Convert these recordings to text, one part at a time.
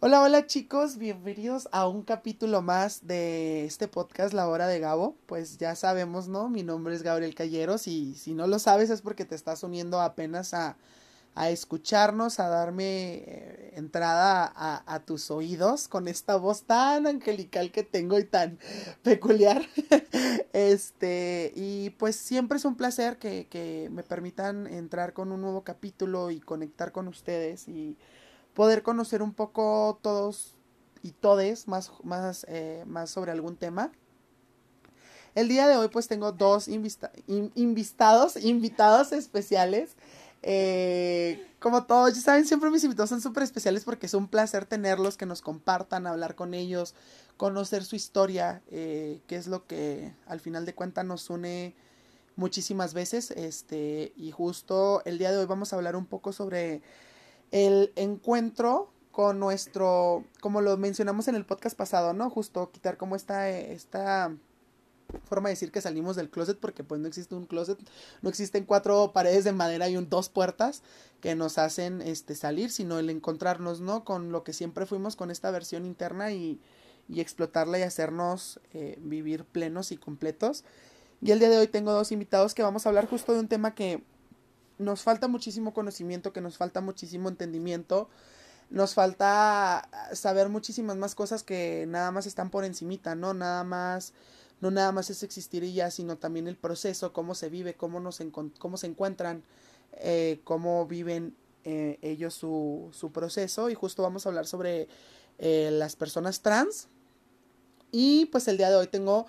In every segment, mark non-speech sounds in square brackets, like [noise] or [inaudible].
Hola, hola chicos, bienvenidos a un capítulo más de este podcast La Hora de Gabo. Pues ya sabemos, ¿no? Mi nombre es Gabriel Calleros y si no lo sabes es porque te estás uniendo apenas a, a escucharnos, a darme eh, entrada a, a, tus oídos con esta voz tan angelical que tengo y tan [laughs] peculiar. [laughs] este, y pues siempre es un placer que, que me permitan entrar con un nuevo capítulo y conectar con ustedes y poder conocer un poco todos y todes más, más, eh, más sobre algún tema. El día de hoy pues tengo dos invitados, invitados especiales. Eh, como todos, ya saben, siempre mis invitados son súper especiales porque es un placer tenerlos, que nos compartan, hablar con ellos, conocer su historia, eh, que es lo que al final de cuentas nos une muchísimas veces. Este, y justo el día de hoy vamos a hablar un poco sobre el encuentro con nuestro, como lo mencionamos en el podcast pasado, ¿no? Justo quitar como esta, esta forma de decir que salimos del closet porque pues no existe un closet, no existen cuatro paredes de madera y un, dos puertas que nos hacen este salir, sino el encontrarnos, ¿no? Con lo que siempre fuimos, con esta versión interna y, y explotarla y hacernos eh, vivir plenos y completos. Y el día de hoy tengo dos invitados que vamos a hablar justo de un tema que nos falta muchísimo conocimiento, que nos falta muchísimo entendimiento, nos falta saber muchísimas más cosas que nada más están por encimita, ¿no? Nada más, no nada más es existir y ya, sino también el proceso, cómo se vive, cómo, nos cómo se encuentran, eh, cómo viven eh, ellos su, su, proceso y justo vamos a hablar sobre eh, las personas trans. Y pues el día de hoy tengo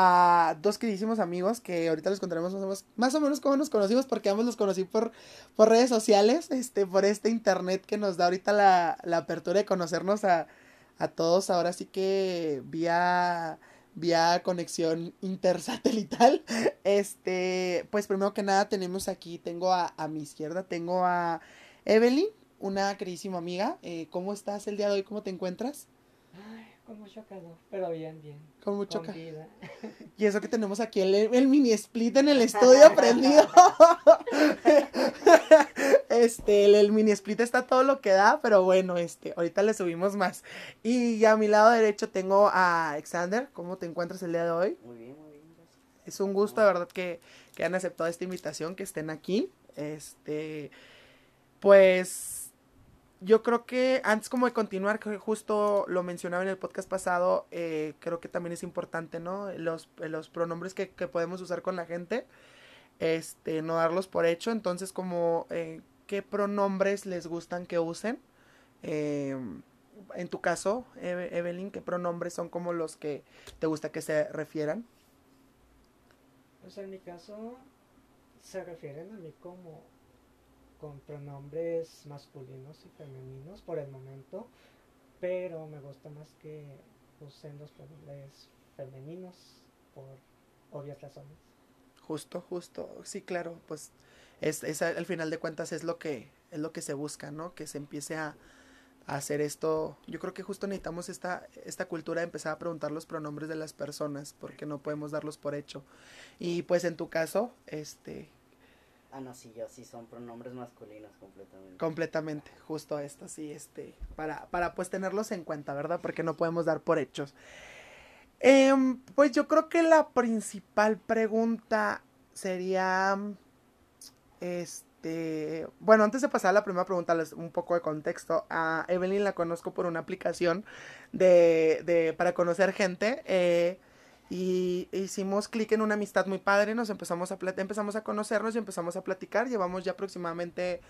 a dos queridísimos amigos que ahorita les contaremos más o menos, cómo nos conocimos porque ambos los conocí por, por redes sociales, este, por este internet que nos da ahorita la, la apertura de conocernos a, a, todos ahora sí que vía vía conexión intersatelital. [laughs] Este, pues primero que nada tenemos aquí, tengo a, a mi izquierda, tengo a Evelyn, una queridísima amiga. Eh, ¿Cómo estás el día de hoy? ¿Cómo te encuentras? Con mucho calor, pero bien, bien. Con mucho calor. [laughs] Y eso que tenemos aquí, el, el mini split en el [laughs] estudio prendido. [laughs] este, el, el, mini split está todo lo que da, pero bueno, este, ahorita le subimos más. Y a mi lado derecho tengo a Alexander. ¿Cómo te encuentras el día de hoy? Muy bien, muy bien. Es un gusto, de verdad, que, que han aceptado esta invitación, que estén aquí. Este, pues yo creo que antes como de continuar, que justo lo mencionaba en el podcast pasado, eh, creo que también es importante, ¿no? Los, los pronombres que, que, podemos usar con la gente, este, no darlos por hecho. Entonces, como, eh, ¿qué pronombres les gustan que usen? Eh, en tu caso, Evelyn, ¿qué pronombres son como los que te gusta que se refieran? Pues en mi caso, se refieren a mí como con pronombres masculinos y femeninos por el momento, pero me gusta más que usen los pronombres femeninos por obvias razones. Justo, justo, sí, claro, pues es, es al final de cuentas es lo que es lo que se busca, ¿no? Que se empiece a, a hacer esto. Yo creo que justo necesitamos esta, esta cultura de empezar a preguntar los pronombres de las personas, porque no podemos darlos por hecho. Y pues en tu caso, este, Ah, no, sí, yo sí son pronombres masculinos completamente. Completamente, justo esto, sí, este, para, para pues tenerlos en cuenta, ¿verdad? Porque no podemos dar por hechos. Eh, pues yo creo que la principal pregunta sería, este, bueno, antes de pasar a la primera pregunta, les un poco de contexto. A Evelyn la conozco por una aplicación de, de para conocer gente. Eh, y hicimos clic en una amistad muy padre, nos empezamos a, empezamos a conocernos y empezamos a platicar, llevamos ya aproximadamente,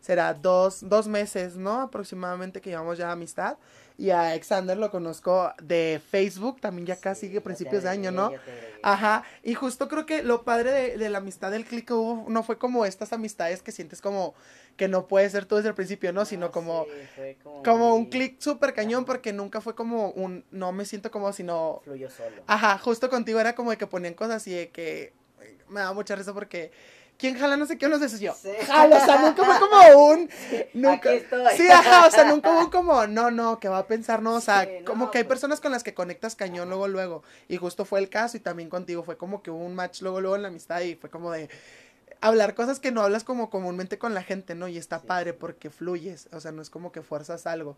será dos, dos meses, ¿no? Aproximadamente que llevamos ya amistad. Y a Alexander lo conozco de Facebook, también ya casi sí, principios de año, ¿no? Ajá, y justo creo que lo padre de, de la amistad del clic hubo, no fue como estas amistades que sientes como que no puede ser tú desde el principio, ¿no? Sino como, sí, como, como un clic súper cañón porque nunca fue como un, no me siento como sino... Fluyó solo. Ajá, justo contigo era como de que ponían cosas así de que me da mucha risa porque... ¿Quién jala no sé qué nos decís yo? Sí. Jala, o sea, nunca fue como [laughs] un... Nunca, Aquí estoy. Sí, ajá, o sea, nunca hubo como, no, no, que va a pensar, no, o sea, Sí, no, como que hay pues- personas con las que conectas cañón luego, luego, y justo fue el caso, y también contigo fue como que hubo un match luego, luego en la amistad, y fue como de, hablar cosas que no hablas como comúnmente con la gente, ¿no? Y está Sí, padre porque fluyes, o sea, no es como que fuerzas algo.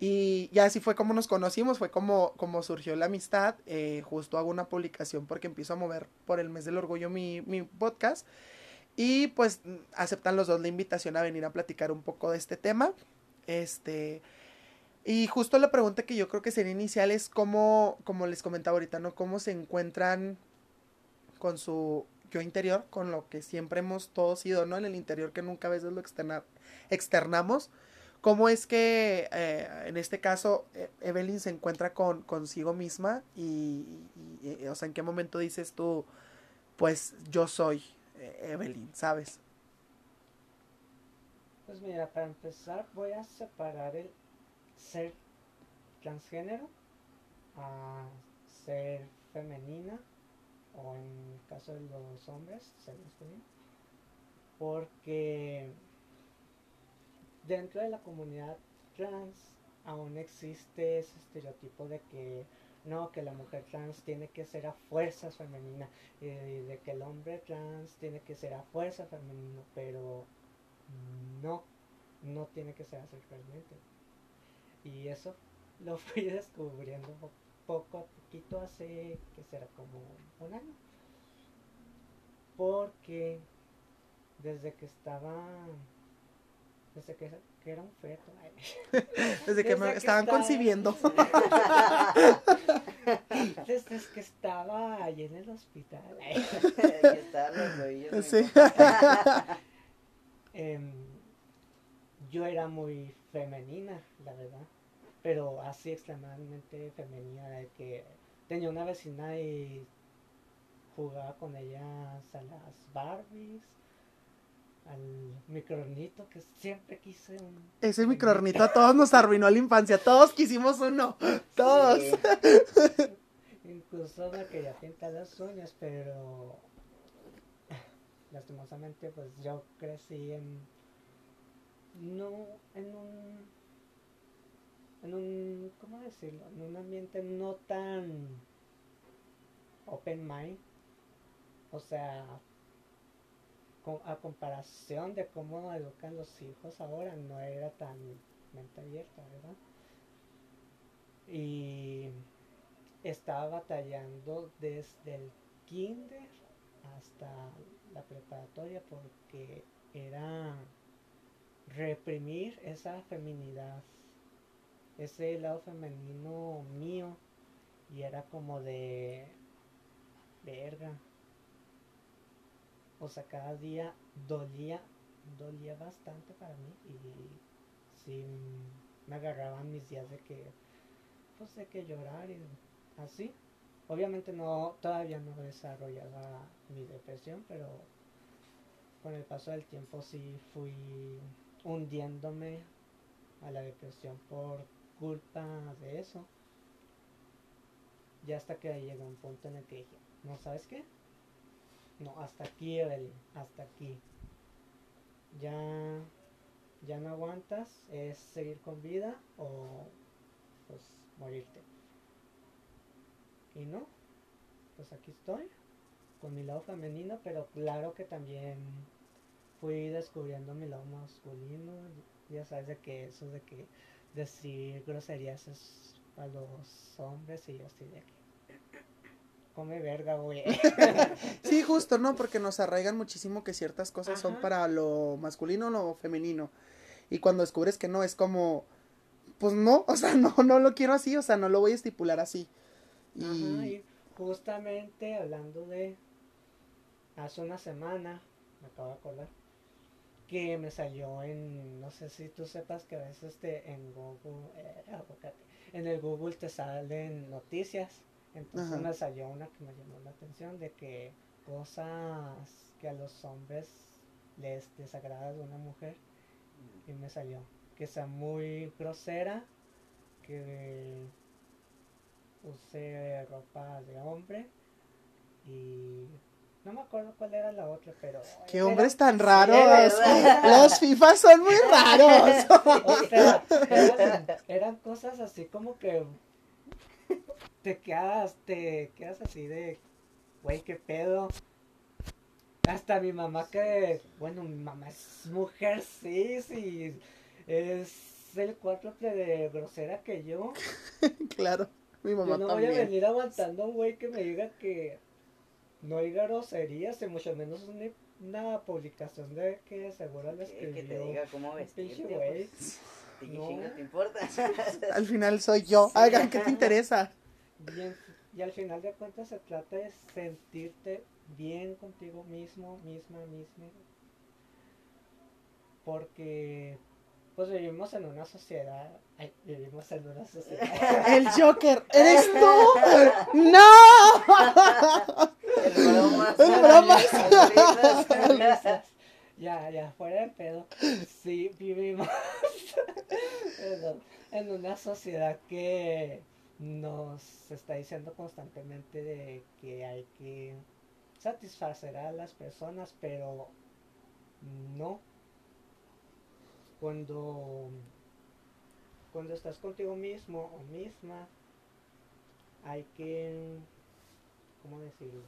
Y ya así fue como nos conocimos, fue como, como surgió la amistad. eh, justo hago una publicación porque empiezo a mover por el mes del orgullo mi, mi podcast. Y pues aceptan los dos la invitación a venir a platicar un poco de este tema. Este. Y justo la pregunta que yo creo que sería inicial es cómo, como les comentaba ahorita, ¿no? Cómo se encuentran con su yo interior, con lo que siempre hemos todos sido, ¿no? En el interior que nunca a veces lo externa- externamos. ¿Cómo es que eh, en este caso eh, Evelyn se encuentra con consigo misma y, o sea, en qué momento dices tú, pues yo soy Evelyn, ¿sabes? Pues mira, para empezar voy a separar el ser transgénero a ser femenina o en el caso de los hombres, ser masculino. Porque dentro de la comunidad trans aún existe ese estereotipo de que no, que la mujer trans tiene que ser a fuerzas femenina y de que el hombre trans tiene que ser a fuerza femenino, pero no, no tiene que ser así realmente. Y eso lo [laughs] fui descubriendo po- poco a poquito hace que será como un año. Porque desde que estaba, desde que, que era un feto, ay, [laughs] Desde que me que estaban estaba- concibiendo. [laughs] desde que estaba ahí en el hospital, [laughs] Aquí están los Sí. em, yo era muy femenina, la verdad, pero así extremadamente femenina, de que tenía una vecina y jugaba con ellas a las Barbies, al micronito, que siempre quise un... Ese microornito a todos nos arruinó la infancia. Todos quisimos uno. Todos. Sí. Incluso me quería pintar las uñas, pero lastimosamente pues yo crecí en no en un en un ¿cómo decirlo? en un ambiente no tan open mind o sea a comparación de cómo educan los hijos ahora no era tan mente abierta verdad y estaba batallando desde el kinder hasta la preparatoria porque era reprimir esa feminidad, ese lado femenino mío y era como de verga. O sea, cada día dolía, dolía bastante para mí y sí me agarraban mis días de que pues de que llorar y así. Obviamente no, todavía no desarrollaba mi depresión, pero con el paso del tiempo sí fui hundiéndome a la depresión por culpa de eso. Ya hasta que llegó un punto en el que dije, ¿no sabes qué? No, hasta aquí, Evelyn, hasta aquí. Ya, ya no aguantas, es seguir con vida o pues morirte. Y no, pues aquí estoy, con mi lado femenino, pero claro que también fui descubriendo mi lado masculino. Ya sabes de que eso de que decir groserías es a los hombres y yo así de que come verga, güey. [laughs] Sí, justo, ¿no? Porque nos arraigan muchísimo que ciertas cosas son para lo masculino o lo femenino. Y cuando descubres que no, es como, pues no, o sea, [laughs] no, no lo quiero así, o sea, no lo voy a estipular así. Y, Ajá, y justamente hablando de hace una semana, me acabo de acordar, que me salió en, no sé si tú sepas que a veces te, en Google, eh, en el Google te salen noticias, entonces Ajá. me salió una que me llamó la atención de que cosas que a los hombres les desagrada de una mujer y me salió que sea muy grosera, que use ropa de hombre y no me acuerdo cuál era la otra, pero qué era- hombres tan raros. Los FIFAs son muy raros. [laughs] o sea, eran, eran cosas así como que te quedas, te quedas así de, güey, qué pedo. Hasta mi mamá que, bueno, mi mamá es mujer, sí, sí, es el cuádruple de grosera que yo. [laughs] claro, mi mamá Yo no voy a venir aguantando a un güey que me diga que no diga groserías, y mucho menos una, una publicación de que seguro le Que, que te escribió. diga cómo vestirte. pinche güey. Pues, ¿y qué No. te importa? [laughs] Al final soy yo. Sí. Hagan, ¿qué te [laughs] interesa? Y, en- y al final de cuentas se trata de sentirte bien contigo mismo, misma, misma. Porque pues vivimos en una sociedad, ay, vivimos en una sociedad. [laughs] El Joker, ¿eres tú? [laughs] ¡No! El bromas. El bromas. [laughs] Risas. ya, ya, fuera de pedo. Sí, vivimos perdón, en una sociedad que nos está diciendo constantemente de que hay que satisfacer a las personas, pero no. Cuando, cuando estás contigo mismo o misma, hay que, ¿cómo decirlo?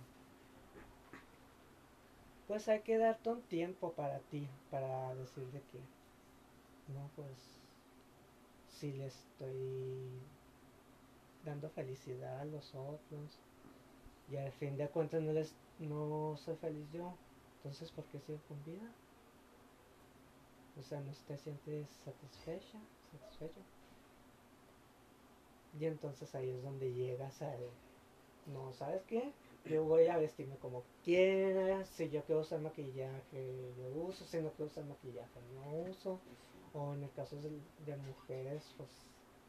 Pues hay que darte un tiempo para ti, para decirle que, no, pues, si le estoy dando felicidad a los otros. Y al fin de cuentas no les no soy feliz yo. Entonces ¿por qué sigo con vida? o sea no te sientes satisfecha satisfecho. Y entonces ahí es donde llegas al no sabes qué yo voy a vestirme como quiera si yo quiero usar maquillaje yo uso si no quiero usar maquillaje no uso. O en el caso de, de mujeres pues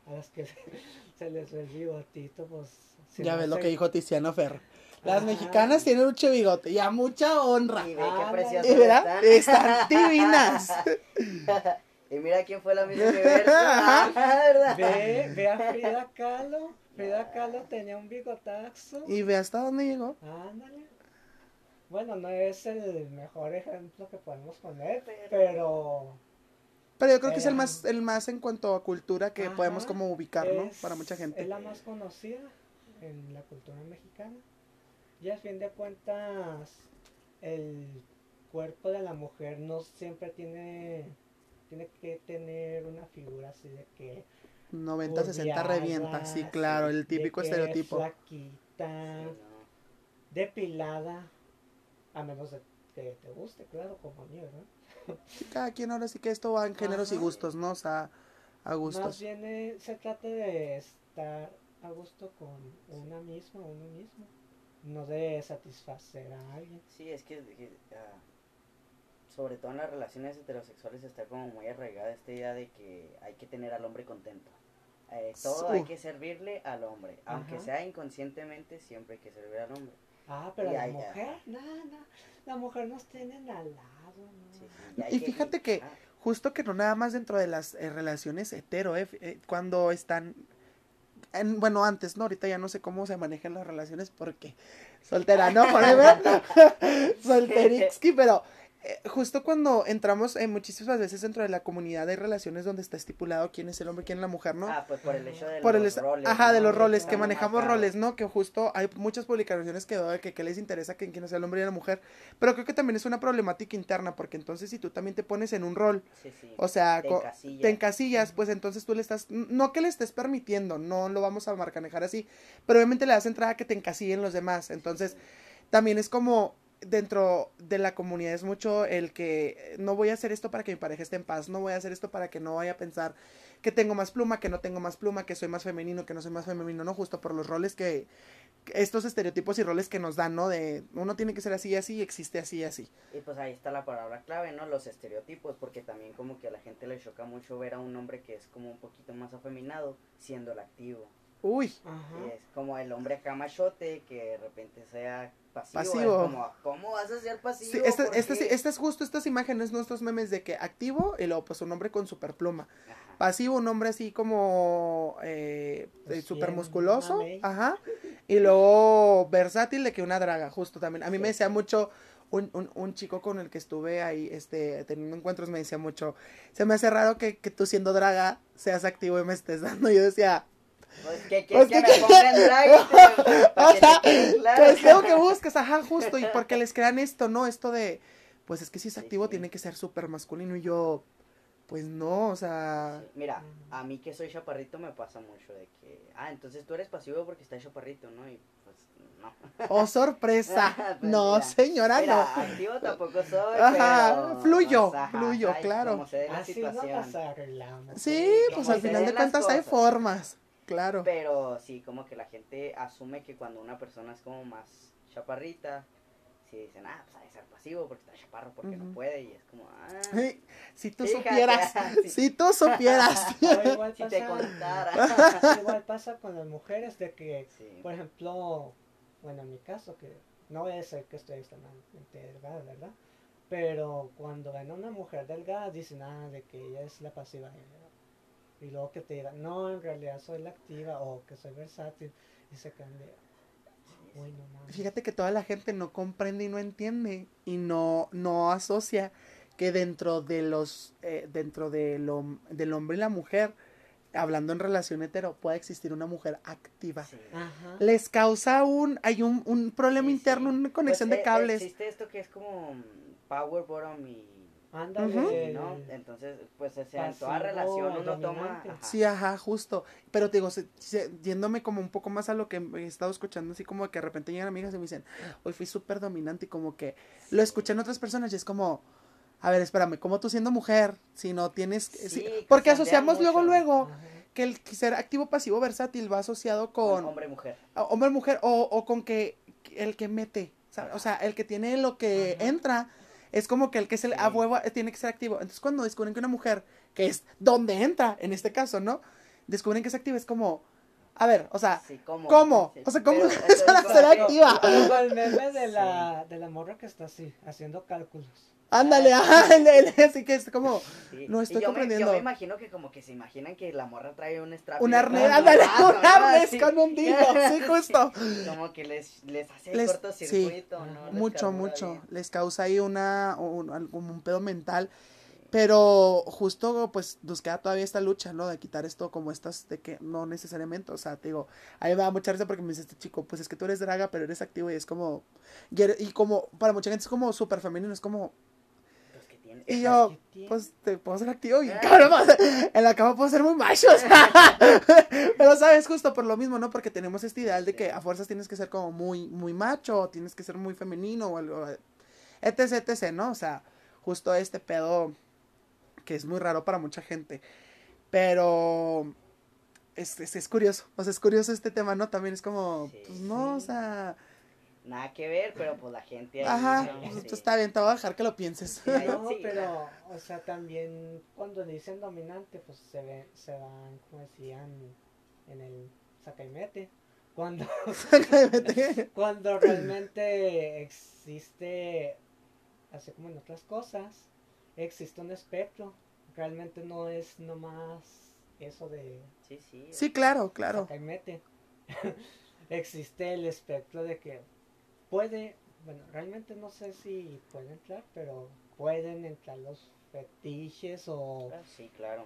a las que se, [laughs] se les ve el bigotito pues si Ya no ves lo que dijo Tiziano Ferro. Las Ajá. mexicanas tienen mucho bigote y a mucha honra. Y ve Ah, qué preciosos ¿Y verdad? están. Están divinas. [laughs] y mira quién fue la misma. Ah, ¿verdad? Ve, ve a Frida Kahlo. Frida Kahlo tenía un bigotazo. Y ve hasta dónde llegó. Ándale. Bueno, no es el mejor ejemplo que podemos poner, Pero- pero yo creo que es el más, el más en cuanto a cultura que Ajá, podemos como ubicar, ¿no? es- Para mucha gente. Es la más conocida en la cultura mexicana. Y al fin de cuentas, el cuerpo de la mujer no siempre tiene, tiene que tener una figura así de que 90, 60 curviada, revienta. Sí, claro, el de típico que estereotipo. Flaquita, depilada, a menos de que te guste, claro, como a mí, ¿verdad? Sí, cada quien ahora sí que esto va en géneros y gustos, ¿no? O sea, a Más gustos. bien eh, se trata de estar a gusto con una misma, uno mismo, no de satisfacer a alguien. Sí, es que, que, ah, sobre todo en las relaciones heterosexuales está como muy arraigada esta idea de que hay que tener al hombre contento. Eh, todo hay que servirle al hombre, aunque Ajá. sea inconscientemente, siempre hay que servir al hombre. Ah, pero Ya, la ya. mujer, no, no, la mujer nos tiene al lado, ¿no? Sí, sí, y fíjate que- ah, Justo que no nada más dentro de las eh, relaciones hetero, eh, eh, cuando están, en- bueno, antes, ¿no? Ahorita ya no sé cómo se manejan las relaciones porque soltera, ¿no? [laughs] Forever. [laughs] Solterixki, pero justo cuando entramos eh, muchísimas veces dentro de la comunidad hay relaciones donde está estipulado quién es el hombre, quién es la mujer, ¿no? ah, pues por el hecho de por los es- roles. ajá de los roles que manejamos roles no que justo hay muchas publicaciones que de que, que les interesa que quién sea el hombre y la mujer pero creo que también es una problemática interna porque entonces si tú también te pones en un rol Sí, sí. o sea Te encasillas. te encasillas pues entonces tú le estás no que le estés permitiendo no lo vamos a marcanejar así pero obviamente le das entrada a que te encasillen los demás entonces también es como dentro de la comunidad es mucho el que eh, no voy a hacer esto para que mi pareja esté en paz, no voy a hacer esto para que no vaya a pensar que tengo más pluma, que no tengo más pluma, que soy más femenino, que no soy más femenino, no, justo por los roles que, estos estereotipos y roles que nos dan, ¿no? De uno tiene que ser así y así existe así y así. Y pues ahí está la palabra clave, ¿no? Los estereotipos, porque también como que a la gente le choca mucho ver a un hombre que es como un poquito más afeminado siendo el activo. Uy, Ajá. Y es como el hombre acá machote que de repente sea pasivo. Pasivo. Como, ¿cómo vas a ser pasivo? sí, este, ¿Por este, qué?" este es justo estas imágenes, nuestros memes de que activo y luego pues un hombre con super pluma. Ajá. Pasivo, un hombre así como eh, Pues súper bien musculoso, ajá, [laughs] y luego versátil de que una draga, justo también. A mí me decía mucho un, un, un chico con el que estuve ahí, este, teniendo encuentros, me decía mucho, se me hace raro que, que tú siendo draga seas activo y me estés dando. Yo decía, Pues que Pues, que ¿qué- me ponga en drag, O que sea, te quede claro. Que es lo que buscas, ajá, justo, y porque les crean esto, ¿no? Esto de, pues es que si es Sí, activo sí. tiene que ser súper masculino y yo, pues no, o sea, Sí, Mira, a mí que soy chaparrito me pasa mucho de que, ah, entonces tú eres pasivo porque estás chaparrito, ¿no? Y pues no. oh sorpresa, [laughs] Pues no mira, señora, Mira, no. activo tampoco soy, Ajá, pero... fluyo, pues, ajá, fluyo, ay, claro. como se dé la Así situación. Sí, Sí, pues al final de cuentas hay formas, claro. Pero sí, como que la gente asume que cuando una persona es como más chaparrita, sí dicen, ah, pues ha de ser pasivo porque está chaparro, porque no puede, y es como, ah, Si tú Fíjate, supieras, [laughs] sí. si tú supieras. [laughs] Igual [laughs] si te pasa, contara. igual pasa con las mujeres de que, Sí. por ejemplo, bueno, en mi caso, que no voy a decir que estoy extremadamente delgada, ¿verdad? Pero cuando ven a una mujer delgada dicen, ah, de que ella es la pasiva. Y luego que te digan, no, en realidad soy la activa o que soy versátil. Y se quedan de, mames. Fíjate que toda la gente no comprende y no entiende y no, no asocia que dentro de los, eh, dentro de lo- del hombre y la mujer, hablando en relación hetero, puede existir una mujer activa. Sí. Ajá. Les causa un, hay un, un problema Sí, interno, sí. una conexión Pues, de eh, cables. Existe esto que es como power bottom y... Ándale. ¿no? Entonces, pues o sea, en toda relación uno toma... dominante. ajá. Sí, ajá, justo. Pero te digo, se- se- yéndome como un poco más a lo que he estado escuchando, así como que de repente llegan amigas y me dicen, hoy fui súper dominante y como que lo escuchan otras personas y es como, a ver, espérame, ¿cómo tú siendo mujer? Si no tienes... Sí, porque asociamos luego, luego Ajá. que el ser activo, pasivo, versátil va asociado con Hombre, mujer. a- hombre, mujer o, o con que el que mete, o sea, el que tiene lo que Ajá. entra. Es como que el que es el a Sí. huevo eh, tiene que ser activo. Entonces, cuando descubren que una mujer, que es donde entra, en este caso, ¿no? Descubren que es activa, es como, a ver, o sea, Sí, ¿cómo? ¿cómo? Sí, O sea, ¿cómo es como ser activa? Como el meme de la, de la morra que está así, haciendo cálculos. ándale, el- [laughs] el- así que es como, Sí. No, estoy yo comprendiendo. Me, yo me imagino que como que se imaginan que la morra trae un strap. un arnés, le ándale, un arnés con un dildo, [laughs] sí, justo. Como que les, les hace Les- cortocircuito, sí. ¿no? Les Mucho, mucho. bien. Les causa ahí una, un pedo mental. Pero justo, pues, nos queda todavía esta lucha, ¿no? De quitar esto como estas, de que no necesariamente, o sea, te digo, ahí me da mucha risa porque me dice este chico, pues es que tú eres draga, pero eres activo y es como, y, eres- y como, para mucha gente es como súper femenino, es como, Pues que tiene. y yo, pues te puedo ser activo y [laughs] cabrón, pues, en la cama puedo ser muy macho, o sea, [laughs] pero sabes, justo por lo mismo, ¿no? Porque tenemos este ideal de que a fuerzas tienes que ser como muy, muy macho, o tienes que ser muy femenino o algo, etc, etc, ¿no? O sea, justo este pedo que es muy raro para mucha gente, pero es, es, es curioso, o sea, es curioso este tema, ¿no? También es como, Sí, pues no, o sea, Nada que ver, pero pues la gente ahí. ajá, ¿no? pues, Sí. pues, está bien, te voy a dejar que lo pienses. No, sí. pero, o sea, también cuando dicen dominante, pues se ve, se van, como decían, en el saca y mete. Cuando, [laughs] [laughs] cuando realmente existe, así como en otras cosas, existe un espectro. Realmente no es nomás eso de Sí, sí. sí, claro, claro. saca y mete. [laughs] existe el espectro de que puede, bueno, realmente no sé si puede entrar, pero pueden entrar los fetiches o, Ah, Sí, claro.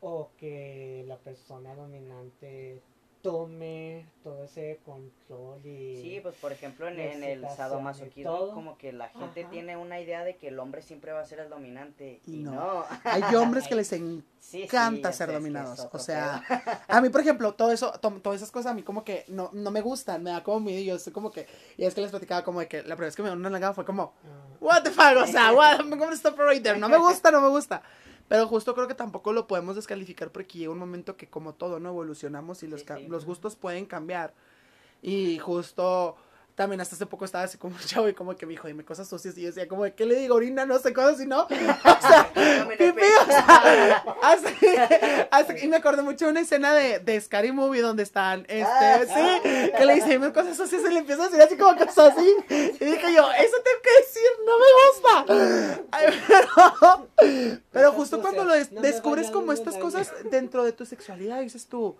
o que la persona dominante tome todo ese control y Sí, pues por ejemplo en, en el sadomasoquismo todo. como que la gente Ajá. tiene una idea de que el hombre siempre va a ser el dominante Y no. no. Hay hombres que les [laughs] Sí, sí, encanta ser dominados. o sea, a mí, por [laughs] ejemplo, todo eso, to- todas esas cosas a mí como que no, no me gustan, me da como miedo. y Yo estoy como que, y es que les platicaba como de que la primera vez que me dieron una nalgada fue como, ah, what the fuck, o sea, [laughs] what, I'm gonna stop right there. No me gusta, no me gusta. Pero justo creo que tampoco lo podemos descalificar porque llega un momento que como todo, ¿no? Evolucionamos y los, Sí, ca- sí. los gustos pueden cambiar. Y justo también hasta hace poco estaba así como un chavo y como que me dijo, dime cosas sucias. Y yo decía, como, de, ¿qué le digo? Orina, no sé, cosas así, ¿no? [laughs] O sea, [laughs] No me pipí, o sea, [laughs] hasta- y me acordé mucho de una escena de, de Scary Movie donde están, este, Ah. sí, que le dice, dime cosas sucias y le empieza a decir así como cosas así. Y dije yo, eso tengo que decir, no me gusta. Ay, pero, justo cuando lo des- No me descubres como estas cosas dentro de tu sexualidad, dices tú.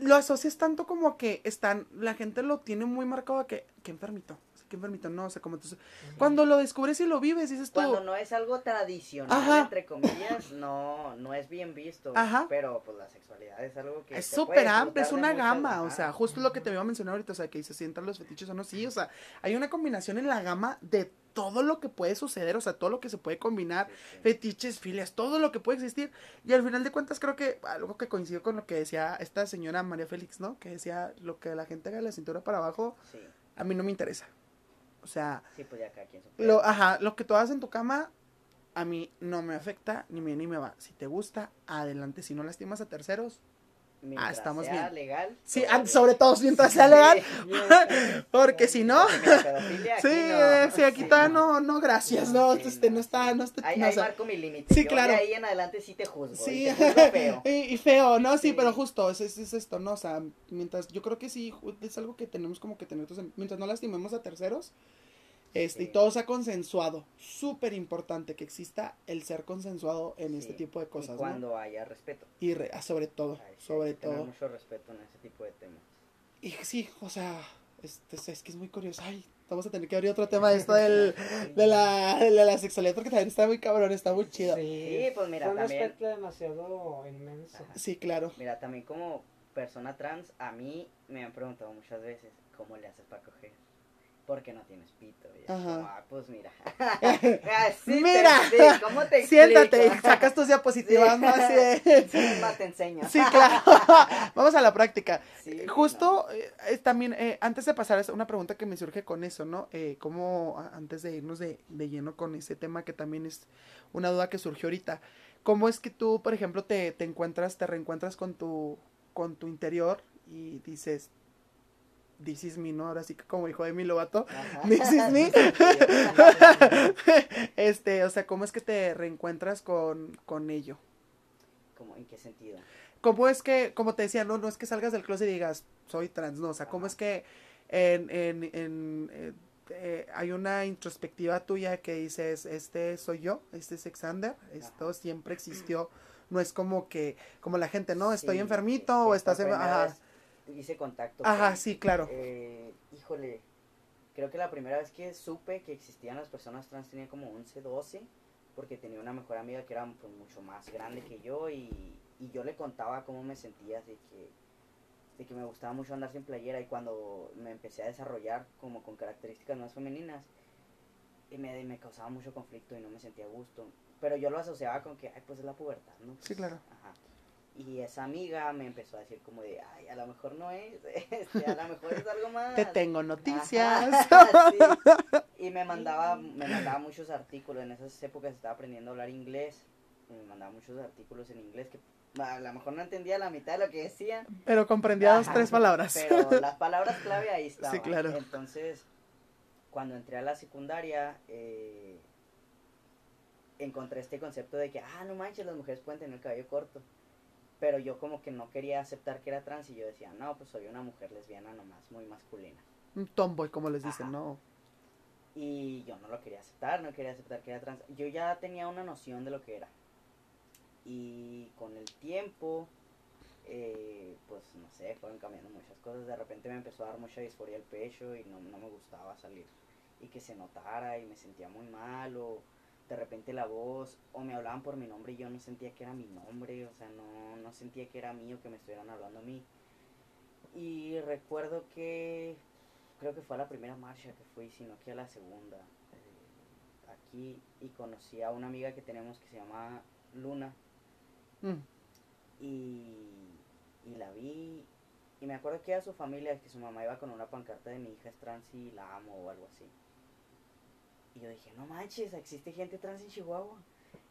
Lo asocias tanto como que están, la gente lo tiene muy marcado a que, que enfermito. Qué enfermito, no, o sea, como entonces, cuando lo descubres y lo vives, dices tú, Cuando no es algo tradicional, Ajá. entre comillas, [coughs] no, no es bien visto. Ajá. Pero pues la sexualidad es algo que es súper amplia, es una gama, o sea, justo lo que te iba a mencionar ahorita, o sea, que se sientan los fetiches o no, sí, o sea, hay una combinación en la gama de todo lo que puede suceder, o sea, todo lo que se puede combinar, Sí, sí. fetiches, filias, todo lo que puede existir. Y al final de cuentas creo que algo que coincidió con lo que decía esta señora María Félix, ¿no? Que decía lo que la gente haga de la cintura para abajo, Sí, a mí no me interesa. O sea, sí, pues ya lo, ajá, lo que tú hagas en tu cama, a mí no me afecta, ni me ni me va. Si te gusta, adelante. Si no lastimas a terceros, Mientras ah, estamos sea bien. legal. sí, sobre todo mientras sea legal, [laughs] porque si no, [laughs] sí, no. sí, aquí Sí, está, no, no, gracias, no, Sí, este, no está, no está, Ahí, no, ahí marco mi límite. sí, Yo claro. De ahí en adelante sí te juzgo. Sí, y te juzgo feo. [laughs] y, y feo, ¿no? Sí, pero justo, es, es, es esto, ¿no? O sea, mientras, yo creo que sí, es algo que tenemos como que tener, mientras no lastimemos a terceros, este, y Sí. todo sea consensuado, súper importante que exista el ser consensuado en este Sí. tipo de cosas, y cuando haya respeto. Y re- ah, sobre todo, Ay, sí, sobre hay que tener todo. mucho respeto en ese tipo de temas. Y sí, o sea, este, es que es muy curioso, ay, vamos a tener que abrir otro tema de esto del, [laughs] de la, de la sexualidad, porque también está muy cabrón, está muy chido. Sí, Sí, pues mira, Fue un también- espectro demasiado inmenso. claro. Mira, también como persona trans, a mí me han preguntado muchas veces cómo le haces para coger. Porque no tienes pito. Y Ajá. como, ah, pues mira. [laughs] [laughs] Te- Mira, sí, ¿cómo te Siéntate explico? sacas tus diapositivas Sí. más así de- [laughs] Sí, misma te enseño. Sí, claro. Vamos a la práctica. Sí, Justo, eh, eh, también, eh, antes de pasar, es una pregunta que me surge con eso, ¿no? Eh, ¿Cómo, antes de irnos de, de lleno con ese tema, que también es una duda que surgió ahorita, ¿cómo es que tú, por ejemplo, te, te encuentras, te reencuentras con tu, con tu interior y dices, this is me, ¿no? Ahora sí que como hijo de mi lobato, Ajá. This is me. [laughs] este, o sea, ¿cómo es que te reencuentras con, con ello? ¿Cómo, ¿En qué sentido? ¿Cómo es que, como te decía, no, no es que salgas del closet y digas, soy trans, no, o sea, ¿cómo es que en, en, en, eh, eh, hay una introspectiva tuya que dices, este soy yo, este es Xander, esto Ajá. siempre existió, no es como que, como la gente, no, estoy Sí, enfermito o estás, ajá, Hice contacto. ajá, con- sí, claro, Eh, híjole, creo que la primera vez que supe que existían las personas trans tenía como 11, 12, porque tenía una mejor amiga que era pues, mucho más grande que yo y, y yo le contaba cómo me sentía, de que, de que me gustaba mucho andar sin playera y cuando me empecé a desarrollar como con características más femeninas, y me, me causaba mucho conflicto y no me sentía a gusto. Pero yo lo asociaba con que, ay, pues es la pubertad, ¿no? Sí, claro. Ajá. Y esa amiga me empezó a decir como de, ay, a lo mejor no es, [laughs] este, a lo mejor es algo [laughs] más. te tengo noticias. Ajá, [laughs] sí. Y me mandaba, me mandaba muchos artículos, en esas épocas estaba aprendiendo a hablar inglés, y me mandaba muchos artículos en inglés que a lo mejor no entendía la mitad de lo que decían. Pero comprendía dos, tres palabras. Pero las palabras clave ahí estaban. Sí, claro. Entonces, cuando entré a la secundaria, eh, encontré este concepto de que, ah, no manches, las mujeres pueden tener el cabello corto. Pero yo como que no quería aceptar que era trans y yo decía, no, pues soy una mujer lesbiana nomás, muy masculina. Un tomboy, como les dicen, Ajá. ¿no? Y yo no lo quería aceptar, no quería aceptar que era trans. Yo ya tenía una noción de lo que era. Y con el tiempo, eh, pues no sé, fueron cambiando muchas cosas. De repente me empezó a dar mucha disforia el pecho y no, no me gustaba salir. Y que se notara y me sentía muy mal o de repente la voz o me hablaban por mi nombre y yo no sentía que era mi nombre, o sea, no, no sentía que era mío, que me estuvieran hablando a mí. Y recuerdo que creo que fue a la primera marcha que fui, sino que a la segunda. eh, aquí y conocí a una amiga que tenemos que se llama Luna Mm. y, y la vi y me acuerdo que era su familia, que su mamá iba con una pancarta de mi hija es trans y la amo o algo así. Y yo dije, no manches, existe gente trans en Chihuahua.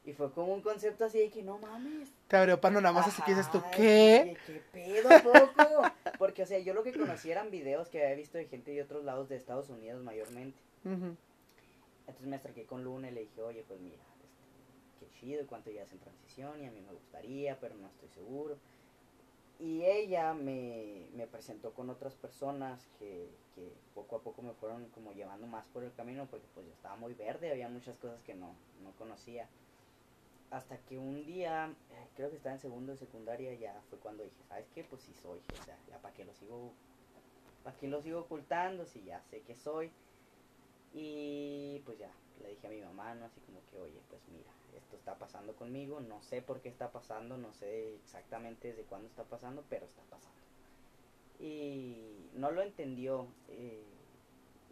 Y fue como un concepto así de que no mames. Te abrió panoramas así que dices tú, Ajá, ¿qué? ¿Qué, pedo, poco? [laughs] Porque, o sea, yo lo que conocí eran videos que había visto de gente de otros lados de Estados Unidos mayormente. Entonces me acerqué con Luna y le dije, oye, pues mira, este, qué chido, cuánto ya en transición y a mí me gustaría, pero no estoy seguro. Y ella me, me presentó con otras personas que, que poco a poco me fueron como llevando más por el camino porque pues yo estaba muy verde, había muchas cosas que no, no conocía. Hasta que un día, eh, creo que estaba en segundo de secundaria, ya fue cuando dije, ¿sabes qué? Pues sí soy, o sea, ya para qué lo sigo, para qué lo sigo ocultando si ya sé que soy. Y pues ya, le dije a mi mamá, ¿no? Así como que, oye, pues mira, esto está pasando conmigo, no sé por qué está pasando, no sé exactamente desde cuándo está pasando, pero está pasando. Y no lo entendió, eh,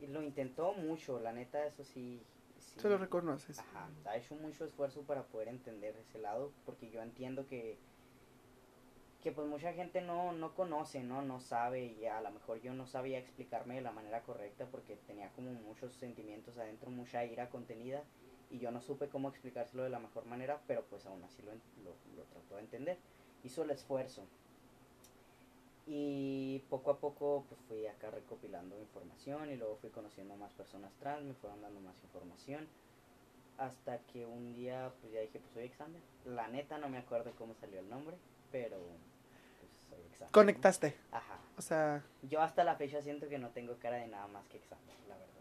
y lo intentó mucho, la neta, eso sí. sí Se lo reconoces. Ajá, ha hecho mucho esfuerzo para poder entender ese lado, porque yo entiendo que que pues mucha gente no, no conoce, ¿no? No sabe y a lo mejor yo no sabía explicarme de la manera correcta porque tenía como muchos sentimientos adentro, mucha ira contenida y yo no supe cómo explicárselo de la mejor manera, pero pues aún así lo, lo, lo trató de entender. Hizo el esfuerzo. Y poco a poco pues fui acá recopilando información y luego fui conociendo más personas trans, me fueron dando más información. Hasta que un día pues ya dije pues soy Xander. La neta no me acuerdo cómo salió el nombre, pero pues soy Xander. Conectaste. ¿no? Ajá. O sea, Yo hasta la fecha siento que no tengo cara de nada más que Xander, la verdad.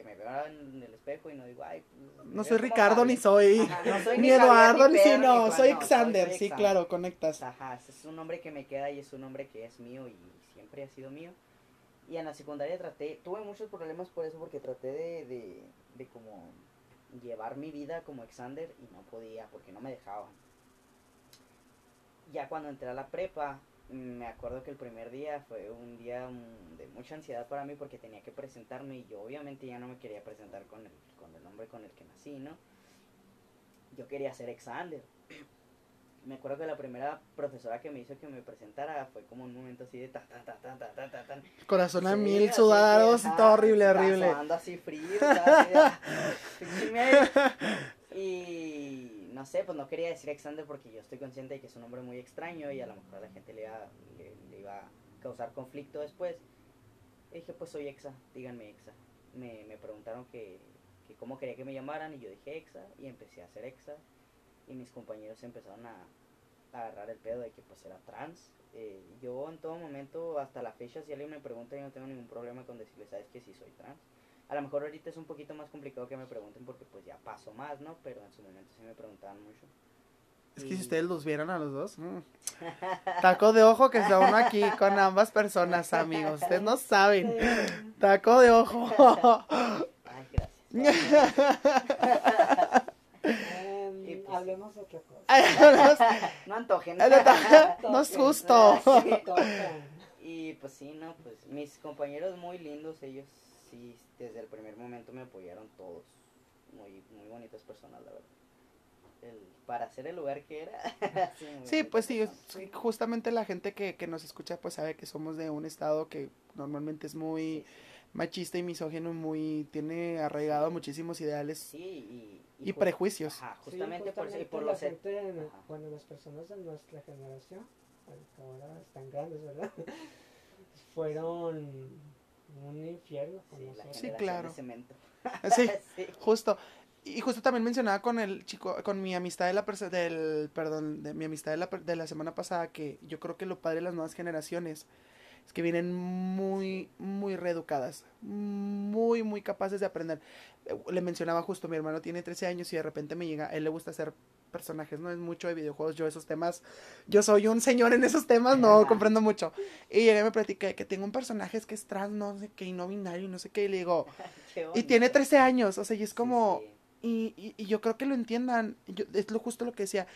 Que me veo en el espejo y no digo, ay, pues, no soy Ricardo ni Javier". soy. Ajá, no soy ni Eduardo, ni Pedro, sí, no, Juan, soy no, Xander, soy sí, Xander. claro, conectas. Ajá, es un nombre que me queda y es un nombre que es mío y siempre ha sido mío. Y en la secundaria traté, tuve muchos problemas por eso porque traté de, de, de como llevar mi vida como Xander y no podía porque no me dejaban. Ya cuando entré a la prepa, me acuerdo que el primer día fue un día mm, de mucha ansiedad para mí porque tenía que presentarme y yo obviamente ya no me quería presentar con el, con el nombre con el que nací, ¿no? Yo quería ser Xander me acuerdo que la primera profesora que me hizo que me presentara fue como un momento así de ta ta ta ta ta ta ta ta. Corazón a Sí, mil, sudados, y todo horrible, horrible. así frío, [laughs] y no sé, pues no quería decir Xander porque yo estoy consciente de que es un nombre muy extraño y a lo mejor a la gente le iba, le, le iba a causar conflicto después. Y dije, pues soy Exa, díganme Exa. Me, me preguntaron que, que cómo quería que me llamaran y yo dije Exa y empecé a hacer Exa y mis compañeros empezaron a, a agarrar el pedo de que pues era trans. Eh, yo en todo momento, hasta la fecha, si alguien me pregunta, yo no tengo ningún problema con decirle, sabes que sí soy trans. A lo mejor ahorita es un poquito más complicado que me pregunten porque pues ya paso más, ¿no? Pero en su momento sí me preguntaban mucho. Es que si ustedes los vieran a los dos. mm. Taco de ojo que está uno aquí con ambas personas, amigos. Ustedes no saben. Taco de ojo. Ay, gracias. [laughs] Pues- hablemos de otra cosa. [laughs] No antojen. no [laughs] es justo. Sí. [laughs] Y pues sí, no, pues mis compañeros muy lindos, ellos sí, desde el primer momento me apoyaron todos. Muy, muy bonitas personas, la verdad. El, para hacer el lugar que era. sí, pues sí, justamente la gente que, que nos escucha pues sabe que somos de un estado que normalmente es muy Sí, machista y misógino, muy tiene arraigado muchísimos ideales sí, y, y ju- prejuicios. Ajá, Sí, justamente, por eso y justamente por la los... gente, en- Ajá. bueno, las personas de nuestra generación, que ahora están grandes, ¿verdad? [laughs] Fueron un infierno con Sí, la nosotros. Sí, claro. de cemento. [laughs] Sí, [laughs] sí. justo. Y justo también mencionaba con el chico, con mi amistad de la del, perdón, de mi amistad de la, per- de la semana pasada que yo creo que lo padre de las nuevas generaciones es que vienen muy, muy reeducadas, muy, muy capaces de aprender. Le mencionaba justo, mi hermano tiene 13 años y de repente me llega, a él le gusta hacer personajes, no es mucho de videojuegos, yo esos temas, yo soy un señor en esos temas, no comprendo mucho. Y llegué y me platicé que tengo un personaje que es trans, no sé qué, y no binario, no sé qué, y le digo, [laughs] y tiene bonito. 13 años, o sea, y es Sí, como, sí. y, y, y yo creo que lo entiendan, yo- es lo justo lo que decía,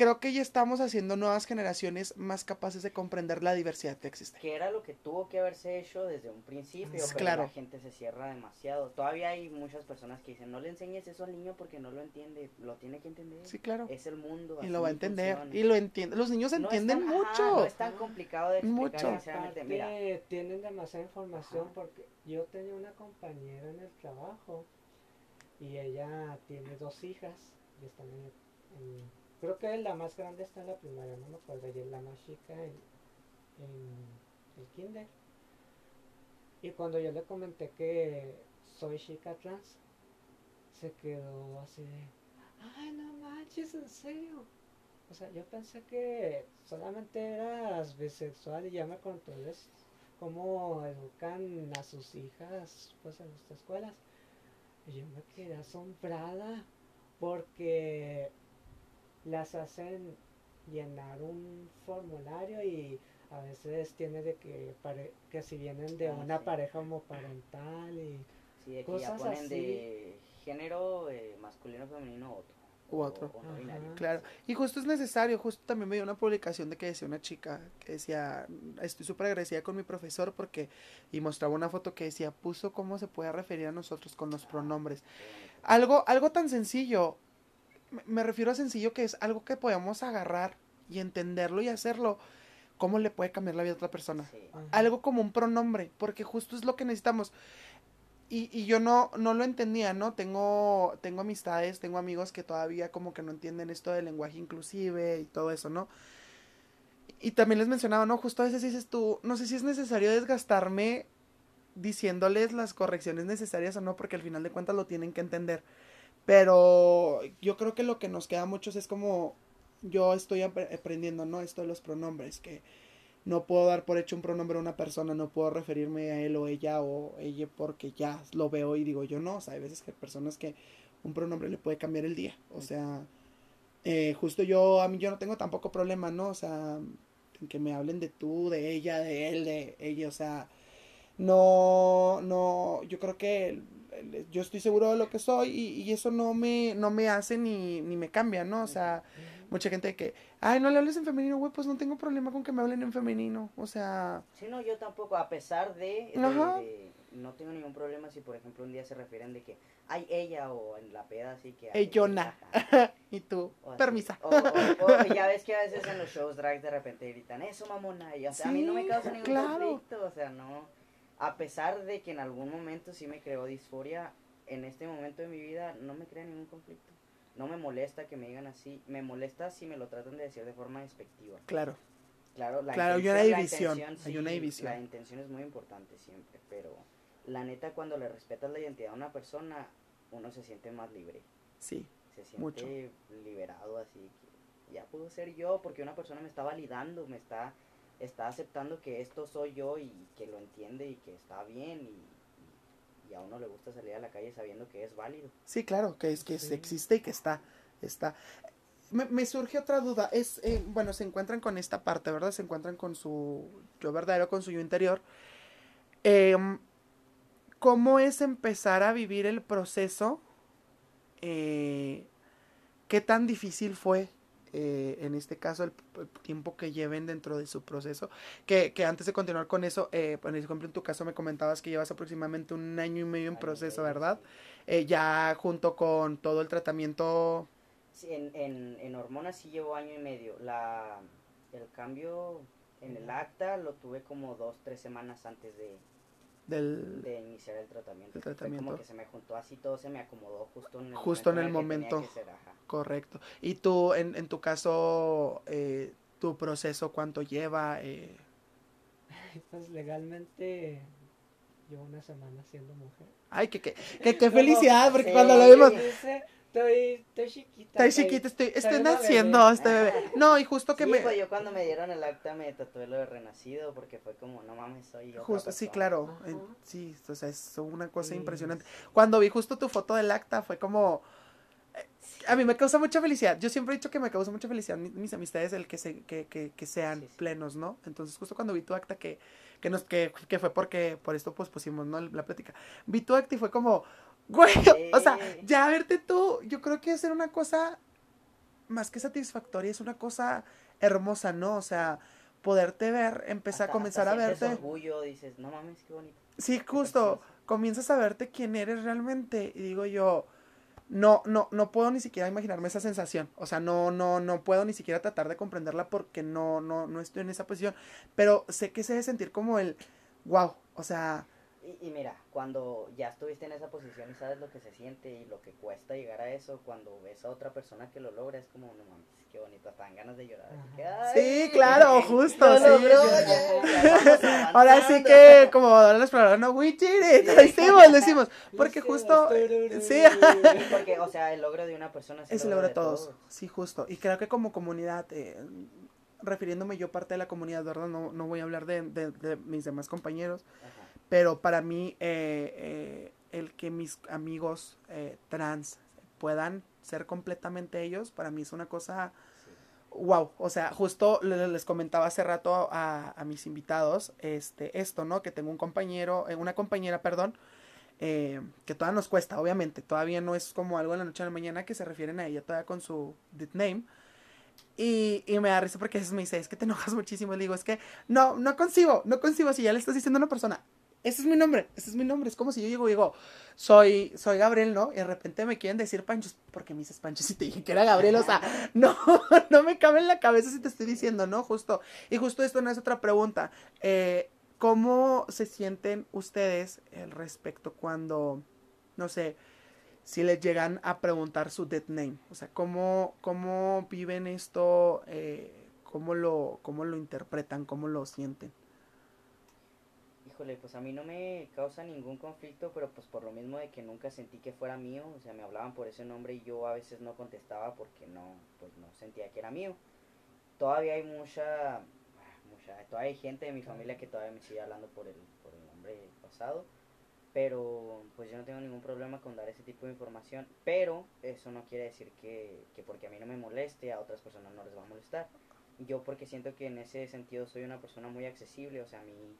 creo que ya estamos haciendo nuevas generaciones más capaces de comprender la diversidad que existe. que era lo que tuvo que haberse hecho desde un principio, Es pero claro. la gente se cierra demasiado. Todavía hay muchas personas que dicen, no le enseñes eso al niño porque no lo entiende, lo tiene que entender. Sí, claro. Es el mundo. Y así lo va a entender, funciona". y lo entiende, los niños No es entienden ajá, mucho. no es tan complicado de explicar, Mucho. Mira, tienen demasiada información Ajá. porque yo tenía una compañera en el trabajo y ella tiene dos hijas y están en, en- creo que la más grande está en la primaria, no me acuerdo, y la más chica en, el kinder. Y cuando yo le comenté que soy chica trans, se quedó así de, ay no manches, en serio. O sea, yo pensé que solamente eras bisexual y ya me contó es cómo educan a sus hijas pues en las escuelas. Y yo me quedé asombrada porque las hacen llenar un formulario y a veces tiene de que pare- que si vienen de Ah, una sí. pareja homoparental y Sí, aquí Cosas ya ponen así. de género eh, masculino, femenino otro. U otro. O, no binario. Ajá. Claro, y justo es necesario, justo también me dio una publicación de que decía una chica que decía, estoy súper agradecida con mi profesor porque, y mostraba una foto que decía, puso cómo se puede referir a nosotros con los pronombres. Qué bonito. Algo, algo tan sencillo, me- refiero a sencillo que es algo que podemos agarrar y entenderlo y hacerlo, cómo le puede cambiar la vida a otra persona. Sí. Algo como un pronombre, porque justo es lo que necesitamos. Y, y yo no, no lo entendía, ¿no? Tengo, tengo amistades, tengo amigos que todavía como que no entienden esto del lenguaje inclusive y todo eso, ¿no? Y también les mencionaba, ¿no? Justo a veces dices tú, no sé si es necesario desgastarme diciéndoles las correcciones necesarias o no, porque al final de cuentas lo tienen que entender. Pero yo creo que lo que nos queda a muchos es como yo estoy apre- aprendiendo, ¿no? Esto de los pronombres, que no puedo dar por hecho un pronombre a una persona, no puedo referirme a él o ella o ella porque ya lo veo y digo yo no, o sea, hay veces que hay personas que un pronombre le puede cambiar el día, o sea, eh, justo yo, a mí yo no tengo tampoco problema, ¿no? O sea, que me hablen de tú, de ella, de él, de ella, o sea, no, no, yo creo que yo estoy seguro de lo que soy y, y eso no me, no me hace ni, ni me cambia, ¿no? O sea, mucha gente que, ay, no le hables en femenino, güey, pues no tengo problema con que me hablen en femenino, o sea, Sí, no, yo tampoco, a pesar de, de- Ajá. de- no tengo ningún problema si por ejemplo un día se refieren de que hay ella o en la peda así que... Ajá, [laughs] y tú, o así. permisa. O, o- o ya ves que a veces en los [laughs] shows drag de repente gritan, eso mamona, y o sea, a mí no me causa ningún claro. conflicto, o sea, no, a pesar de que en algún momento sí me creó disforia, en este momento de mi vida no me crea ningún conflicto. No me molesta que me digan así, me molesta si me lo tratan de decir de forma despectiva. Claro, Claro, la Claro, hay una la división, intención, hay una división. La intención es muy importante siempre, pero la neta cuando le respetas la identidad a una persona, uno se siente más libre, sí, se siente Mucho. liberado así que ya puedo ser yo porque una persona me está validando, me está está aceptando que esto soy yo y que lo entiende y que está bien y, y a uno le gusta salir a la calle sabiendo que es válido. sí, claro, que es que Sí. existe y que está, está. Me, me surge otra duda, es, eh, bueno, se encuentran con esta parte, ¿verdad? Se encuentran con su yo verdadero, con su yo interior. Em, ¿Cómo es empezar a vivir el proceso? Eh, ¿Qué tan difícil fue, eh, en este caso, el, tiempo que lleven dentro de su proceso? Que, que antes de continuar con eso, eh, por ejemplo, en tu caso me comentabas que llevas aproximadamente un año y medio en proceso, ¿verdad? Eh, ya junto con todo el tratamiento Sí, en, en, en hormonas sí llevo año y medio. La, el cambio en el acta lo tuve como dos, tres semanas antes de, del... de iniciar el tratamiento. El Fue tratamiento. como que se me juntó así, todo se me acomodó justo en el Justo momento. en el que tenía momento. que ser, ajá. Correcto. Y tú, en, en tu caso, eh, tu proceso, ¿cuánto lleva? Eh, [laughs] Pues legalmente llevo una semana siendo mujer. Ay, [laughs] qué, qué, qué, qué felicidad, porque Sí. cuando lo vimos, Dice, Estoy, estoy chiquita. estoy chiquita, estoy, estoy naciendo, bebé. este bebé. No, y justo que sí, me... pues yo cuando me dieron el acta me tatué lo de renacido porque fue como, no mames, soy otra Justo, sí, claro. Ajá. sí, o sea, es una cosa Sí. impresionante. Cuando vi justo tu foto del acta, fue como... eh, A mí me causa mucha felicidad. Yo siempre he dicho que me causa mucha felicidad mi- mis amistades el que, se, que, que, que sean Sí, sí. plenos, ¿no? Entonces, justo cuando vi tu acta, que, que, nos, que, que fue porque, por esto pues pusimos, ¿no? La plática. Vi tu acta y fue como, güey, o sea, ya verte tú, yo creo que hacer una cosa más que satisfactoria, es una cosa hermosa, ¿no? O sea, poderte ver, empezar a comenzar a hasta verte. orgullo, dices, no mames, qué bonito. Sí, justo, comienzas a verte quién eres realmente y digo yo, no, no, no puedo ni siquiera imaginarme esa sensación, o sea, no, no, no puedo ni siquiera tratar de comprenderla porque no, no, no estoy en esa posición, pero sé que se debe sentir como el, wow, o sea, Y, y mira, cuando ya estuviste en esa posición y sabes lo que se siente y lo que cuesta llegar a eso, cuando ves a otra persona que lo logra, es como, no mames, qué bonito, hasta dan ganas de llorar. que. Sí, "Ay, claro, [laughs] justo, lo sí. logró, ya, [laughs] ahora sí avanzando". que como ahora los exploradores, no, we did it, Sí. decimos, [laughs] decimos, porque Sí, justo, tururú. sí, Sí, porque, o sea, el logro de una persona es Es el logro de todos. Sí, justo. Y creo que como comunidad, eh, refiriéndome yo parte de la comunidad, ¿verdad? No, no voy a hablar de, de- de mis demás compañeros, Ajá. Pero para mí eh, eh, el que mis amigos eh, trans puedan ser completamente ellos, para mí es una cosa wow. O sea, justo le- les comentaba hace rato a, mis invitados este, esto, ¿no? Que tengo un compañero, una compañera, perdón, que todavía nos cuesta, obviamente, todavía no es como algo en la noche a la mañana que se refieren a ella todavía con su dead name. Y, y me da risa porque me dice, es que te enojas muchísimo. Le digo, es que no, no concibo, no concibo. Si ya le estás diciendo a una persona, ese es mi nombre, ese es mi nombre. Es como si yo llego y digo, soy, soy Gabriel, ¿no? Y de repente me quieren decir Panchos, porque me dices Panchos y te dije que era Gabriel. O sea, [laughs] no, no me cabe en la cabeza si te estoy diciendo, ¿no? Justo. Y justo esto no es otra pregunta. Eh, ¿Cómo se sienten ustedes al respecto cuando, no sé, si les llegan a preguntar su dead name? O sea, ¿cómo, cómo viven esto? Eh, ¿cómo, lo, ¿Cómo lo interpretan? ¿Cómo lo sienten? Híjole, pues a mí no me causa ningún conflicto, pero pues por lo mismo de que nunca sentí que fuera mío, o sea, me hablaban por ese nombre y yo a veces no contestaba porque no, pues no sentía que era mío. Todavía hay mucha, mucha, todavía hay gente de mi familia que todavía me sigue hablando por el, por el nombre pasado, pero pues yo no tengo ningún problema con dar ese tipo de información, pero eso no quiere decir que, que porque a mí no me moleste, a otras personas no les va a molestar. Yo porque siento que en ese sentido soy una persona muy accesible, o sea, a mí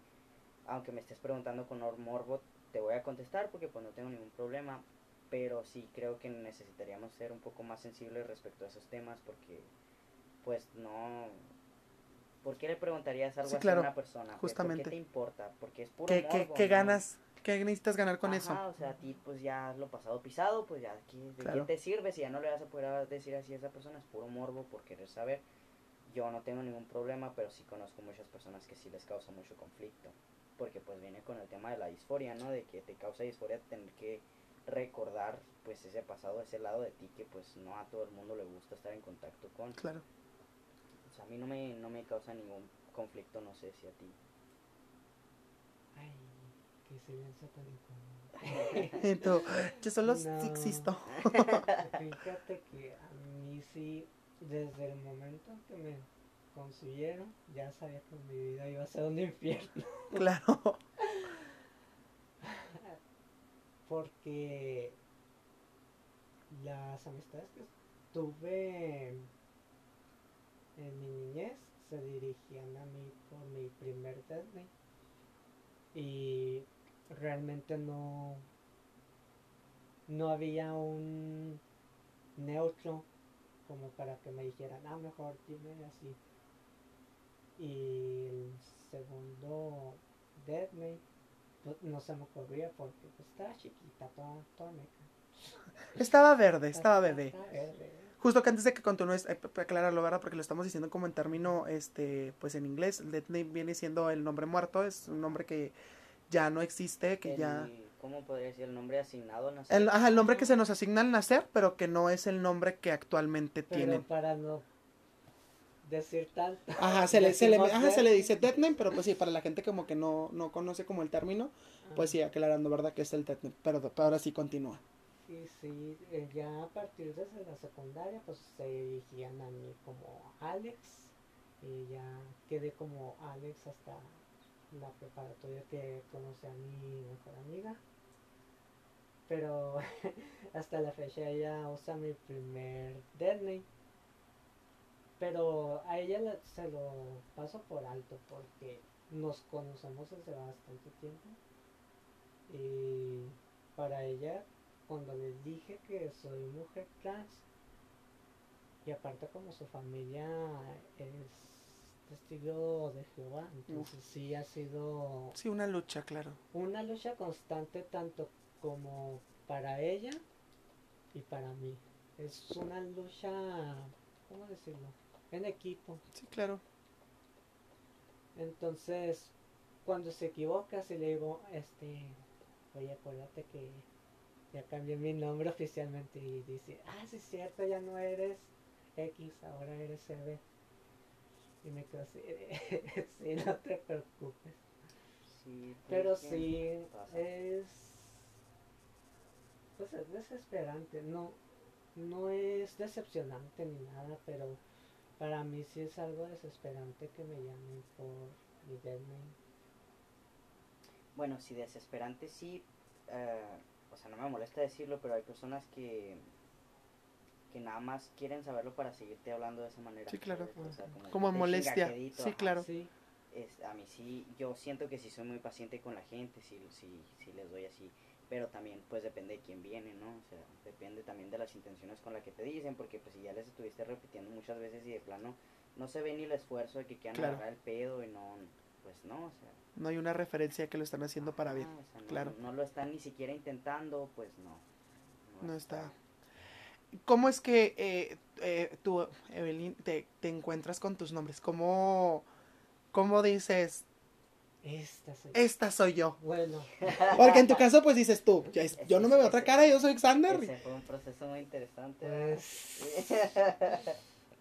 aunque me estés preguntando con morbo, te voy a contestar porque pues no tengo ningún problema, pero sí creo que necesitaríamos ser un poco más sensibles respecto a esos temas porque pues no ¿Por qué le preguntarías algo Sí, así claro, a una persona? ¿Por- justamente. ¿Por qué te importa? Porque es puro ¿Qué, morbo, qué ¿no? ganas? ¿Qué necesitas ganar con eso? O sea, a ti pues ya lo pasado pisado, pues ya, ¿qué- ¿de Claro. qué te sirve si ya no le vas a poder decir así a esa persona? Es puro morbo por querer saber. Yo no tengo ningún problema, pero sí conozco muchas personas que sí les causa mucho conflicto. Porque pues viene con el tema de la disforia, ¿no? De que te causa disforia tener que recordar pues ese pasado, ese lado de ti que pues no a todo el mundo le gusta estar en contacto con. Claro. O sea, a mí no me, no me causa ningún conflicto, no sé si a ti. Ay, qué silencio tan incómodo. Yo solo No. sí existo. [laughs] Fíjate que a mí sí, desde el momento en que me consiguieron, ya sabía que mi vida iba a ser un infierno. [laughs] Claro. [laughs] Porque las amistades que tuve en mi niñez se dirigían a mí por mi primer Disney. Y realmente no, no había un neutro como para que me dijeran, ah, mejor dime así. Y el segundo Deadmate pues, no se me ocurría porque pues, estaba chiquita, toda, toda meca. Estaba verde, estaba bebé. Estaba verde. Justo que antes de que continúes, eh, aclararlo, ¿verdad? Porque lo estamos diciendo como en término, este, pues en inglés, el dead name viene siendo el nombre muerto, es un nombre que ya no existe, que ya... El- ¿Cómo podría decir el nombre asignado al nacer? El, ajá, el nombre que se nos asigna al nacer, pero que no es el nombre que actualmente Pero tienen. para no decir tanto. Ajá, se [laughs] le, se le, ajá, se le dice dead name, pero pues sí, para la gente como que no, no conoce como el término, pues sí, aclarando, ¿verdad? Que es el dead name. Pero, pero ahora sí continúa. Y sí, eh, ya a partir de la secundaria, pues se dirigían a mí como Alex. Y ya quedé como Alex hasta la preparatoria que conocí a mi mejor amiga. Pero [laughs] hasta la fecha ella usa mi primer dead name. Pero a ella la- se lo paso por alto porque nos conocemos desde bastante tiempo. Y para ella, cuando les dije que soy mujer trans, y aparte como su familia es testigo de Jehová, entonces sí ha sido Sí, una lucha, claro. una lucha constante tanto como para ella y para mí. Es una lucha, ¿cómo decirlo? En equipo. Sí, claro. Entonces, cuando se equivoca, si le digo, este, oye, acuérdate que ya cambié mi nombre oficialmente y dice, ah, sí es cierto, ya no eres X, ahora eres CB. Y me quedo así, [laughs] sí, no te preocupes. Sí, Pero sí, es, pues es desesperante, no, no es decepcionante ni nada, pero para mí sí es algo desesperante que me llamen por mi dead name. Bueno, sí, desesperante sí. eh, o sea, no me molesta decirlo, pero hay personas que que nada más quieren saberlo para seguirte hablando de esa manera. Sí, claro. Como de molestia. Sí, ajá. claro. Sí, Es, a mí sí, yo siento que sí soy muy paciente con la gente, sí, sí, sí les doy así pero también pues depende de quién viene, ¿no? O sea, depende también de las intenciones con las que te dicen, porque pues si ya les estuviste repitiendo muchas veces y de plano no se ve ni el esfuerzo de que quieran Claro. agarrar el pedo y no, pues no, o sea. No hay una referencia que lo están haciendo para bien. ajá, o sea, no, claro. No lo están ni siquiera intentando, pues no. No está. ¿Cómo es que eh, eh, tú, Evelyn, te, te encuentras con tus nombres? ¿Cómo, cómo dices, Esta soy esta soy yo? Bueno, Porque en tu caso, pues dices tú, [laughs] yo no me veo otra cara, yo soy Xander. Ese fue un proceso muy interesante. pues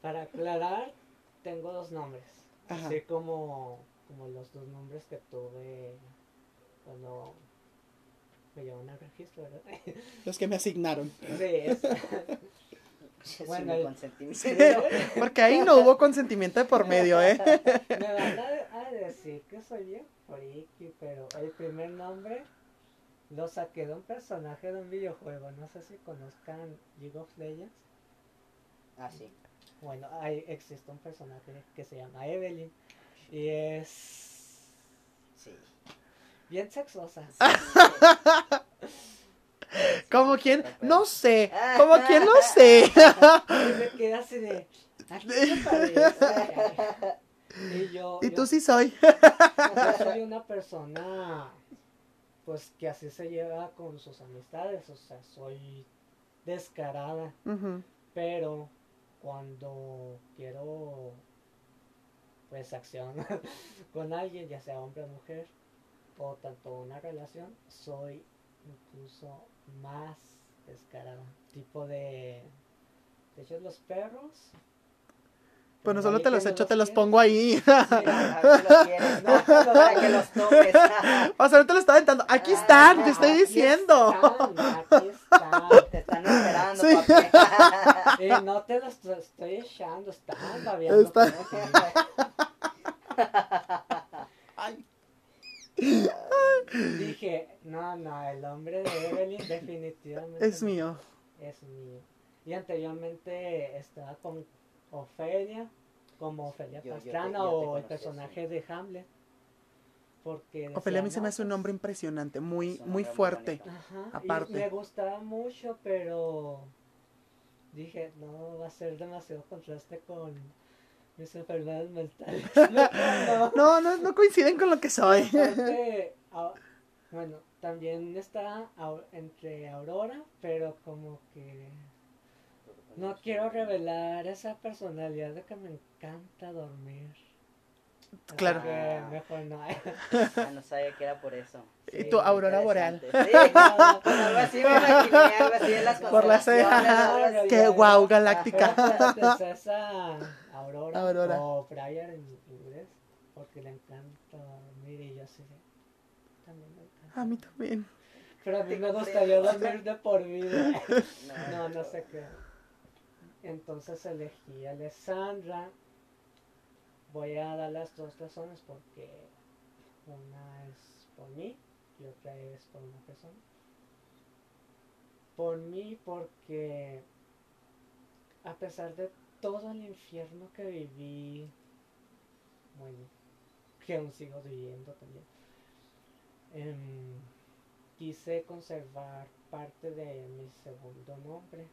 para aclarar, tengo dos nombres. Ajá. Así como, como los dos nombres que tuve cuando me llevaron al registro, ¿verdad? Los que me asignaron. Sí, es- [laughs] Bueno, el- consentimiento. Porque ahí no hubo consentimiento de por medio, ¿eh? [laughs] me van a, decir que soy bien friki, pero el primer nombre lo saqué de un personaje de un videojuego. No sé si conozcan League of Legends. Ah, sí. Bueno, hay, existe un personaje que se llama Evelyn y es Sí. bien sexosa. [laughs] Como quien, no sé, como quien no sé. Me queda así de, ¿a quién se parece? Y yo, Y yo- tú sí soy. [laughs] yo soy una persona, pues que así se lleva con sus amistades, o sea, soy descarada, pero cuando quiero, pues, acción [laughs] con alguien, ya sea hombre o mujer, o tanto una relación, soy incluso más descarada. Tipo de, de hecho, los perros. Bueno, pues, solo nadie te los no echo, te los pongo ahí. Sí, A ver si los quieres, ¿no? Para que los toques. [laughs] O sea, no te lo estaba aventando. Aquí están, te estoy Aquí diciendo. están, aquí están. Te están esperando, Sí. papi. [laughs] Eh, no te los estoy- echando, están babeando. Está-. [laughs] Ay, Dije, no, no, el hombre de Evelyn definitivamente es mío. es mío. Y anteriormente estaba con Ofelia, como Ofelia Yo- yo te- Pastrana yo te o el personaje de Hamlet. Porque Ofelia a mí se me "No, hace un pues, nombre impresionante, muy, muy fuerte. Ajá, Aparte. Y me gustaba mucho, pero dije, no, va a ser demasiado contraste con mis enfermedades mentales. [laughs] [laughs] No. No, no, no coinciden con lo que soy. Aparte, [laughs] a- bueno, también está entre Aurora, pero como que no quiero revelar esa personalidad de que me encanta dormir. Claro. que mejor no. Ah, no sabía que era por eso. Y tu aurora boreal. Sí, algo así me imaginé, algo así en las Por la ceja. Qué guau, galáctica. La princesa Aurora, Aurora. o Briar en inglés, porque le encanta dormir y yo así de... También me encanta. A mí también. Pero a mí Te me gustaría dormir de por vida. [laughs] No, No, no sé qué. Entonces elegí a Alessandra. Voy a dar las dos razones porque una es por mí y otra es por una persona. Por mí porque a pesar de todo el infierno que viví, bueno, que aún sigo viviendo también, em, quise conservar parte de mi segundo nombre,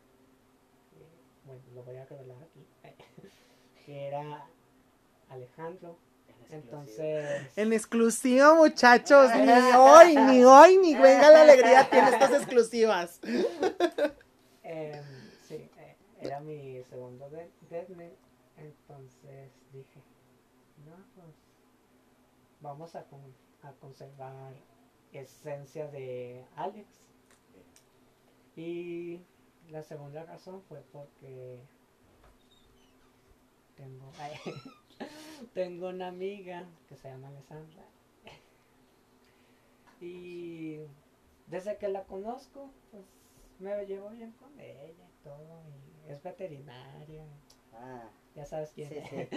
bueno, lo voy a revelar aquí, [laughs] que era Alejandro. En. Entonces, En exclusiva, muchachos. Ni [laughs] hoy, ni hoy, ni venga la alegría tiene estas exclusivas. em, eh, era mi segundo de entonces dije, no, pues vamos a, con- a conservar esencia de Alex. Y la segunda razón fue porque tengo, [laughs] tengo una amiga que se llama Alessandra. Y desde que la conozco, pues me llevo bien con ella y todo. Y es veterinaria. Ah, Ya sabes quién sí, es. sí.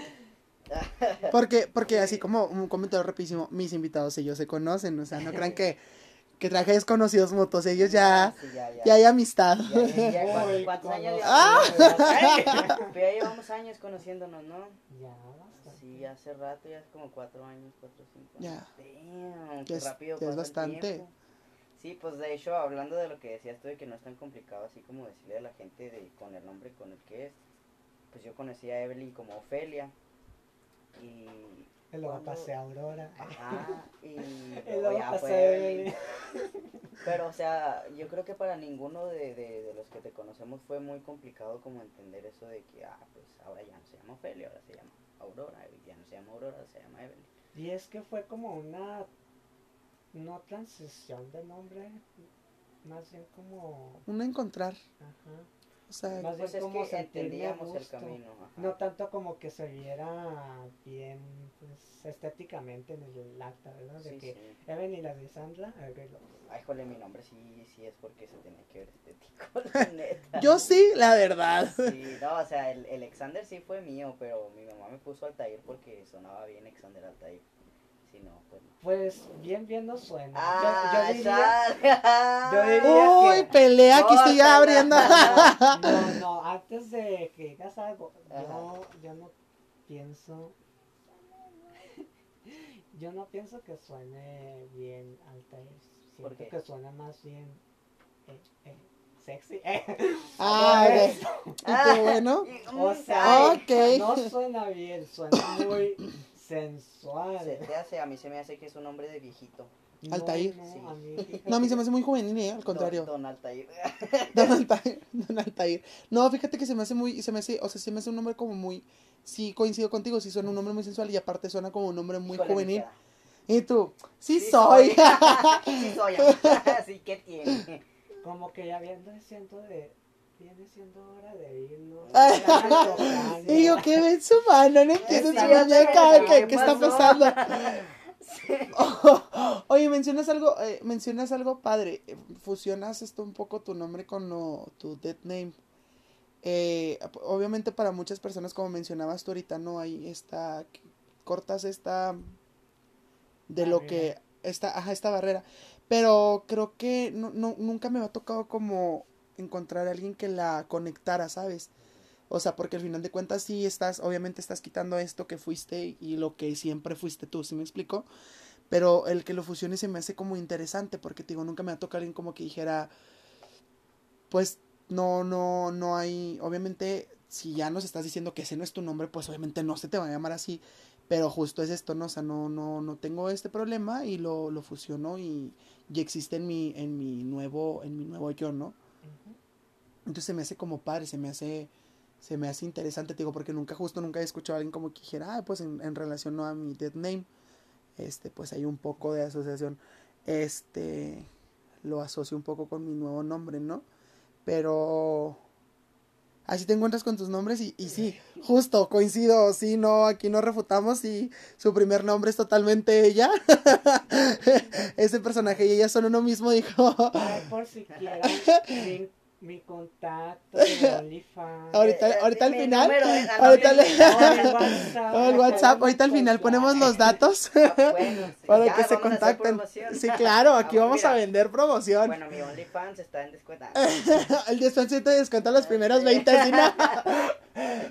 [laughs] Porque, porque así como un comentario rapidísimo, mis invitados ellos se conocen, o sea, no crean [laughs] que, que traje desconocidos mutuos, ellos ya, Sí, ya, ya. ya hay amistad. Ya, ya, ya, [laughs] ¿cuántos- Uy, ¿Cuántos años llevamos? Pero ya llevamos años conociéndonos, ¿no? Ya, bastante. Sí, hace rato, ya hace como cuatro años, cuatro o cinco. Ya. Damn, Ya qué es- rápido ya es el bastante. tiempo. Sí, pues de hecho, hablando de lo que decías tú, de que no es tan complicado así como decirle a la gente de con el nombre con el que es, pues yo conocí a Evelyn como Ofelia. Y. Y luego cuando- pasé a Aurora. Ajá, y [laughs] luego ya fue a Evelyn. [laughs] Pero, o sea, yo creo que para ninguno de, de, de los que te conocemos fue muy complicado como entender eso de que, ah, pues ahora ya no se llama Ofelia, ahora se llama Aurora, ya no se llama Aurora, se llama Evelyn. Y es que fue como una no transición de nombre, más bien como Un encontrar. ajá, O sea, Más Pues bien es como que sentirme a entendíamos el camino. ajá. no tanto como que se viera bien pues, estéticamente en el acta, ¿verdad? De Sí, que sí. Evan y la de Sandra. Ay, jole, mi nombre sí, sí es porque se tenía que ver estético, [laughs] la [laughs] neta. yo sí, la verdad. Sí, no, o sea, el, el Alexander sí fue mío, pero mi mamá me puso Altair porque sonaba bien Alexander Altair. Si no, pues no. Pues bien, bien no suena. Ah, yo, yo diría, salga. yo diría- Uy, que- pelea que estoy Córtala. abriendo. no, no, antes de que digas algo, yo, yo no pienso. Yo no pienso que suene bien Altair. ¿Por Siento qué? que suena más bien eh, eh, sexy. [laughs] Ah. Y qué bueno. [laughs] O sea, ay, Ok. No suena bien, suena muy sensual. Se te hace, a mí se me hace que es un hombre de viejito. No, Altair. no, Sí. a mí, [laughs] No, a mí se me hace muy juvenil, ¿eh? al contrario. Don, Altair. [laughs] Don Altair, Don Altair. No, fíjate que se me hace muy, se me hace, o sea, se me hace un nombre como muy, sí coincido contigo, sí suena un nombre muy sensual y aparte suena como un nombre muy Híjole, juvenil. Y tú, sí, Sí soy. [laughs] sí soy. Así que tiene. Como que ya viene siendo de. Viene siendo hora de irnos. [laughs] Y yo, ¿qué ven su mano? No entiendo su muñeca, ¿qué, ¿qué está pasando? [laughs] Sí. [laughs] Oye, mencionas algo, eh, mencionas algo padre. eh, Fusionas esto un poco tu nombre con lo- tu dead name. Eh, obviamente para muchas personas, como mencionabas tú ahorita, no hay esta, cortas esta de lo que esta, ajá, esta barrera. Pero creo que no, no, nunca me ha tocado como encontrar a alguien que la conectara, ¿sabes? O sea, porque al final de cuentas sí estás, obviamente estás quitando esto que fuiste y lo que siempre fuiste tú, ¿sí me explico? Pero el que lo fusione se me hace como interesante porque te digo, nunca me ha tocado alguien como que dijera, pues no, no, no hay, obviamente si ya nos estás diciendo que ese no es tu nombre, pues obviamente no se te va a llamar así, pero justo es esto, ¿no? O sea, no, no, no tengo este problema y lo, lo fusiono y, y existe en mi, en mi nuevo, en mi nuevo yo, ¿no? Entonces se me hace como padre, se me hace, se me hace interesante, te digo, porque nunca, justo nunca he escuchado a alguien como que dijera, ah, pues en, en relación ¿no? a mi dead name, este, pues hay un poco de asociación, este, lo asocio un poco con mi nuevo nombre, ¿no? Pero así te encuentras con tus nombres y, y sí, justo, coincido, sí, no, aquí no refutamos y su primer nombre es totalmente ella. [laughs] Ese personaje y ella son uno mismo, dijo. Ay, por si quieren [laughs] mi, contacto [laughs] de OnlyFans. Ahorita- ahorita al final, ah, ahorita el WhatsApp. O el WhatsApp, ahorita al final ponemos los datos Ah, bueno, sí, [laughs] para ya que se vamos a hacer contacten. promoción. Sí, claro, [laughs] aquí Ah, vamos a vender promoción. Bueno, mi OnlyFans está en descuento. El 10% de descuento a los primeros 20, ¿sí, no?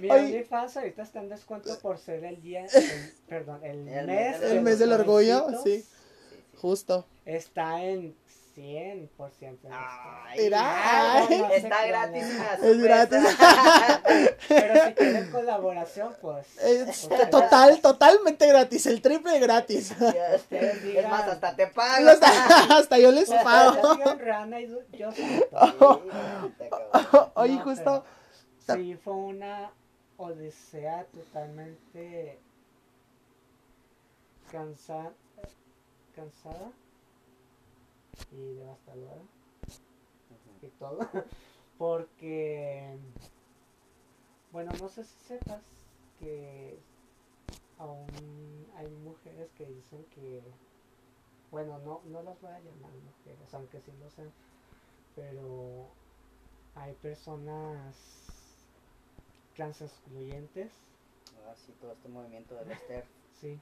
Mi. OnlyFans ahorita está en descuento por ser el día, el- perdón, el, El mes, El mes del orgullo, sí. Justo. Está en 100% de descuento. Ay, Mira. No, no está gratis. una Es gratis. [laughs] Pero si quieren colaboración, pues. Es [laughs] ustedes- total, totalmente gratis, el triple gratis. Ustedes Es más, hasta te pago. Hasta, [laughs] hasta yo les pago. digan Rana y yo-. Oye, No, justo. pero Sí, fue una odisea totalmente cansada, cansada y devastadora y todo, [laughs] porque, bueno, no sé si sepas que aún hay mujeres que dicen que, bueno, no, no las voy a llamar mujeres, aunque sí lo sean, pero hay personas trans excluyentes, Ah, sí, todo este movimiento del Esther. sí,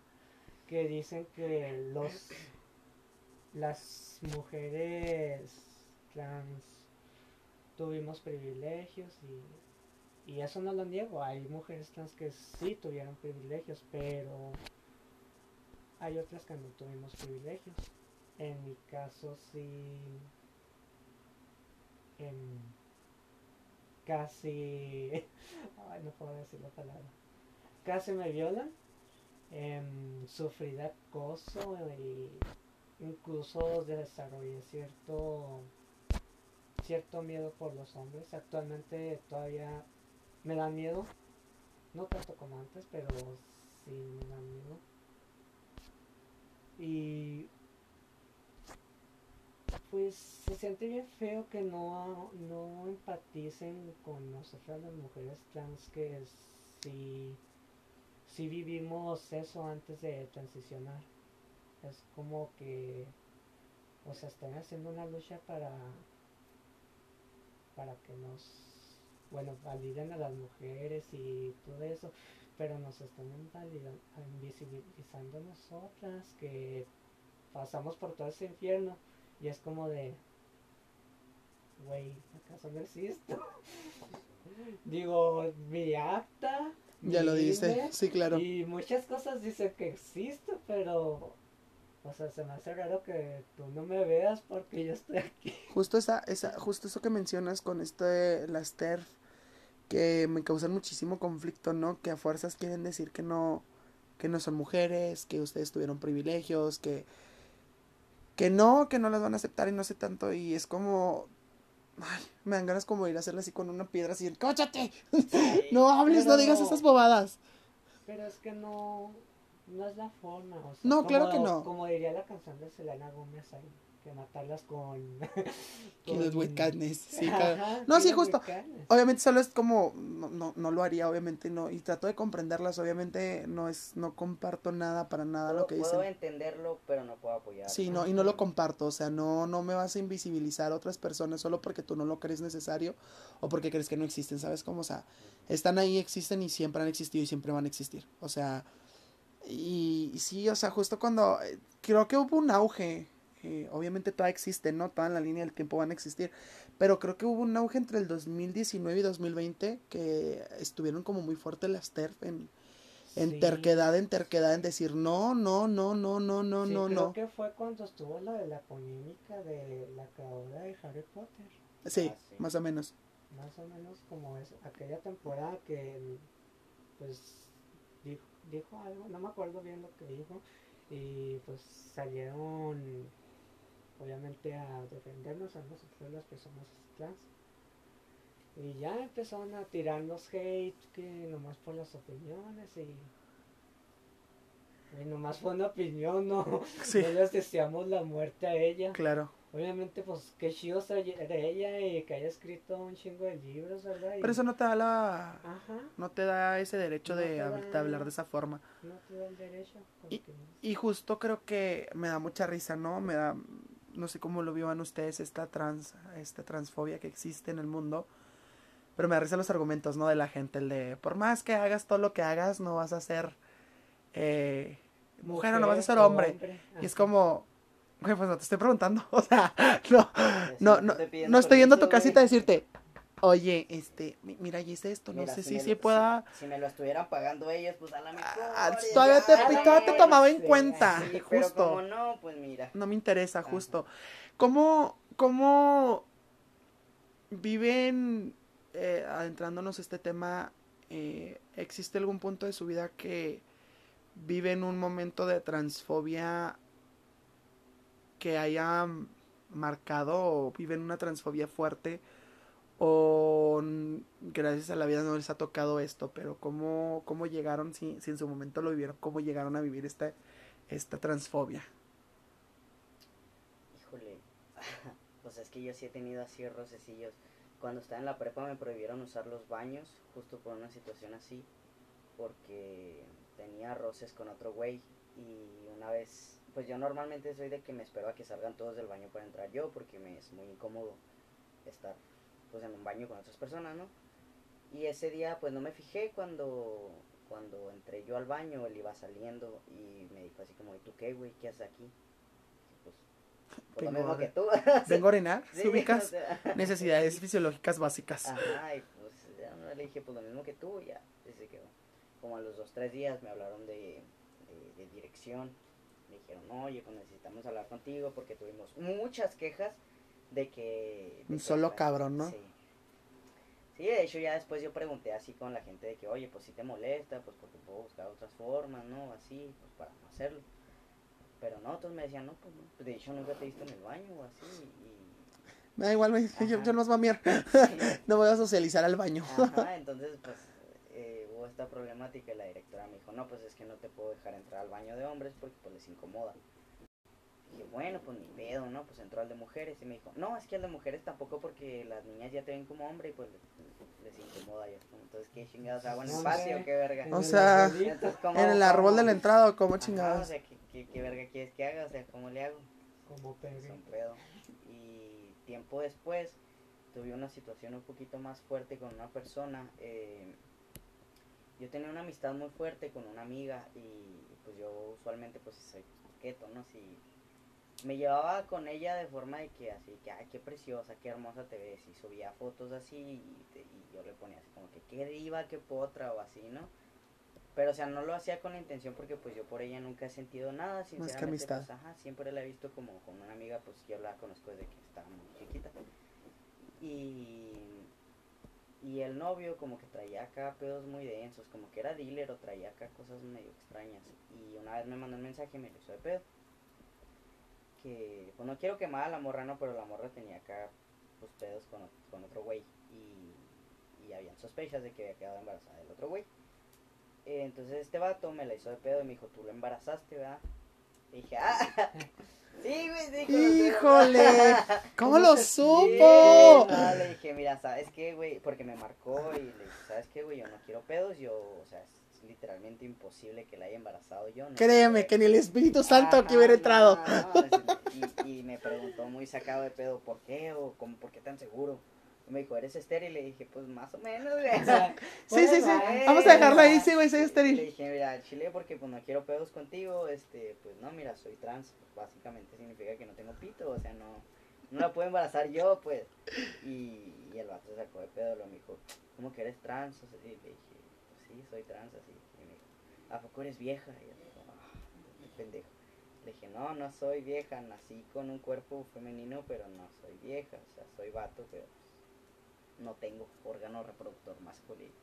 que dicen que los las mujeres trans tuvimos privilegios y, y eso no lo niego, hay mujeres trans que sí tuvieron privilegios, pero hay otras que no tuvimos privilegios. En mi caso sí. casi. [laughs] Ay, no puedo decir la palabra. Casi me violan. em, sufrí de acoso y incluso desarrollé cierto cierto miedo por los hombres. Actualmente todavía me da miedo. No tanto como antes, pero sí me da miedo. Y pues se siente bien feo que no, no empaticen con nosotras las mujeres trans que sí, sí vivimos eso antes de transicionar. Es como que, o sea, están haciendo una lucha para, para que nos, bueno, validen a las mujeres y todo eso, pero nos están invisibilizando nosotras que pasamos por todo ese infierno y es como de, güey, ¿acaso no existo? [laughs] Digo, mi acta, Ya lo dice, sí, claro. y muchas cosas dicen que existo, pero, o sea, se me hace raro que tú no me veas porque yo estoy aquí. Justo esa, esa, justo eso que mencionas con este, las TERF, que me causan muchísimo conflicto, ¿no? Que a fuerzas quieren decir que no, que no son mujeres, que ustedes tuvieron privilegios, que, que no, que no las van a aceptar y no sé tanto, y es como, ay, me dan ganas como de ir a hacerle así con una piedra así, ¡cállate! [laughs] No hables, no digas no. esas bobadas. Pero es que no, no es la forma, o sea, No, claro que como- no. Como diría la canción de Selena Gómez, hay que matarlas con... [laughs] Con- kindness, sí, Ajá, claro. No, sí, justo. Obviamente solo es como, no, no, no lo haría, obviamente no, y trato de comprenderlas, obviamente no es, no comparto nada para nada Puedo, lo que puedo dicen. entenderlo, pero no puedo apoyarlo. Sí, no, y no lo comparto, o sea, no, no me vas a invisibilizar a otras personas solo porque tú no lo crees necesario o porque crees que no existen, ¿sabes cómo? O sea, están ahí, existen y siempre han existido y siempre van a existir, o sea, y, y sí, o sea, justo cuando, eh, creo que hubo un auge, eh, obviamente todavía existen, ¿no? Toda en la línea del tiempo van a existir, pero creo que hubo un auge entre el 2019 y 2020 que estuvieron como muy fuertes las TERF en, en Sí. terquedad, en terquedad, en decir no, no, no, no, no, no, Sí, no, creo no. que fue cuando estuvo la de la polémica de la creadora de Harry Potter. Sí, Ah, sí. más o menos. Más o menos como es aquella temporada que pues dijo, dijo algo, no me acuerdo bien lo que dijo, y pues salieron obviamente a defendernos a nosotros las personas trans. Y ya empezaron a tirarnos hate que nomás por las opiniones y, y nomás fue una opinión, no, Sí. no les deseamos la muerte a ella. Claro. Obviamente, pues, qué chido ser de ella y que haya escrito un chingo de libros, ¿verdad? Y- Pero eso no te da la... Ajá, No te da ese derecho No de, hablar de esa forma. no te da el derecho. Y- porque- Y justo creo que me da mucha risa, ¿no? Me da... No sé cómo lo vivan ustedes, esta trans... Esta transfobia que existe en el mundo. Pero me da risa los argumentos, ¿no? De la gente. El de, por más que hagas todo lo que hagas, no vas a ser... Eh, mujer o no vas a ser hombre. Y es como... Güey, pues no te estoy preguntando. [laughs] O sea, no... No, Sí, no, piden no estoy yendo a tu casita a decirte, oye, este, mi- mira, y hice esto, no Mira, sé si si lo- pueda... Si, si me lo estuvieran pagando ellos, pues a la mejor. Ah, todavía te, todavía te tomaba en sí, cuenta, Sí, pero justo. como no, pues mira. No me interesa, Ajá. justo. ¿Cómo, cómo viven, eh, adentrándonos a este tema, eh, existe algún punto de su vida que viven un momento de transfobia que haya marcado o viven una transfobia fuerte o gracias a la vida no les ha tocado esto, pero cómo, cómo llegaron, si, si en su momento lo vivieron, cómo llegaron a vivir esta, esta transfobia. Híjole. [laughs] Pues es que yo sí he tenido así rocecillos. Cuando estaba en la prepa me prohibieron usar los baños, justo por una situación así. Porque tenía roces con otro güey. Y una vez, pues yo normalmente soy de que me espero a que salgan todos del baño para entrar yo, porque me es muy incómodo estar pues en un baño con otras personas, ¿no? Y ese día pues no me fijé cuando cuando entré yo al baño, él iba saliendo y me dijo así como, ¿y tú qué, güey? ¿Qué haces aquí? Pues, pues lo mismo que tú. [laughs] Vengo a orinar, Sí, ¿se ubicas? o sea, Necesidades [laughs] fisiológicas básicas. Ajá, y pues ya no le dije, pues lo mismo que tú, ya, desde que como a los dos, tres días me hablaron de, de, de dirección dijeron, oye, pues necesitamos hablar contigo porque tuvimos muchas quejas de que... de Un solo cabrón, ¿no? Sí. Sí, de hecho ya después yo pregunté así con la gente de que, oye, pues si te molesta, pues porque puedo buscar otras formas, ¿no? Así, pues para no hacerlo. Pero no, todos me decían, no, pues no. De hecho nunca te he visto en el baño o así. Y... Me da igual, me yo, yo no os voy a miar. [laughs] Sí. [laughs] No voy a socializar al baño. Ajá, [laughs] entonces pues esta problemática y la directora me dijo, no, pues es que no te puedo dejar entrar al baño de hombres porque pues les incomoda. Y dije, bueno, pues ni pedo, ¿no? Pues entró al de mujeres y me dijo, no, es que al de mujeres tampoco porque las niñas ya te ven como hombre y pues les, les incomoda. Yo, como, entonces, ¿qué chingados hago en el patio? ¿Qué verga? O sea. Entonces, ¿cómo- En el árbol cómo- de la entrada, ¿o cómo Ajá, o chingados? sea, ¿qué, qué, qué verga quieres que haga? O sea, ¿cómo le hago? Como pedo. Y tiempo después tuve una situación un poquito más fuerte con una persona. eh, yo tenía una amistad muy fuerte con una amiga y pues yo usualmente pues soy coqueto, ¿no? Si me llevaba con ella de forma de que así, que ay, qué preciosa, qué hermosa te ves y subía fotos así y, te- y yo le ponía así como que qué diva, qué potra o así, ¿no? Pero o sea, no lo hacía con la intención porque pues yo por ella nunca he sentido nada, sinceramente. amistad. Pues, ajá, siempre la he visto como con una amiga, pues yo la conozco desde que estaba muy chiquita. Y, y el novio como que traía acá pedos muy densos, como que era dealer o traía acá cosas medio extrañas. Y una vez me mandó un mensaje y me lo hizo de pedo. Que, pues no quiero quemar a la morra, no, pero la morra tenía acá pues pedos con, con otro güey. Y, y habían sospechas de que había quedado embarazada del otro güey. Entonces este vato me la hizo de pedo y me dijo, tú lo embarazaste, ¿verdad? Dije, ah, sí, güey, sí, con los dedos". ¡Híjole! ¿Cómo lo Sí, supo? no, le dije, mira, ¿sabes qué, güey? Porque me marcó y le dije, ¿sabes qué, güey? Yo no quiero pedos, yo, o sea, es literalmente imposible que la haya embarazado yo. no Créeme sé". que ni el Espíritu Santo Ajá, que hubiera no, entrado. no, y, y me preguntó muy sacado de pedo, ¿por qué? O ¿cómo, ¿por qué tan seguro? Me dijo, ¿eres estéril? Y le dije, pues más o menos, güey. [laughs] O sea, [laughs] Sí, sí, sí. Vamos a dejarla ahí, sí, güey, soy Y Le estéril. dije, mira, Chile, porque pues no quiero pedos contigo, este, pues no, mira, soy trans, básicamente significa que no tengo pito, o sea, no, no la puedo embarazar yo, pues. Y, y el vato se sacó de pedo, lo me dijo, ¿cómo que eres trans? O sea, y le dije, pues sí, soy trans, así. Y me dijo, ¿a poco eres vieja? Y yo le digo, ah, qué pendejo. Le dije, no, no soy vieja, nací con un cuerpo femenino, pero no soy vieja, o sea, soy vato, pero pues, no tengo órgano reproductor masculino.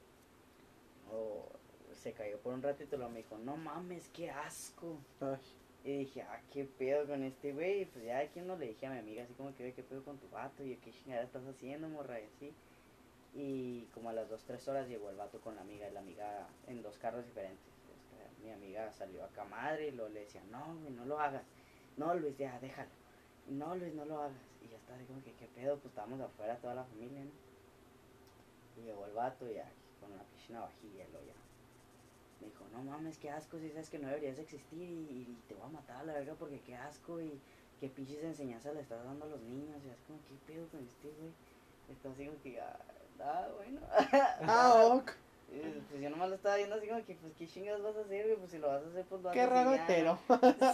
Oh, se cayó por un ratito y luego me dijo, no mames, qué asco. Ay, Y dije, ah, qué pedo con este güey. Pues ya aquí no le dije a mi amiga, así como que, "Oye, qué pedo con tu vato. Y yo, qué chingada estás haciendo, morra. Y así. Y como a las 2, 3 horas llegó el vato con la amiga. Y la amiga en dos carros diferentes. Mi amiga salió acá madre y luego le decía, no, güey, no lo hagas. No, Luis, ya, déjalo. No, Luis, no lo hagas. Y ya está, así como que, qué pedo, pues estábamos afuera toda la familia, ¿no? Y llegó el vato y con una piscina vajilla, lo ya. Me dijo, no mames, qué asco, si sabes que no deberías existir y, te voy a matar a la verga porque qué asco y qué pinches enseñanzas le estás dando a los niños. Y es como, ¿qué pedo con este güey? Está así como que, ah, ah, bueno. [laughs] Ah. Eh, Pues yo nomás lo estaba viendo así como que, pues, ¿qué chingados vas a hacer, güey? Pues si lo vas a hacer, pues lo Qué raro hetero.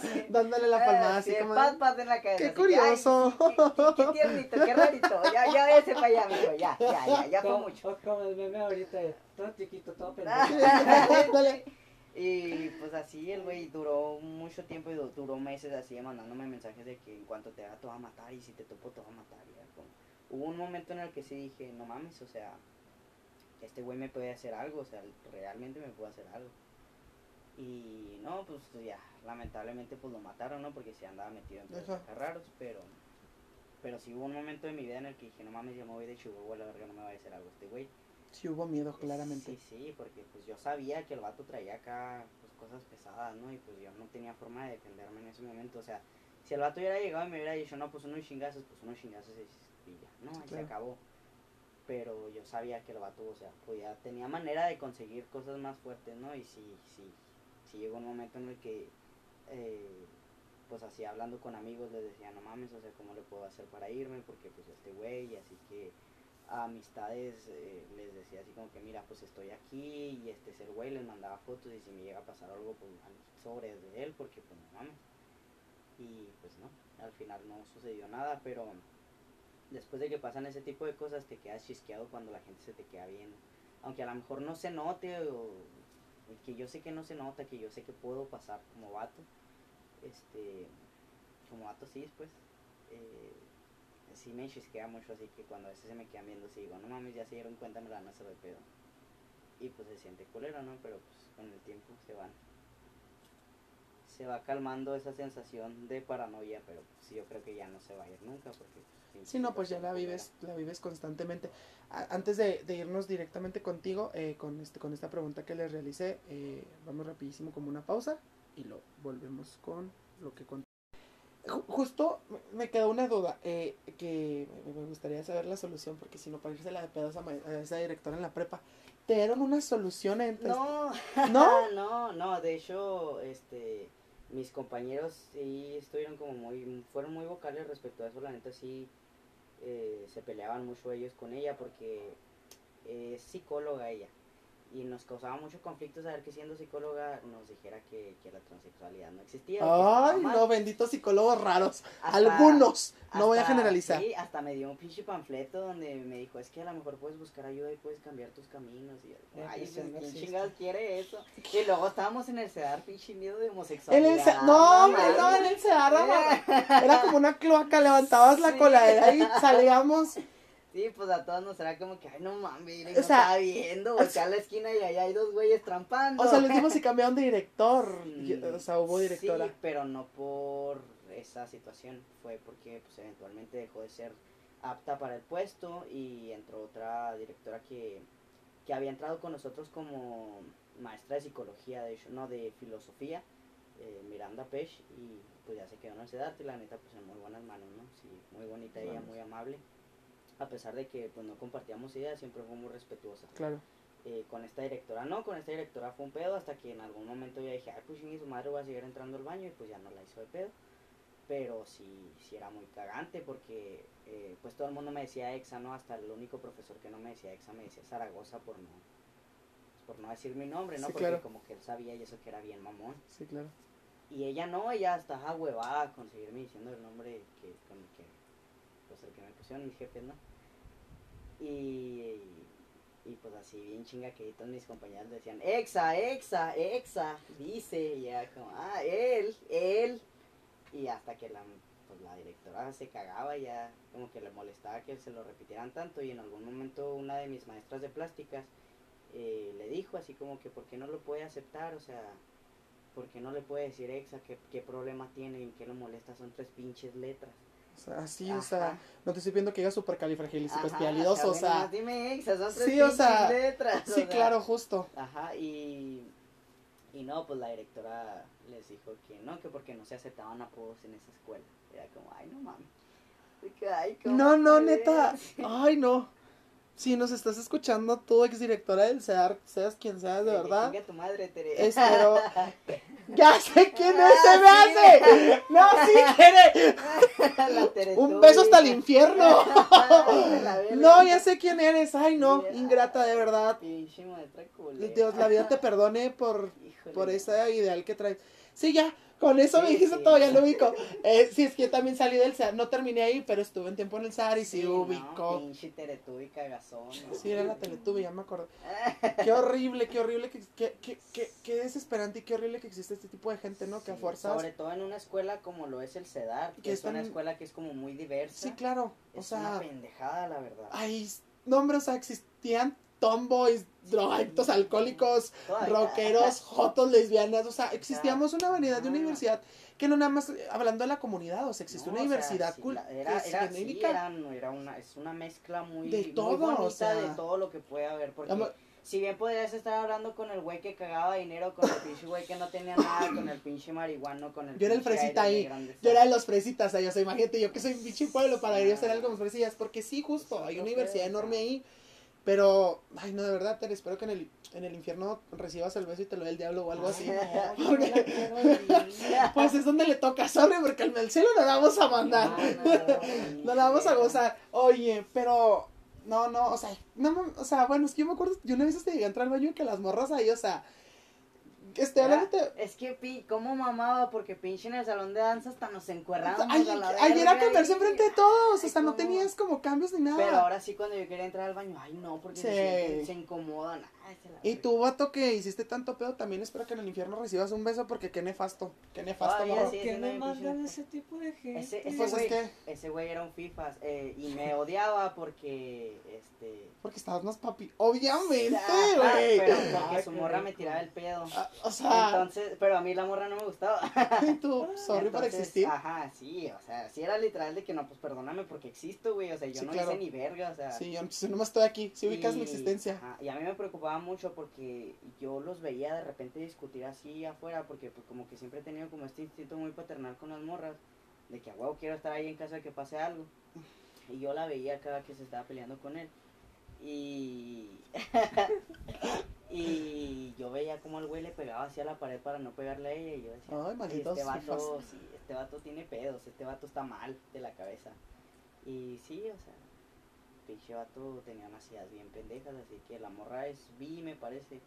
Sí. [laughs] Dándole la palmada Ah, así sí, como. pat, pat en la cabeza. Qué así que, ay, curioso. sí, qué, qué- qué tiernito, qué rarito. Ya, ya váyase para allá, amigo. Ya, ya, ya, ya fue como, mucho. como el meme ahorita todo chiquito, todo [laughs] pendejo. Y pues así el güey duró mucho tiempo y du- duró meses así mandándome mensajes de que en cuanto te haga te va a matar y si te topo te va a matar. como- Hubo un momento en el que sí dije, no mames, o sea, este güey me puede hacer algo, o sea, realmente me puede hacer algo. Y no, pues ya, lamentablemente pues lo mataron, ¿no? Porque se andaba metido en cosas raros, pero pero sí hubo un momento de mi vida en el que dije, no mames, yo me voy de Chihuahua, la verga no me va a hacer algo este güey. Sí hubo miedo, claramente. Sí, sí, porque pues yo sabía que el vato traía acá pues, cosas pesadas, ¿no? Y pues yo no tenía forma de defenderme en ese momento. O sea, si el vato hubiera llegado y me hubiera dicho, no, pues unos chingazos, pues unos chingazos y, y ya, ¿no? Ahí se acabó. Pero yo sabía que el vato, o sea, podía, tenía manera de conseguir cosas más fuertes, ¿no? Y sí, sí, sí llegó un momento en el que, eh, pues así hablando con amigos les decía, no mames, o sea, ¿cómo le puedo hacer para irme? Porque pues este güey, así que a amistades eh, les decía así como que mira pues estoy aquí y este es el güey les mandaba fotos y si me llega a pasar algo pues sobre de él porque pues no mames y pues no al final no sucedió nada pero después de que pasan ese tipo de cosas te quedas chisqueado cuando la gente se te queda bien aunque a lo mejor no se note o que yo sé que no se nota que yo sé que puedo pasar como vato este, como vato cis, pues, eh, sí me chisquea mucho, así que cuando a veces se me quedan viendo, sí digo, no mames, ya se dieron cuenta, me la van a hacer de pedo. Y pues se siente culero, ¿no? Pero pues con el tiempo se van. Se va calmando esa sensación de paranoia, pero pues yo creo que ya no se va a ir nunca, porque... Pues, Sí, no, pues ya la vives, la vives constantemente. A- antes de, de irnos directamente contigo, eh, con, este, con esta pregunta que les realicé, eh, vamos rapidísimo como una pausa y lo volvemos con lo que con Ju- Justo me- quedó una duda eh, que me- gustaría saber la solución, porque si no, para irse la de pedo a esa, ma- a esa directora en la prepa, ¿te dieron una solución entre No, [laughs] ¿No? [laughs] no, no, de hecho, este, mis compañeros sí estuvieron como muy, fueron muy vocales respecto a eso, la neta sí, eh, se peleaban mucho ellos con ella porque es psicóloga ella y nos causaba mucho conflicto saber que siendo psicóloga nos dijera que, que la transexualidad no existía. Ay, no, benditos psicólogos raros. Hasta- Algunos, no voy a generalizar. Sí, hasta me dio un pinche panfleto donde me dijo, es que a lo mejor puedes buscar ayuda y puedes cambiar tus caminos. Y ay, sí, ¿quién chingados quiere eso? Y luego estábamos en el CEDAR, pinche miedo de En homosexualidad. el no, hombre, no, en el [laughs] mamá. Era como una cloaca, levantabas la Sí. coladera y salíamos. Sí, pues a todos nos era como que, ay, no mames, O no sea, estaba viendo, a la esquina y ahí hay dos güeyes trampando. O sea, los últimos sí [laughs] cambiaron de director. O sea, hubo directora. Sí, pero no por esa situación, fue porque pues eventualmente dejó de ser apta para el puesto y entró otra directora que, que había entrado con nosotros como maestra de psicología, de hecho, no, de filosofía, eh, Miranda Pech, y pues ya se quedó en el CEDART y la neta pues en muy buenas manos, ¿no? Sí, muy bonita ella, muy amable. A pesar de que pues no compartíamos ideas, siempre fue muy respetuosa Claro. eh, con esta directora no, con esta directora fue un pedo hasta que en algún momento ya dije, ay, pues chingue su madre voy a seguir entrando al baño y pues ya no la hizo de pedo. Pero sí, sí era muy cagante porque eh, pues todo el mundo me decía Exa, ¿no? Hasta el único profesor que no me decía Exa me decía Zaragoza por no, por no decir mi nombre, ¿no? Sí, porque claro. como que él sabía y eso que era bien mamón. Sí, claro. Y ella no, ella estaba huevada a conseguirme diciendo el nombre que, con el que, pues el que me pusieron mis jefes, ¿no? Y, y pues así bien chinga que todos mis compañeros decían, exa, exa, exa, dice, y ya como, ah, él, él. Y hasta que la, pues, la directora se cagaba, ya como que le molestaba que se lo repitieran tanto y en algún momento una de mis maestras de plásticas eh, le dijo así como que, ¿por qué no lo puede aceptar? O sea, ¿por qué no le puede decir exa? ¿Qué, qué problema tiene? ¿En qué lo molesta? Son tres pinches letras. O sea, así, o sea, Ajá. no te estoy pidiendo que digas supercalifragilístico Ajá, espialidoso, o sea. Dime exa, son tres Sí, o sea, letras. o Sí, sea. claro, justo. Ajá, y, y no, pues la directora les dijo que no, que porque no se aceptaban apodos en esa escuela. Era como, ay, no mames. De que, "Ay, ¿cómo No, no, crees?". neta. Ay, no. Si nos estás escuchando, tú, exdirectora del CEAR, seas quien seas, de verdad. tu madre, Tere. Espero. [laughs] ¡Ya sé quién es! ¡Se me Ah, hace! ¡No, sí Teletubby. [laughs] ¡Un beso hasta el infierno! [laughs] No, ya sé quién eres. Ay, no, ingrata, de verdad. Dios, la vida te perdone por, por ese ideal que traes. Sí, ya, con eso me Sí, dijiste sí. todo, ya lo ubico. Eh, sí, es que yo también salí del SAR, no terminé ahí, pero estuve un tiempo en el SAR y sí, no, ubico. Pinche Teletubby cagazón. ¿no? Sí, era la Teletubby, ya me acuerdo. [laughs] Qué horrible, qué horrible, que, que, que, que- qué desesperante y qué horrible que existe este tipo de gente, ¿no? Que a Sí, fuerzas... Sobre todo en una escuela como lo es el CEDAR, que, Que es una escuela que es como muy diversa. Sí, claro, o Es una pendejada, la verdad. Ay, no, hombre, o sea, existían tomboys, drogadictos, alcohólicos, rockeros, jotos, lesbianas, o sea, existíamos una vanidad de Ajá. universidad que no nada más eh, hablando de la comunidad, o sea, existe No, una diversidad sí, era, era, sí, era, era una, es una mezcla muy, De muy todo, bonita o sea. de todo lo que puede haber. Porque si bien podrías estar hablando con el güey que cagaba dinero, con el pinche güey que no tenía nada, con el pinche marihuano, con el Yo era el fresita ahí. Yo era de los fresitas, ahí, o sea, imagínate, yo que soy un pinche pueblo para ellos eran como fresillas, porque sí, justo, hay una pedo, enorme ahí, pero, ay, no, de verdad, te espero que en el, en el infierno recibas el beso y te lo dé el diablo o algo así. No, [laughs] Porque- no. [laughs] Pues es donde le toca, sorry, porque al del cielo no la vamos a mandar. No, [laughs] la vamos a gozar. Oye, pero. No, no, o sea, no, o sea, bueno, es que yo me acuerdo, yo una vez hasta llegué a entrar al baño y que las morras ahí, o sea, Estoy hablando de... Es que, pi, ¿cómo mamaba? Porque pinche en el salón de danza hasta nos encuerramos Ay, a la ayer cambiarse ahí. enfrente de todos, hasta no tenías como cambios ni nada. Pero ahora sí, cuando yo quería entrar al baño, ay, no, porque se incomodan. Y tú, vato, que hiciste tanto pedo, también espero que en el infierno recibas un beso porque qué nefasto, qué nefasto, Todavía morro. ¿Por sí, qué me mandan ese tipo de gente? Ese, ese Pues es güey, que- ese güey era un fifas eh, y me [laughs] odiaba porque, este... Porque estabas más papi. Obviamente, güey. Pero porque Ay, su morra me tiraba el pedo. Ah, o sea, Entonces, pero a mí la morra no me gustaba. [laughs] tú, sorry por existir. Ajá, sí, o sea, sí era literal de que no, pues perdóname porque existo, güey. O sea, yo Sí, no claro. hice ni verga, o sea. Sí, yo, yo nomás estoy aquí, si ubicas mi y- existencia. ajá, y a mí me preocupaba mucho porque yo los veía de repente discutir así afuera, porque pues como que siempre he tenido como este instinto muy paternal con las morras, de que a huevo quiero estar ahí en caso de que pase algo. Y yo la veía cada que se estaba peleando con él. Y. [laughs] y yo veía como el güey le pegaba así a la pared para no pegarle a ella. Y yo decía, Ay, este vato, sí, este vato tiene pedos, este vato está mal de la cabeza. Y sí, o sea, pinche vato tenía unas ideas bien pendejas, así que la morra es bi, me parece,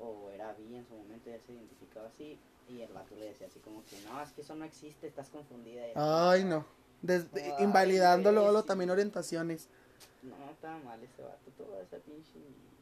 o era bi en su momento, ya se identificaba así. Y el vato le decía así como que, no, es que eso no existe, estás confundida. y Ay, no. Ay, invalidando luego sí. también orientaciones. No, estaba mal ese vato, toda esa pinche,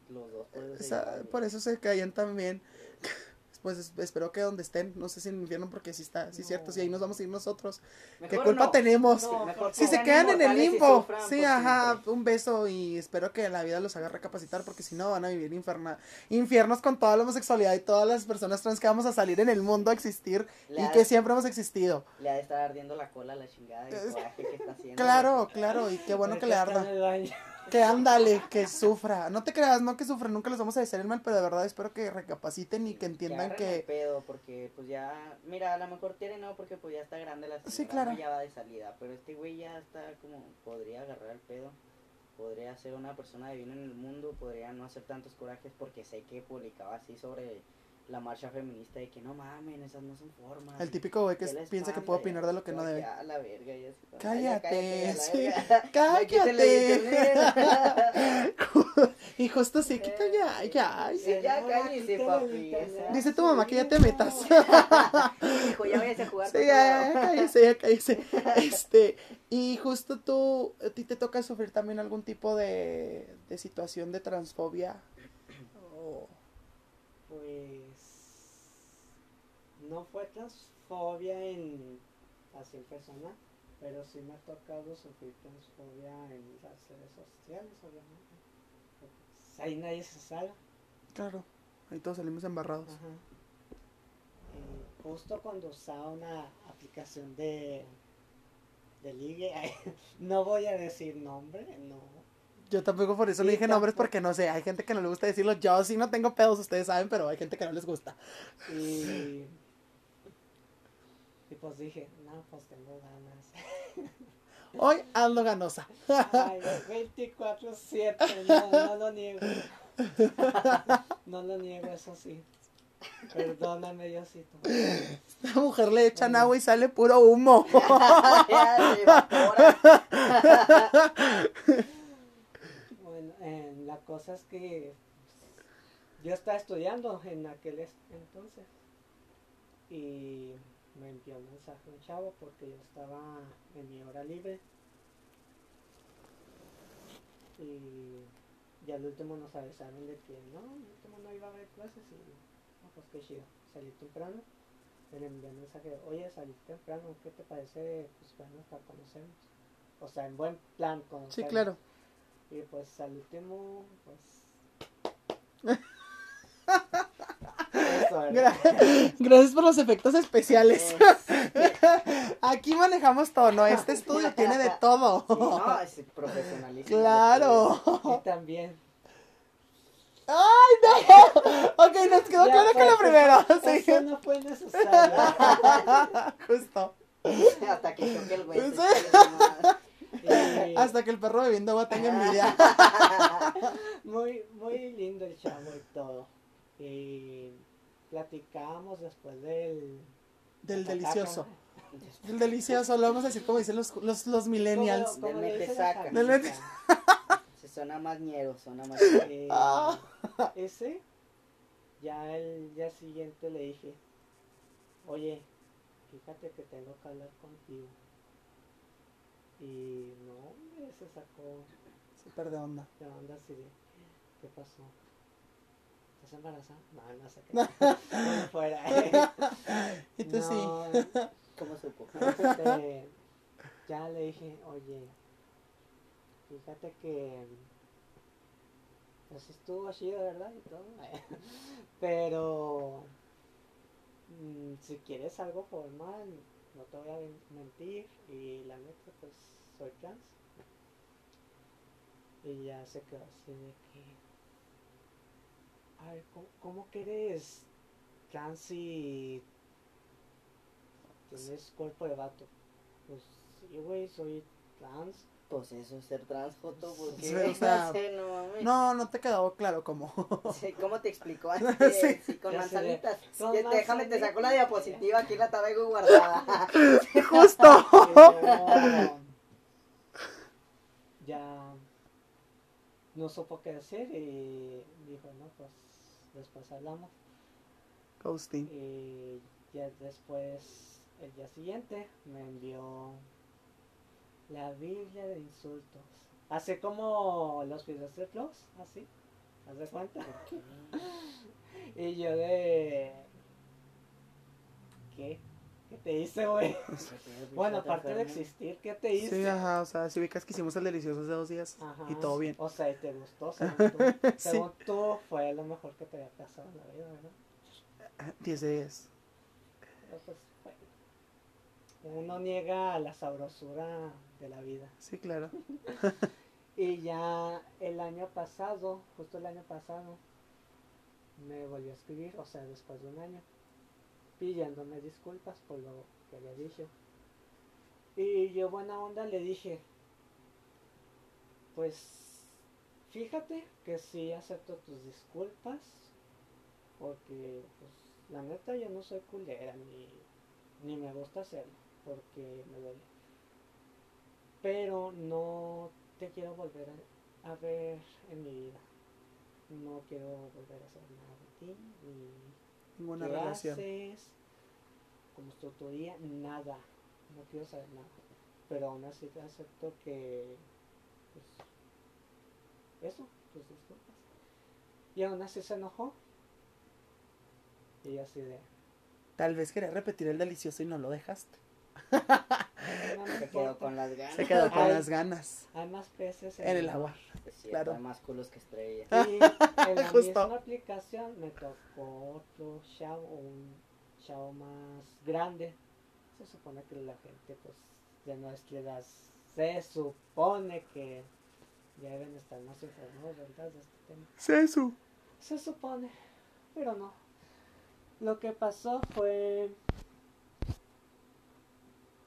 los dos por Esa- llevaban, por eso se caían también. [laughs] Pues es- espero que donde estén, no sé si en el infierno, porque sí está, sí es cierto, si ahí nos vamos a ir nosotros. ¿Qué Mejor culpa no. tenemos? No, Mejor Si se quedan en el limbo. sufran Sí, ajá, siempre. un beso y espero que la vida los haga recapacitar porque si no van a vivir inferna infiernos con toda la homosexualidad y todas las personas trans que vamos a salir en el mundo a existir Le y que de- siempre hemos existido. Le ha de estar ardiendo la cola a la chingada y el coraje que está haciendo. Claro, claro, y qué bueno [laughs] que le arda. Que ándale, que sufra. No te creas, no que sufra, nunca les vamos a decir el mal, pero de verdad espero que recapaciten y que entiendan que... pedo porque pues ya mira a lo mejor tiene no porque pues ya está grande la señora Sí, claro. ya va de salida pero este güey ya está como podría agarrar el pedo podría ser una persona de bien en el mundo podría no hacer tantos corajes porque sé que publicaba así sobre la marcha feminista de que no mamen esas no son formas El típico güey que ¿Qué les piensa que puede opinar de lo que no de debe. "Ah, la verga y así, "Ay, ya Cállate, a la sí, verga". [laughs] Ya quítenle el cállate. [laughs] y justo sí, quita ya, ya. Sí, ya cállese, papi. Dice tu mamá que ya te metas. [laughs] Hijo, ya vayas a jugar. Sí, ya, cállese, ya, cállese. Este, y justo tú, a ti te toca sufrir también algún tipo de, de situación de transfobia. O- Pues no fue transfobia en así en persona, pero sí me ha tocado sufrir transfobia en las redes sociales, obviamente. Pues, ahí nadie se salva. claro, ahí todos salimos embarrados. Ajá. Justo cuando usaba una aplicación de de ligue, [laughs] no voy a decir nombre, no. Yo tampoco por eso Sí, le dije nombres porque no sé, hay gente que no le gusta decirlo. Yo sí no tengo pedos, ustedes saben, pero hay gente que no les gusta. Y pues dije, no, pues tengo ganas. [laughs] Hoy ando ganosa. Ay, 24-7, no, no lo niego. [laughs] No lo niego, eso sí. Perdóname, Diosito. La mujer le echan agua y sale puro humo. [laughs] Bueno, eh, la cosa es que yo estaba estudiando en aquel es- entonces y me envió un mensaje un chavo porque yo estaba en mi hora libre y, y al último nos avisaron de que no, al último no iba a haber clases y no, pues qué chido, salí temprano me envió un mensaje, oye salí temprano, ¿qué te parece? Pues bueno, para conocernos o sea, en buen plan Sí, conocernos claro. y pues al último, pues. [laughs] [laughs] Gracias por los efectos especiales. [laughs] Eh, [laughs] Aquí manejamos todo, ¿no? Este estudio tiene de todo. sí, no, es profesionalísimo. Claro. Y también. ¡Ay, no! Ok, nos quedó Ya, claro que lo primero. eso- Sí. Eso no fue necesario. Justo. Hasta que choque el güey. Sí. Hasta que el perro bebiendo agua tenga envidia. muy, muy lindo el chavo y todo. Y platicábamos después del. Del Ataca. delicioso. [laughs] Del delicioso, lo vamos a decir como dicen los, los, los millennials. Como- como Del le dicen metesaca. a Del Jamaica. Se suena más ñero, suena más. Eh, Ah. ese ya el día siguiente le dije, oye, fíjate que tengo que hablar contigo. Y no, hombre, se sacó Súper de onda. de onda así de, ¿qué pasó? ¿Estás embarazada? No, no sé qué. [laughs] Fuera. [laughs] Y tú sí. No, ¿Cómo supo? este, ya le dije, oye, fíjate que pues estuvo chido, ¿verdad? Y todo. [laughs] Pero mm, si quieres algo formal, no te voy a men- mentir. Y la neta, pues soy trans. Y ya se quedó así de que. A ver, ¿cómo, cómo que eres trans y tienes cuerpo de vato? Pues sí, güey, soy trans. Pues eso es ser trans, Joto, porque Sí, o [laughs] sea, no. No, no te quedó claro cómo. [laughs] Sí, ¿Cómo te explicó? [laughs] Así Sí. con Ya manzanitas. con Ya, Déjame, te saco la diapositiva, aquí la traigo guardada. Justo. Ya no supo qué decir y dijo, no, pues después hablamos. Ghosting. Y ya después, el día siguiente, me envió la Biblia de insultos. Así como los videos de Plus, así. ¿Haz de cuenta? [laughs] Y yo de... ¿Qué? ¿Qué te hice, güey? [laughs] [laughs] Bueno, aparte de existir, ¿qué te hice? Sí, ajá, o sea, si ubicas que hicimos el delicioso hace dos días Ajá. y todo bien. O sea, y te gustó, [laughs] según tú. Sí. Según tú, fue lo mejor que te había pasado en la vida, ¿verdad? 10 de 10. Pero, pues, bueno, uno niega la sabrosura de la vida. Sí, claro. Y ya el año pasado, justo el año pasado, me volvió a escribir, o sea, después de un año, pidiéndome disculpas por lo que había dicho. Y yo buena onda le dije, pues fíjate que sí acepto tus disculpas, porque pues la neta yo no soy culera ni, ni me gusta hacerlo, porque me duele. Pero no te quiero volver a, a ver en mi vida. No quiero volver a hacer nada de ti, ni Ninguna qué relación. haces, cómo estuvo tu día, nada. No quiero saber nada. Pero aún así te acepto que, pues, eso, tus disculpas. Y aún así se enojó. Y así de, Tal vez quería repetir el delicioso y no lo dejaste. [laughs] Se quedó con las ganas. Se quedó con Ay. las ganas Hay más peces en el agua. Cierto, Claro. hay más culos que estrellas. Y en la [laughs] Justo. misma aplicación me tocó otro chavo, un chavo más grande. Se supone que la gente pues de nuestra edad se supone que ya deben estar más informados, ¿verdad? De este tema. Sesu. Se supone, pero no. Lo que pasó fue...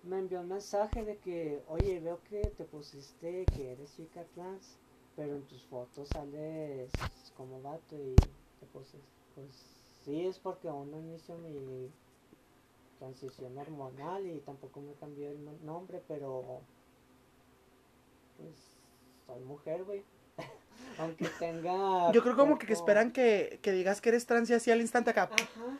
Me envió un mensaje de que, oye, veo que te pusiste que eres chica trans, pero en tus fotos sales como vato y te puse, pues sí, es porque aún no inicio mi transición hormonal y tampoco me cambié el no- nombre, pero pues soy mujer, güey. [laughs] Aunque tenga... Yo creo como que, que cuerpo- esperan que, que digas que eres trans y así al instante acá. Ajá.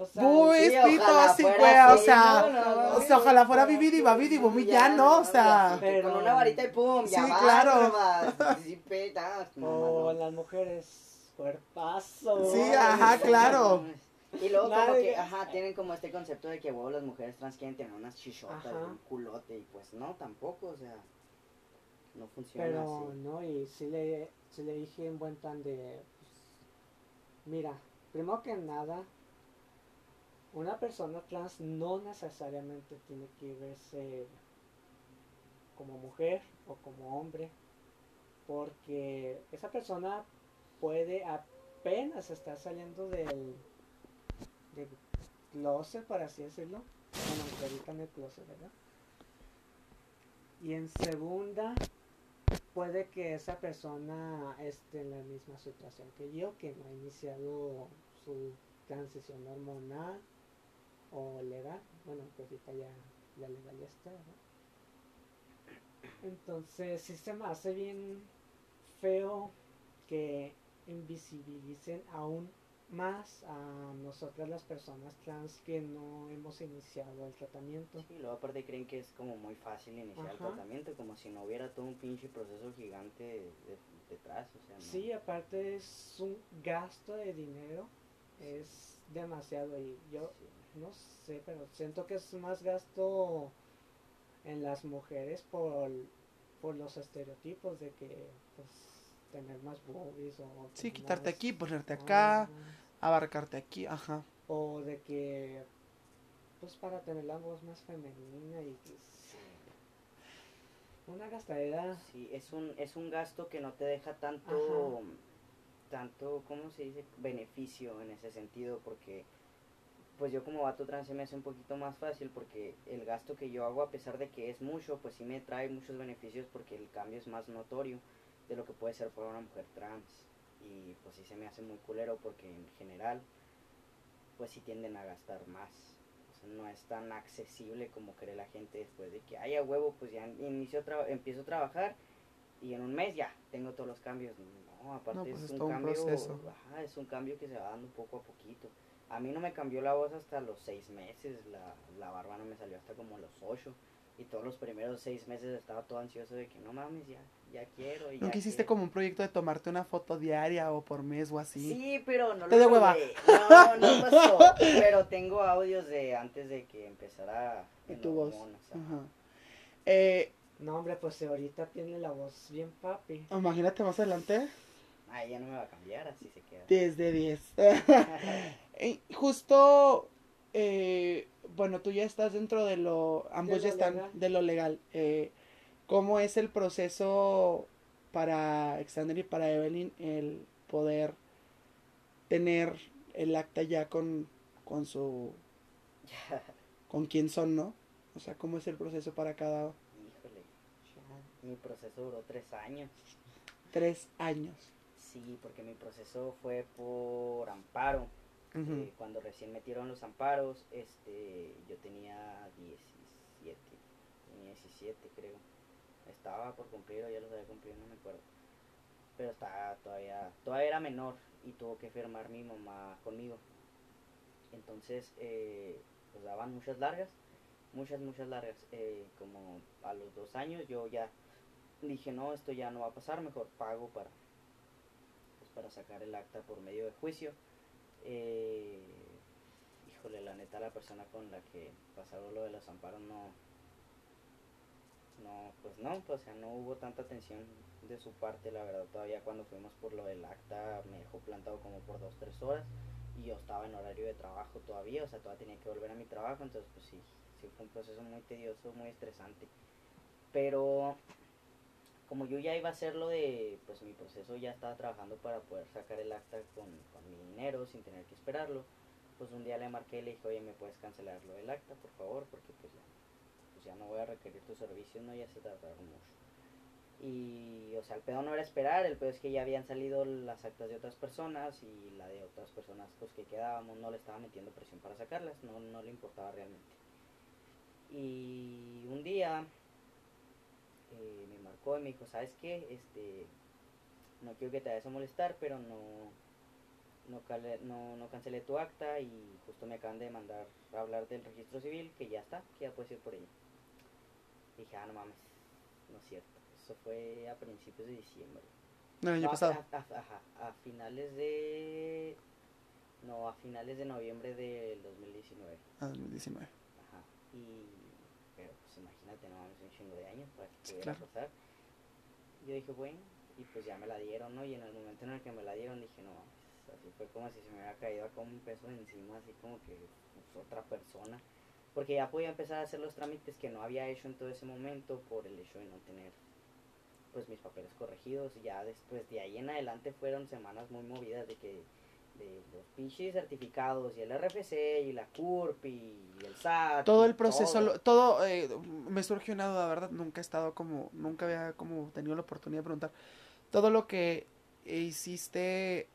O sea, Uy, Sí, espito, ojalá así, fuera güey, o sea, no, no, o sea, ojalá fuera Vivid y y Boom y ya, ¿no? O sea, Con una varita y pum, ya Sí, va, claro. o [laughs] no. las mujeres cuerpazo. Sí, ajá, claro. Y luego como Nadie- que, ajá, tienen como este concepto de que, wow, las mujeres trans quieren tener unas chichotas, Ajá. un culote, y pues no, tampoco, o sea, no funciona Pero así. no, y sí le, sí le dije en buen plan de, pues, mira, primero que nada, una persona trans no necesariamente tiene que verse como mujer o como hombre, porque esa persona puede apenas estar saliendo del, del closet, por así decirlo. Ahorita en el closet, ¿verdad? Y en segunda, puede que esa persona esté en la misma situación que yo, que no ha iniciado su transición hormonal o legal. Bueno, que ahorita ya la legal ya está. Entonces, sí se me hace bien feo que invisibilicen a un más a nosotras las personas trans que no hemos iniciado el tratamiento. Sí, luego aparte creen que es como muy fácil iniciar el tratamiento, como si no hubiera todo un pinche proceso gigante de- detrás, o sea, no. Sí, aparte es un gasto de dinero, es demasiado y yo Sí. No sé, pero siento que es más gasto en las mujeres por, por los estereotipos de que pues tener más boobies o Sí, tener quitarte más- aquí, ponerte acá, Ajá. abarcarte aquí, ajá. o de que pues para tener la voz más femenina y pues, una gastadera Sí, es un, es un gasto que no te deja tanto, Ajá. tanto, ¿cómo se dice? Beneficio en ese sentido, porque pues yo como vato trans se me hace un poquito más fácil, porque el gasto que yo hago, a pesar de que es mucho, pues sí me trae muchos beneficios, porque el cambio es más notorio de lo que puede ser para una mujer trans. Y pues sí se me hace muy culero, porque en general, pues sí tienden a gastar más. O sea, no es tan accesible como cree la gente después de que haya huevo, pues ya inicio empiezo a trabajar y en un mes ya tengo todos los cambios. No, aparte No, pues es es un cambio, proceso. ajá, es un cambio que se va dando poco a poquito. A mí no me cambió la voz hasta los seis meses, la, la barba no me salió hasta como los ocho. Y todos los primeros seis meses estaba todo ansioso de que no mames, ya, ya quiero. ya ¿Nunca hiciste quiero". como un proyecto de tomarte una foto diaria o por mes o así? Sí, pero no Te lo de hueva. No, no [laughs] pasó. pero tengo audios de antes de que empezara Y en tu voz. Ajá. Eh, no hombre pues ahorita tiene la voz bien papi imagínate más adelante, Ah, ya no me va a cambiar, así se queda. 10 de 10. Eh, Justo, eh, bueno, tú ya estás dentro de lo, ambos lo ya están legal. de lo legal. Eh, ¿Cómo es el proceso para Alexander y para Evelyn el poder tener el acta ya con, con su, [laughs] con quién son, ¿no? O sea, ¿cómo es el proceso para cada Híjole, mi proceso duró tres años. tres años? Sí, porque mi proceso fue por amparo. Eh, cuando recién metieron los amparos, este, yo tenía 17, tenía 17 creo. Estaba por cumplir o ya los había cumplido, no me acuerdo. Pero estaba todavía, todavía era menor y tuvo que firmar mi mamá conmigo. Entonces, eh, pues daban muchas largas, muchas, muchas largas. Eh, como a los dos años yo ya dije, no, esto ya no va a pasar, mejor pago para, pues, para sacar el acta por medio de juicio. Eh, híjole, la neta, la persona con la que pasaron lo de los amparos no, no, pues no, pues, o sea, no hubo tanta atención de su parte, la verdad, todavía cuando fuimos por lo del acta me dejó plantado como por dos, tres horas y yo estaba en horario de trabajo todavía, o sea, todavía tenía que volver a mi trabajo, entonces pues sí, sí fue un proceso muy tedioso, muy estresante, pero como yo ya iba a hacer lo de, pues mi proceso ya estaba trabajando para poder sacar el acta con, con mi dinero sin tener que esperarlo, pues un día le marqué y le dije, oye, ¿me puedes cancelar lo del acta, por favor? Porque pues ya, pues ya no voy a requerir tu servicio, no, ya se tardaron mucho. Y, o sea, el pedo no era esperar, el pedo es que ya habían salido las actas de otras personas y la de otras personas pues que quedábamos no le estaba metiendo presión para sacarlas, no, no le importaba realmente. Y un día eh, y me dijo, ¿sabes qué? Este, no quiero que te vayas a molestar, pero no, no, no, no cancelé tu acta y justo me acaban de mandar a hablar del registro civil, que ya está, que ya puedes ir por ella. Dije, ah, no mames, no es cierto. Eso fue a principios de diciembre. No, el año No, a- pasado. A, a- ajá, a finales de... No, a finales de noviembre del 2019. Ah, 2019. Ajá. Y... Pero pues imagínate, no mames, un chingo de años para que Sí, pudiera claro. pasar. Yo dije, bueno, y pues ya me la dieron, ¿no? Y en el momento en el que me la dieron dije, no mames, así fue como si se me hubiera caído acá un peso encima, así como que pues, otra persona. Porque ya podía empezar a hacer los trámites que no había hecho en todo ese momento por el hecho de no tener pues mis papeles corregidos y ya después de ahí en adelante fueron semanas muy movidas de que de los pinches certificados y el RFC y la CURP y el SAT todo el proceso, todo. lo- todo, eh, me surgió una duda, ¿verdad? Nunca he estado como, nunca había como tenido la oportunidad de preguntar. Todo lo que hiciste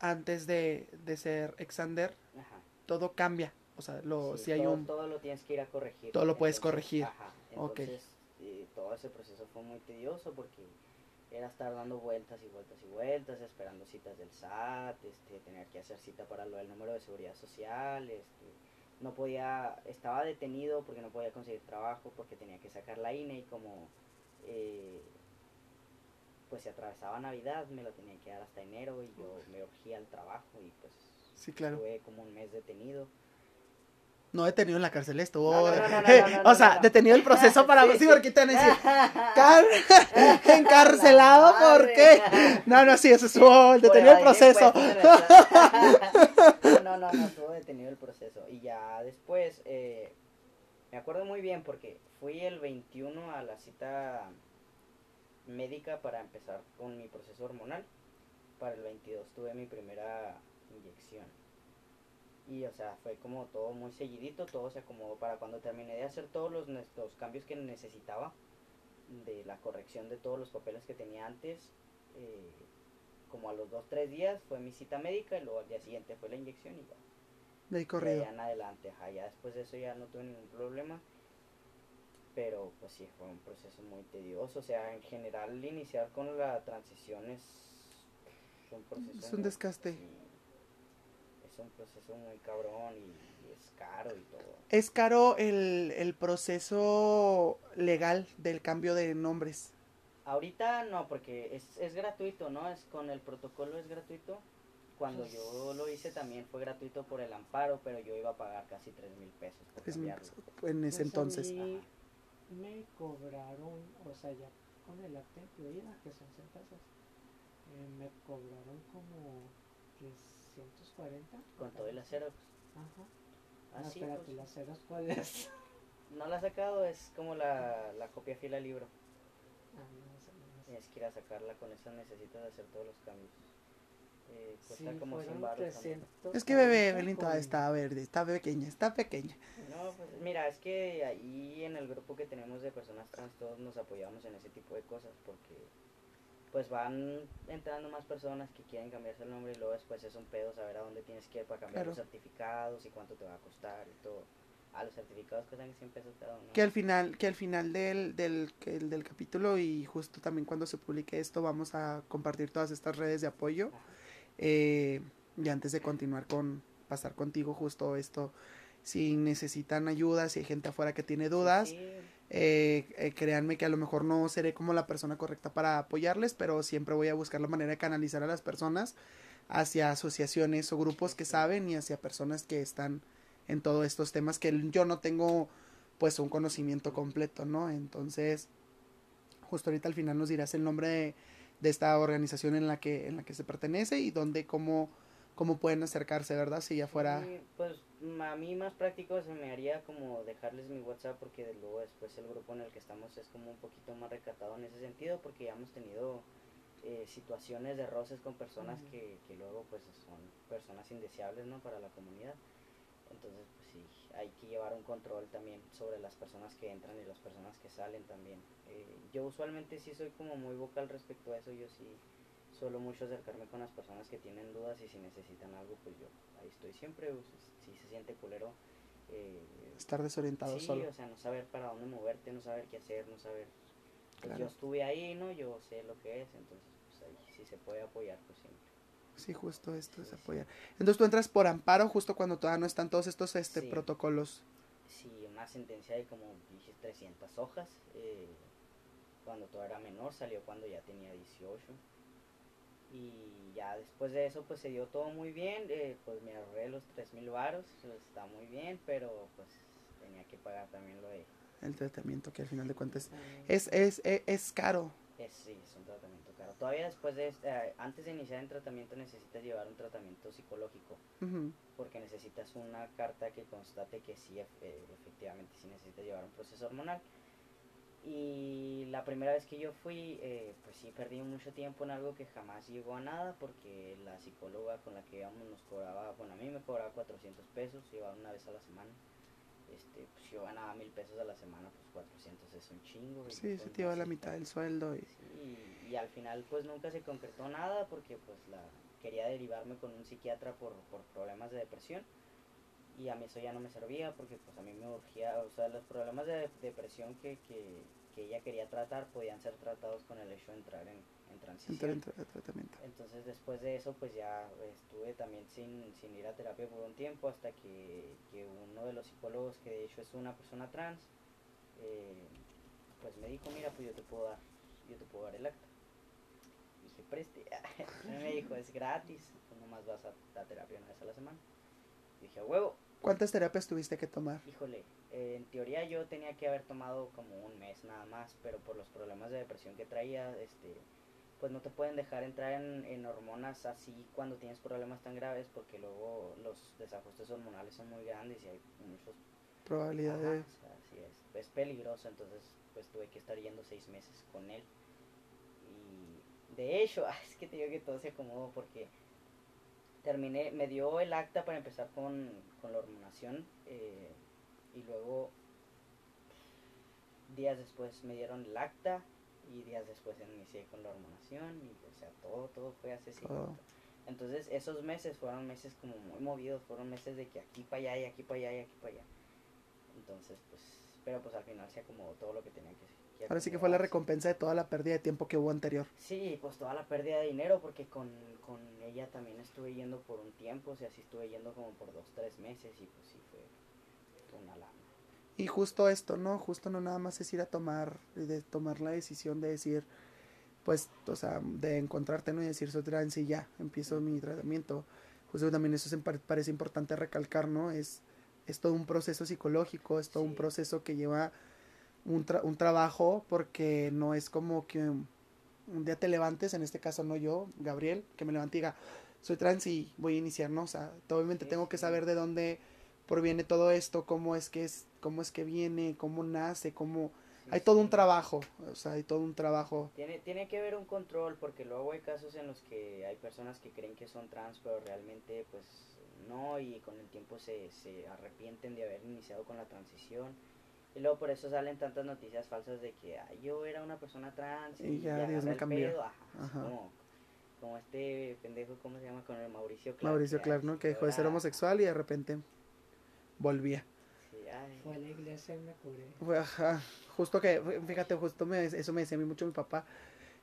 antes de, de ser Exander, Ajá. todo cambia. O sea, lo, Sí, si hay todo, un... todo lo tienes que ir a corregir. Todo lo puedes corregir. Ajá, entonces eh, todo ese proceso fue muy tedioso porque era estar dando vueltas y vueltas y vueltas, esperando citas del SAT, este, tener que hacer cita para lo del número de seguridad social, este, no podía, estaba detenido porque no podía conseguir trabajo, porque tenía que sacar la INE y como eh, pues se atravesaba Navidad, me lo tenía que dar hasta enero y yo me urgía al trabajo y pues Sí, claro. estuve como un mes detenido. No detenido en la cárcel, no, o sea, detenido el proceso para. [laughs] Sí, Sí, porque te van a decir. [laughs] "Car- [laughs] encarcelado, La ¿por madre. qué? No, no, sí, eso estuvo. Detenido el proceso. No, no, no, estuvo detenido el proceso. Y ya después, eh, me acuerdo muy bien porque fui el 21 a la cita médica para empezar con mi proceso hormonal. Para el 22 tuve mi primera inyección. Y, o sea, fue como todo muy seguidito, todo se acomodó para cuando terminé de hacer todos los, los cambios que necesitaba, de la corrección de todos los papeles que tenía antes, eh, como a los 2-3 días fue mi cita médica y luego al día siguiente fue la inyección y ya. De ahí De corrido. allá en adelante, ajá, ya después de eso ya no tuve ningún problema. Pero pues sí, fue un proceso muy tedioso. O sea, en general iniciar con la transición es un proceso... Es un desgaste. Un proceso muy cabrón y, y es caro y todo. Es caro el, el proceso legal del cambio de nombres. Ahorita no, porque es, es gratuito, ¿no? Es con el protocolo es gratuito. Cuando Pues yo lo hice también fue gratuito por el amparo, pero yo iba a pagar casi 3 mil pesos por Es en ese Pues a entonces. mí me cobraron, o sea, ya con el acta incluida, que son 100 pesos, eh, me cobraron como 340. Con todo el acero. Ajá. Ah, no, sí, espérate, pues, las ceros cuáles. [laughs] No la ha sacado, es como la, la copia fila libro. ah, no, sé. Tienes que ir a sacarla, con eso necesitas hacer todos los cambios. Eh, Sí, cuesta como 100 fueron baros también. 340 Es que bebé, Belín todavía está verde, está pequeña, está pequeña. No, pues mira, es que ahí en el grupo que tenemos de personas trans todos nos apoyamos en ese tipo de cosas porque pues van entrando más personas que quieren cambiarse el nombre y luego después es un pedo saber a dónde tienes que ir para cambiar los certificados y cuánto te va a costar y todo. Ah, los certificados cuestan 100 pesos cada uno. Que al final, que al final del, del, que el del capítulo y justo también cuando se publique esto vamos a compartir todas estas redes de apoyo. Eh, y antes de continuar con pasar contigo justo esto, si necesitan ayuda, si hay gente afuera que tiene dudas, Sí, eh, eh, créanme que a lo mejor no seré como la persona correcta para apoyarles, pero siempre voy a buscar la manera de canalizar a las personas hacia asociaciones o grupos que saben y hacia personas que están en todos estos temas que yo no tengo pues un conocimiento completo, ¿no? Entonces, justo ahorita al final nos dirás el nombre de, esta organización en la que en la que se pertenece y dónde cómo cómo pueden acercarse, ¿verdad? Si ya fuera pues a mí más práctico se me haría como dejarles mi WhatsApp porque de luego después el grupo en el que estamos es como un poquito más recatado en ese sentido porque ya hemos tenido eh, situaciones de roces con personas que, que luego pues son personas indeseables ¿no? para la comunidad. Entonces pues sí, hay que llevar un control también sobre las personas que entran y las personas que salen también. Eh, yo usualmente sí soy como muy vocal respecto a eso, yo sí suelo mucho acercarme con las personas que tienen dudas y si necesitan algo, pues yo ahí estoy siempre. si se siente culero, eh, estar desorientado sí, solo. o sea, no saber para dónde moverte, no saber qué hacer, no saber. Pues Claro. yo estuve ahí, ¿no? Yo sé lo que es, entonces, pues ahí si se puede apoyar, pues siempre. Sí, justo esto es Sí, apoyar. Entonces tú entras por amparo justo cuando todavía no están todos estos este Sí. protocolos. Sí, una sentencia de como dije 300 hojas. eh, cuando todo era menor, salió cuando ya tenía 18. Y ya después de eso, pues se dio todo muy bien. eh, pues me ahorré los 3000 varos, pues, está muy bien, pero pues tenía que pagar también lo de. El tratamiento que al final de cuentas es, es, es, es caro. Es, sí, es un tratamiento caro. Todavía después de. este- eh, antes de iniciar el tratamiento, necesitas llevar un tratamiento psicológico. Porque necesitas una carta que constate que sí, eh, efectivamente, sí necesitas llevar un proceso hormonal. Y la primera vez que yo fui, eh, pues sí perdí mucho tiempo en algo que jamás llegó a nada, porque la psicóloga con la que íbamos nos cobraba, bueno, a mí me cobraba 400 pesos, iba una vez a la semana. Este, pues yo ganaba mil pesos a la semana, pues 400 es un chingo. Sí, pues, se te lleva la mitad del sueldo. Y... Sí, y, y al final pues nunca se concretó nada porque pues la quería derivarme con un psiquiatra por, por problemas de depresión y a mí eso ya no me servía porque pues a mí me urgía, o sea, los problemas de depresión que, que, que ella quería tratar podían ser tratados con el hecho de entrar en, en transición. Entrar en tra- tratamiento. Entonces después de eso pues ya estuve también sin, sin ir a terapia por un tiempo hasta que, que uno de los psicólogos que de hecho es una persona trans eh, pues me dijo mira pues yo te puedo dar yo te puedo dar el acta dije preste [laughs] Y me dijo es gratis tú nomás vas a la terapia una vez a la semana dije a huevo ¿Cuántas terapias tuviste que tomar? Híjole, eh, en teoría yo tenía que haber tomado como un mes nada más, pero por los problemas de depresión que traía, este, pues no te pueden dejar entrar en, en hormonas así cuando tienes problemas tan graves, porque luego los desajustes hormonales son muy grandes y hay muchos Probabilidad Ajá, de... o sea, sí es, es peligroso, entonces pues tuve que estar yendo seis meses con él. Y de hecho, [laughs] es que te digo que todo se acomodó porque terminé, me dio el acta para empezar con, con la hormonación eh, y luego días después me dieron el acta y días después inicié con la hormonación y o sea, todo, todo fue así. Todo. Entonces esos meses fueron meses como muy movidos, fueron meses de que aquí para allá y aquí para allá y aquí para allá. Entonces, pues, pero pues al final se acomodó todo lo que tenía que, que Ahora sí que fue la recompensa de toda la pérdida de tiempo que hubo anterior. Sí, pues toda la pérdida de dinero porque con, con ella también estuve yendo por un tiempo, o sea, sí estuve yendo como por dos, tres meses y pues sí fue, una lana. Y justo esto, ¿no? Justo no nada más es ir a tomar, de tomar la decisión de decir, pues, o sea, de encontrarte, ¿no? Y decir, soy trans y ya, empiezo mi tratamiento. Justo también eso se parece importante recalcar, ¿no? Es, es todo un proceso psicológico, es todo un proceso que lleva un, tra- un trabajo porque no es como que un día te levantes, en este caso no yo, Gabriel, que me levante y diga, soy trans y voy a iniciar, ¿no? O sea, obviamente tengo que saber de dónde proviene todo esto, cómo es que es, cómo es que viene, cómo nace, cómo Sí, hay todo un trabajo, o sea, hay todo un trabajo. Tiene, tiene que haber un control porque luego hay casos en los que hay personas que creen que son trans pero realmente pues no y con el tiempo se, se arrepienten de haber iniciado con la transición y luego por eso salen tantas noticias falsas de que "Ay, yo era una persona trans Y ya Dios me cambió". pedo", ajá, así Ajá. Como, como este pendejo, ¿cómo se llama? Con el Mauricio Clark. Mauricio Clark, ¿no? Que dejó de ser homosexual y de repente volvía. sí, ay, Fue a la iglesia y me curé. Fue, ajá, justo que, fíjate, justo me, eso me decía a mí mucho mi papá,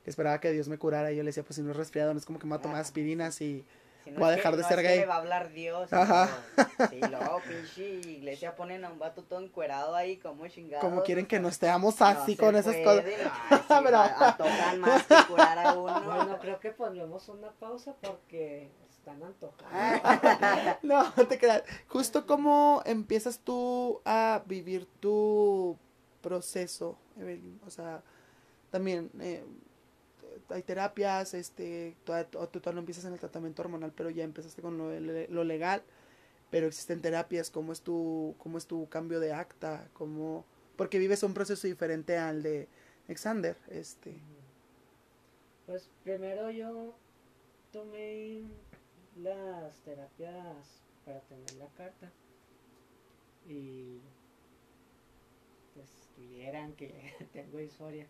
que esperaba que Dios me curara y yo le decía, pues si no es resfriado, no es como que me va a tomar Ah, aspirinas y... Si no Voy a es que- dejar de no ser es que gay. me va a hablar Dios. Ajá. no. [laughs] Sí, luego pinche iglesia ponen a un vato todo encuerado ahí como chingado. Como quieren que nos estemos así con esas cosas. No, [laughs] Pero- tocan más que curar a uno. [laughs] Bueno, creo que pondremos una pausa porque están antojados. No, no te creas. Justo como empiezas tú a vivir tu proceso, Evelyn. O sea, también eh, hay terapias, este, todavía- tú, todavía no empiezas en el tratamiento hormonal, pero ya empezaste con lo, lo legal. Pero existen terapias, ¿cómo es tu, cómo es tu cambio de acta? ¿Cómo, porque vives un proceso diferente al de Alexander, este. Pues primero yo tomé las terapias para tener la carta y pues tuvieran que [laughs] tengo disforia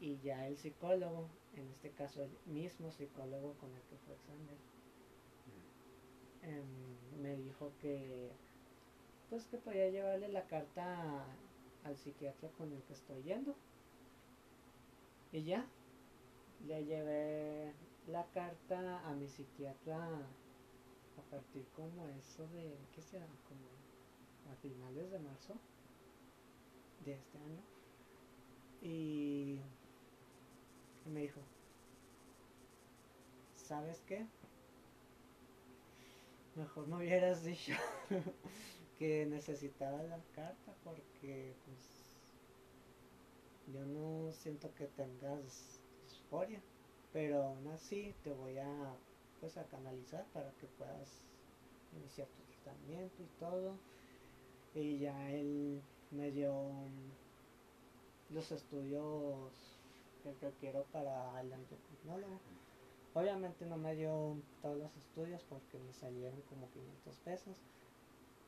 y ya el psicólogo, en este caso el mismo psicólogo con el que fue Alexander, em, me dijo que pues que podía llevarle la carta al psiquiatra con el que estoy yendo. Y ya le llevé la carta a mi psiquiatra a partir como eso de qué será como a finales de marzo de este año. Y me dijo ¿sabes qué? Mejor me hubieras [laughs] dicho que necesitaba la carta porque pues yo no siento que tengas disforia, pero aún así te voy a pues a canalizar para que puedas iniciar tu tratamiento y todo. Y ya él me dio los estudios que requiero para el endocrinólogo. Obviamente no me dio todos los estudios porque me salieron como 500 pesos.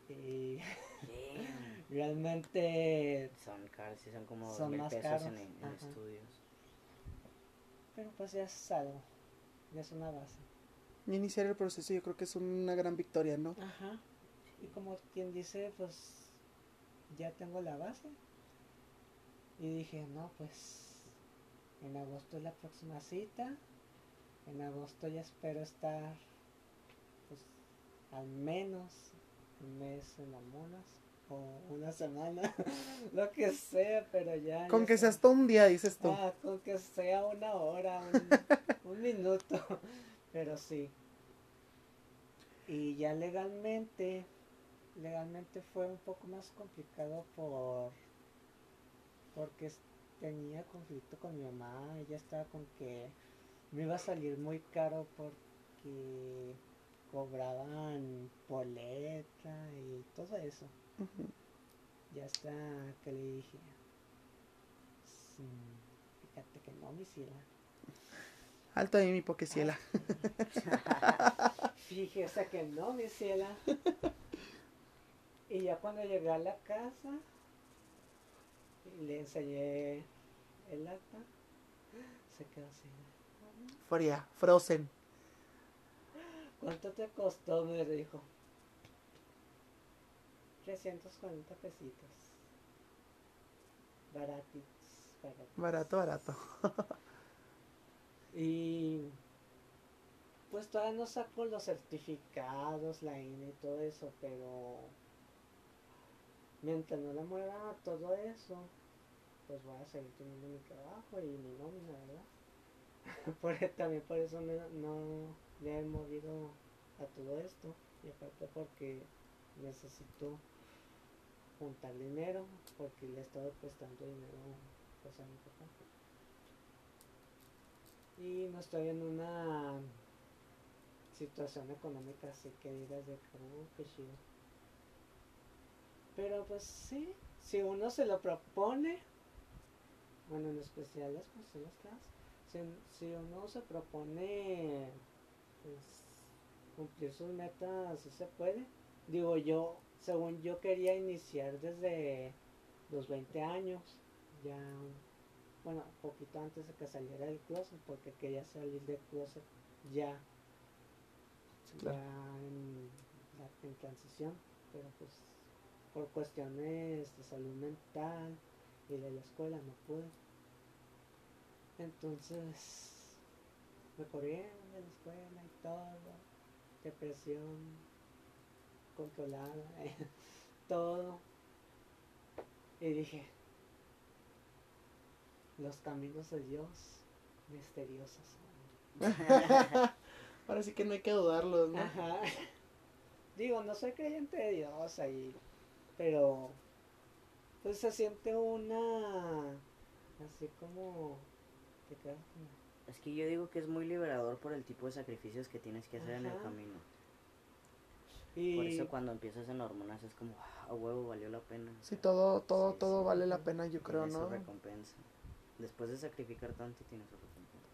Y [laughs] realmente Son caros, sí, son como Son dos mil más pesos caros, en, en estudios. Pero pues ya es algo, ya es una base. Iniciar el proceso yo creo que es una gran victoria, ¿no? Ajá. Y como quien dice, pues ya tengo la base. Y dije, no, pues en agosto es la próxima cita. En agosto ya espero estar, pues, al menos un mes en las monas o una semana, [laughs] lo que sea, pero ya. Con ya que sea hasta un día, dices tú. Ah, con que sea una hora, un, un minuto, [laughs] pero sí. Y ya legalmente, legalmente fue un poco más complicado por porque tenía conflicto con mi mamá, ella estaba con que me iba a salir muy caro porque cobraban boleta y todo eso. Ya hasta que le dije, "Mm, fíjate que no, mi ciela. Alto ahí mi poqueciela. Fíjese [laughs] que no, mi ciela. [laughs] y ya cuando llegué a la casa, le enseñé el acta, se quedó así. Fría, frozen. ¿Cuánto te costó? Me dijo. 340 pesitos. Baratis, baratis. Barato, barato. Y pues todavía no saco los certificados, la INE y todo eso, pero mientras no le muevan a todo eso, pues voy a seguir teniendo mi trabajo y mi nómina, ¿verdad? [laughs] por, e- también por eso no, no le he movido a todo esto y aparte porque necesito juntar dinero porque le he estado prestando dinero pues, a mi papá y no estoy en una situación económica así que digas de que, "Oh, chido. Pero pues sí, si uno se lo propone, bueno, en especial las personas trans, si, si uno se propone pues, cumplir sus metas, sí se puede. Digo yo, según yo quería iniciar desde los 20 años, ya bueno, poquito antes de que saliera del closet, porque quería salir del closet ya, claro. ya en transición, pero pues por cuestiones de salud mental y de la escuela no pude. Entonces me corrieron de la escuela y todo, depresión controlada, [laughs] todo. Y dije, los caminos de Dios misteriosos son. [laughs] Ahora sí que no hay que dudarlos, ¿no? Ajá. Digo, no soy creyente de Dios ahí, pero pues se siente una así como te quedas como Es que yo digo que es muy liberador por el tipo de sacrificios que tienes que hacer en el camino. y Por eso cuando empiezas en hormonas es como, "Ah, a huevo, valió la pena. Sí, todo, todo, Sí, todo sí. vale la pena, yo creo, Tiene su ¿no? recompensa. Después de sacrificar tanto, tiene su recompensa.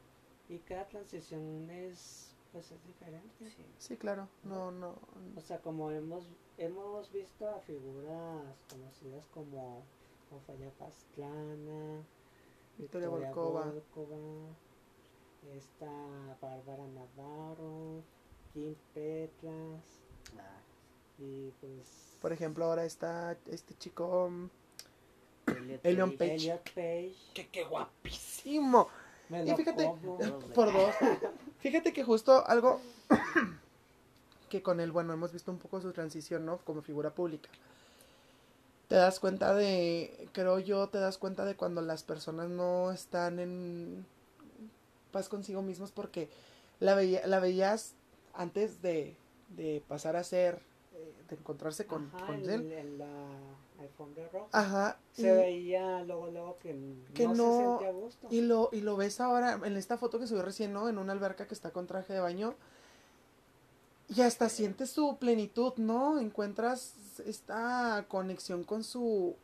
y cada transición es pues es diferente. Sí. Sí, claro. No, no. O sea, como hemos hemos visto a figuras conocidas como Confaya Pastrana, Victoria Volkova. Volkova, esta Bárbara Navarro, Kim Petras Ah, y pues Por ejemplo, ahora está este chico. mm, Elion Page. Page. Elliot Page. ¡Qué, qué guapísimo! Me Y fíjate, como. [laughs] Por dos. [laughs] Fíjate que justo algo que con él, bueno, hemos visto un poco su transición, ¿no? Como figura pública. Te das cuenta de, creo yo, te das cuenta de cuando las personas no están en paz consigo mismos porque la, veía, la veías antes de, de pasar a ser, eh, de encontrarse con, Ajá, con él. en la alfombra roja. Ajá. Se veía luego, luego que, Que no, no- se sentía a gusto. Y lo, y lo ves ahora en esta foto que subió recién, ¿no? En una alberca que está con traje de baño. Y hasta sientes su plenitud, ¿no? Encuentras esta conexión con su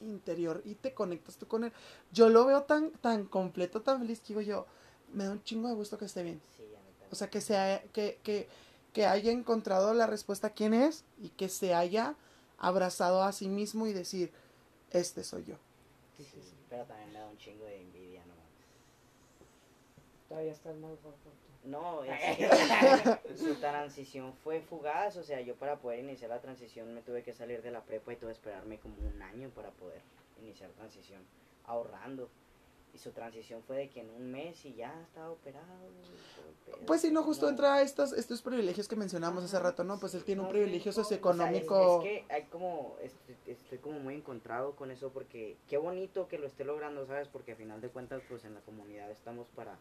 interior y te conectas tú con él. Yo lo veo tan, tan completo, tan feliz que digo yo, me da un chingo de gusto que esté bien. Sí, a mí también. O sea, que, se haya- que, que, que haya encontrado la respuesta a quién es y que se haya abrazado a sí mismo y decir, este soy yo. Sí, sí, sí. Pero también me da un chingo de envidia, no todavía estás más tú. No, [laughs] es su transición fue fugaz, o sea, yo para poder iniciar la transición me tuve que salir de la prepa y tuve que esperarme como un año para poder iniciar transición, ahorrando. Y su transición fue de que en un mes y ya estaba operado. Pues sí, no, justo No. entra estos, estos privilegios que mencionamos hace rato, ¿no? Pues él tiene un privilegio no, o sea, es- socioeconómico. es, que hay como, estoy, estoy como muy encontrado con eso porque qué bonito que lo esté logrando, ¿sabes? Porque a final de cuentas, pues en la comunidad estamos para,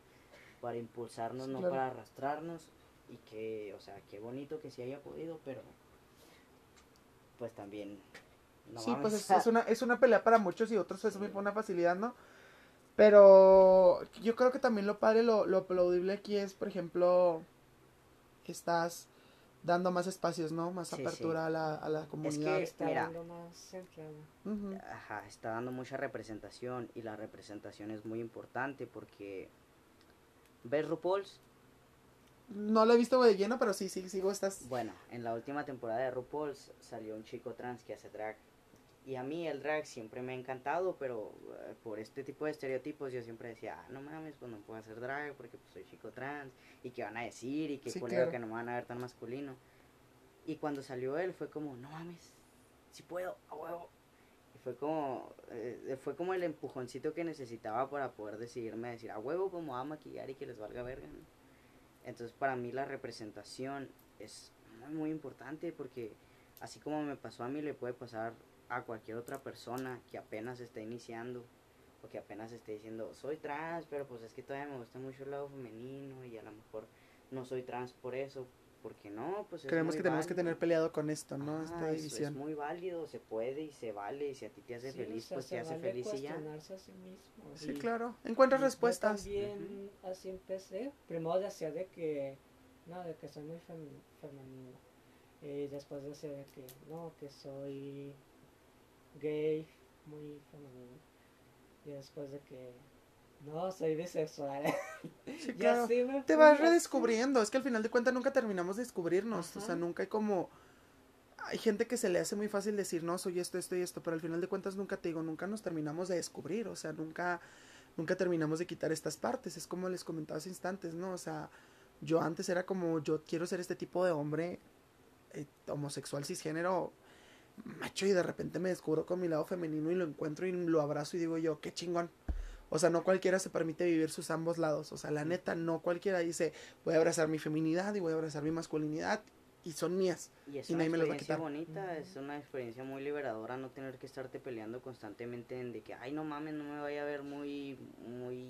para impulsarnos, Sí, no claro. para arrastrarnos. Y que, o sea, qué bonito que sí haya podido, pero pues también... No sí, pues es, es una, es una pelea para muchos y otros es muy- una facilidad, ¿no? Pero yo creo que también lo padre, lo, lo aplaudible aquí es, por ejemplo, que estás dando más espacios, ¿no? Más Sí, sí. apertura a la, a la comunidad. que- Está mira. dando más. Ajá, está dando mucha representación y la representación es muy importante porque... ¿Ves RuPaul's? No lo he visto de lleno, pero sí, sí, sigo estas... Bueno, en la última temporada de RuPaul's salió un chico trans que hace drag. Y a mí el drag siempre me ha encantado, pero eh, por este tipo de estereotipos yo siempre decía, ah, no mames, pues no puedo hacer drag porque pues, soy chico trans. Y qué van a decir, y qué Sí, claro. que no me van a ver tan masculino. Y cuando salió él fue como, no mames, si puedo, a huevo. Fue como, eh, fue como el empujoncito que necesitaba para poder decidirme a decir, a huevo, como a maquillar y que les valga verga. Entonces para mí la representación es muy, muy importante porque así como me pasó a mí, le puede pasar a cualquier otra persona que apenas está iniciando o que apenas esté diciendo, soy trans, pero pues es que todavía me gusta mucho el lado femenino y a lo mejor no soy trans por eso, porque no, pues es Creemos muy que tenemos que tener peleado con esto, ¿no? Ajá, Esta es- es, división. muy válido, se puede y se vale y si a ti te hace Sí, o feliz, sea, pues se te hace vale feliz y ya. a sí mismo. Sí, Y- claro. Encuentras respuestas. Yo también así empecé. Primero decía de que, no, de que soy muy fem- femenino. Y después decía de que, no, que soy gay, muy femenino. Y después de que, no, soy bisexual. Sí, [laughs] claro. así me Te vas redescubriendo. Es que al final de cuentas nunca terminamos de descubrirnos. O sea, nunca hay como. Hay gente que se le hace muy fácil decir, no, soy esto, esto y esto. Pero al final de cuentas nunca te digo, nunca nos terminamos de descubrir. O sea, nunca. Nunca terminamos de quitar estas partes. Es como les comentaba hace instantes, ¿no? O sea, yo antes era como, yo quiero ser este tipo de hombre eh, homosexual cisgénero macho y de repente me descubro con mi lado femenino y lo encuentro y lo abrazo y digo yo, qué chingón. O sea, no cualquiera se permite vivir sus ambos lados. O sea, la neta, no cualquiera dice, voy a abrazar mi feminidad y voy a abrazar mi masculinidad y son mías. Y es y una nadie me los va a experiencia bonita, es una experiencia muy liberadora no tener que estarte peleando constantemente en de que, ay, no mames, no me vaya a ver muy, muy,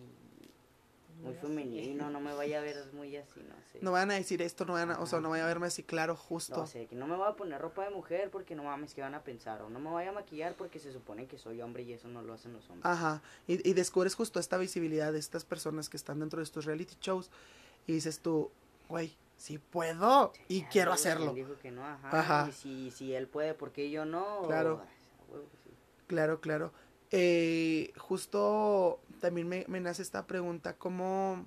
muy femenino, no me vaya a ver muy así, no sé. No van a decir esto, no van a, o sea, no vaya a verme así claro, justo. No sé, que no me voy a poner ropa de mujer porque no mames, ¿qué van a pensar? O no me voy a maquillar porque se supone que soy hombre y eso no lo hacen los hombres. Ajá, y, y descubres justo esta visibilidad de estas personas que están dentro de estos reality shows y dices tú, güey, sí puedo y quiero hacerlo. dijo que no, ajá. Ajá. Y si, si él puede, ¿por qué yo no? Que sí. Claro, claro. Eh, justo también me, me nace esta pregunta, ¿cómo,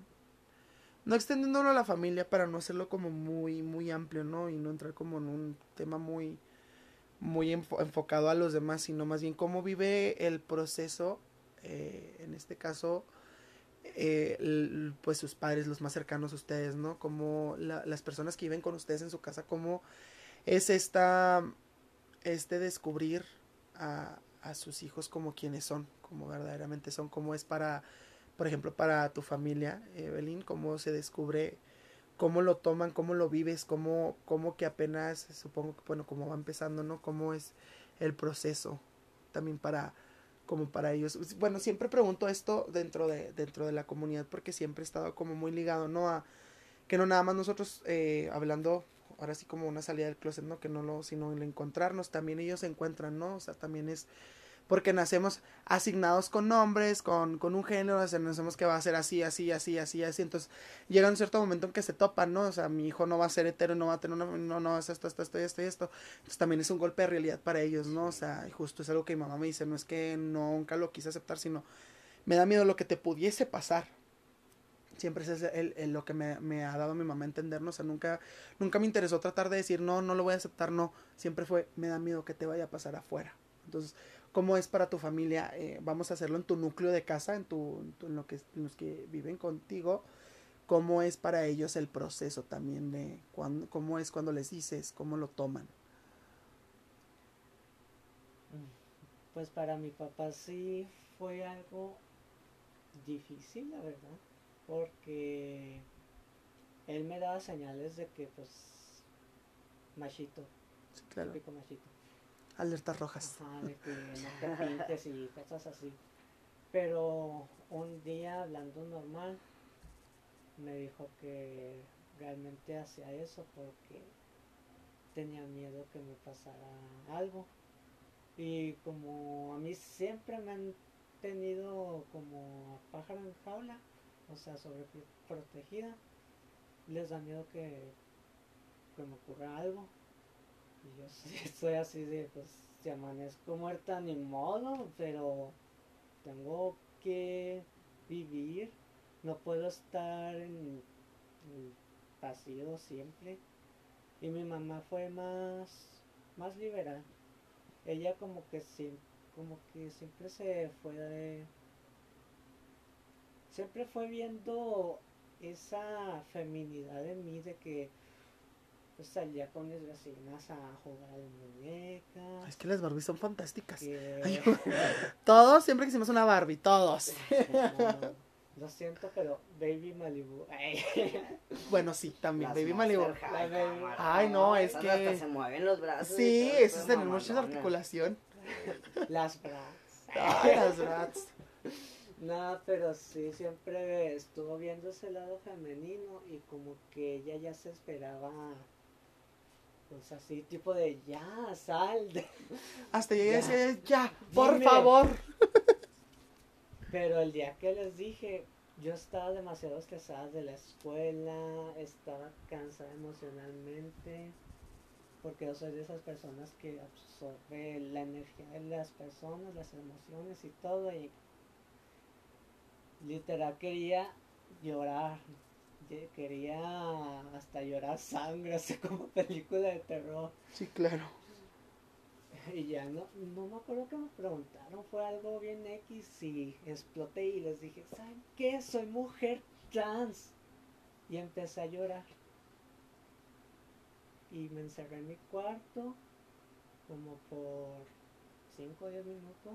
no extendiéndolo a la familia para no hacerlo como muy, muy amplio, ¿no? Y no entrar como en un tema muy, muy enfo- enfocado a los demás, sino más bien cómo vive el proceso, eh, en este caso, eh, pues sus padres, los más cercanos a ustedes, ¿no? Como la- las personas que viven con ustedes en su casa, cómo es esta, este descubrir a, a sus hijos como quienes son, como verdaderamente son, como es para, por ejemplo, para tu familia, Evelyn, cómo se descubre, cómo lo toman, cómo lo vives, cómo, cómo que apenas, supongo que, bueno, cómo va empezando, ¿no? Cómo es el proceso también para, como para ellos. Bueno, siempre pregunto esto dentro de, dentro de la comunidad porque siempre he estado como muy ligado, ¿no? A que no nada más nosotros eh, hablando ahora sí como una salida del closet, ¿no? Que no lo, sino el encontrarnos, también ellos se encuentran, ¿no? O sea, también es porque nacemos asignados con nombres, con, con un género, o sea, nacemos que va a ser así, así, así, así, así, entonces llega un cierto momento en que se topan, ¿no? O sea, mi hijo no va a ser hetero, no va a tener una, no, no, es esto, esto, esto, esto esto, entonces también es un golpe de realidad para ellos, ¿no? O sea, justo es algo que mi mamá me dice, no es que nunca lo quise aceptar, sino me da miedo lo que te pudiese pasar, siempre es el, el- lo que me, ha dado mi mamá a entender. O sea, nunca, nunca me interesó tratar de decir, no, no lo voy a aceptar, no. Siempre fue, me da miedo que te vaya a pasar afuera. Entonces, ¿cómo es para tu familia? Eh, vamos a hacerlo en tu núcleo de casa, en, tu, en, tu- en lo que, en los que viven contigo. cómo es para ellos el proceso también de cuando, cómo es cuando les dices, cómo lo toman. Pues para mi papá sí fue algo difícil, la verdad, porque él me daba señales de que, pues, machito, Sí, claro. típico machito. Alertas rojas. Ajá, de que no te [laughs] pintes y cosas así. Pero un día hablando normal, me dijo que realmente hacía eso porque tenía miedo que me pasara algo. Y como a mí siempre me han tenido como a pájaro en jaula, o sea, sobreprotegida, les da miedo que, me ocurra algo. Y yo [laughs] sí soy así de, pues, si amanezco muerta ni modo, pero tengo que vivir, no puedo estar en, vacío siempre. Y mi mamá fue más, más liberal. Ella como que como que siempre se fue de- siempre fue viendo esa feminidad en mí de que pues salía con mis vecinas a jugar a la muñeca. Es que las Barbies son fantásticas. que- Ay, [laughs] Todos siempre quisimos una Barbie, todos. [laughs] No, lo siento, pero Baby Malibu. Ay, [laughs] Bueno, sí, también. Las Baby Malibu. High, La Baby- cámara. Ay, no, es que- Hasta se mueven los brazos. Sí, eso es tener mucha articulación. Las Bratz. Ay, las Bratz. No, pero sí, siempre estuvo viendo ese lado femenino y como que ella ya se esperaba, pues así, tipo de ya, sal. de-". [laughs] Hasta llegué a Ya. por Dime. favor. [laughs] Pero el día que les dije, yo estaba demasiado estresada de la escuela, estaba cansada emocionalmente, porque yo soy de esas personas que absorbe la energía de las personas, las emociones y todo, y literal quería llorar, quería hasta llorar sangre, [laughs] así como película de terror. Sí, claro. Y ya no, no me acuerdo que me preguntaron, fue algo bien X y exploté y les dije, ¿saben qué? Soy mujer trans. Y empecé a llorar. Y me encerré en mi cuarto como por 5 o 10 minutos.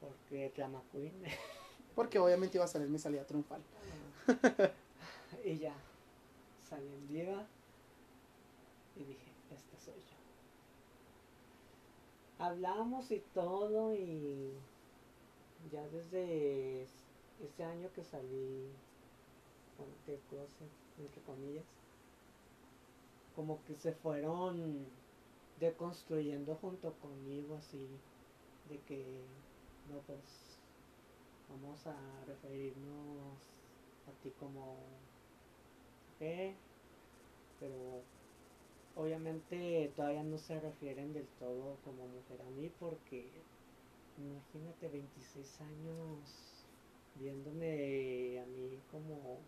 Porque Drama Queen. [laughs] Porque obviamente iba a salir mi salida triunfal. [laughs] y ya, salí en viva. Y dije, esta soy yo. Hablamos y todo y ya desde ese año que salí bueno, closet, entre comillas, como que se fueron deconstruyendo junto conmigo así, de que no pues vamos a referirnos a ti como mujer, pero obviamente todavía no se refieren del todo como mujer a mí porque imagínate 26 años viéndome a mí como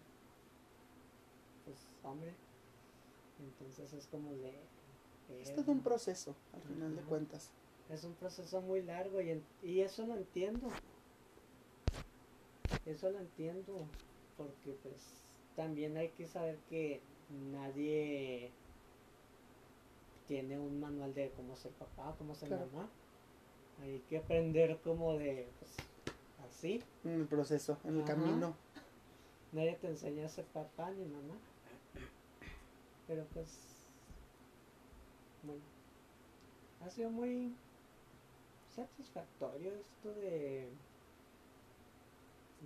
pues hombre. Entonces es como de Es todo un proceso, al final de cuentas. Es un proceso muy largo y, en- y eso lo entiendo. Eso lo entiendo. Porque pues también hay que saber que nadie tiene un manual de cómo ser papá, cómo ser Claro. mamá. Hay que aprender como de pues así. En el proceso, en el camino. Nadie te enseña a ser papá ni mamá. Pero pues bueno. Ha sido muy satisfactorio esto de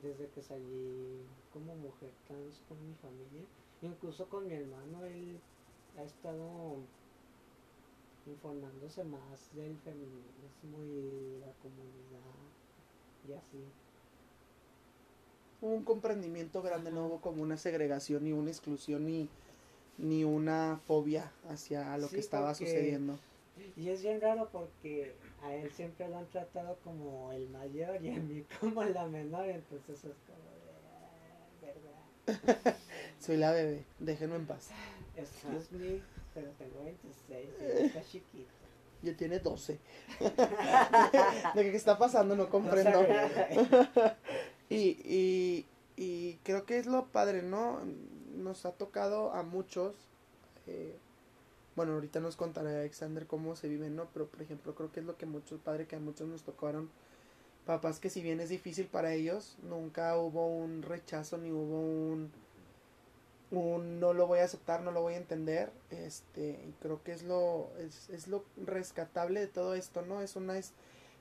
desde que salí como mujer trans con mi familia, incluso con mi hermano, él ha estado informándose más del feminismo y la comunidad y así. Hubo un comprendimiento grande, no hubo como una segregación, ni una exclusión, ni, ni una fobia hacia lo Sí, que estaba porque- sucediendo. Y es bien raro porque a él siempre lo han tratado como el mayor y a mí [laughs] como la menor, entonces es como de, "Ah, ¿verdad? [laughs] Soy la bebé, déjenme en paz. Excuse me, pero tengo 26 y está chiquito. Ya tiene 12. [laughs] ¿De qué está pasando? No comprendo. Y, y Y creo que es lo padre, ¿no? Nos ha tocado a muchos. eh, bueno, ahorita nos contará Alexander cómo se vive, ¿no? Pero, por ejemplo, creo que es lo que muchos, padre, que a muchos nos tocaron. Papás que si bien es difícil para ellos, nunca hubo un rechazo ni hubo un, un no lo voy a aceptar, no lo voy a entender. Este, y creo que es lo, es, es lo rescatable de todo esto, ¿no? Es una, es,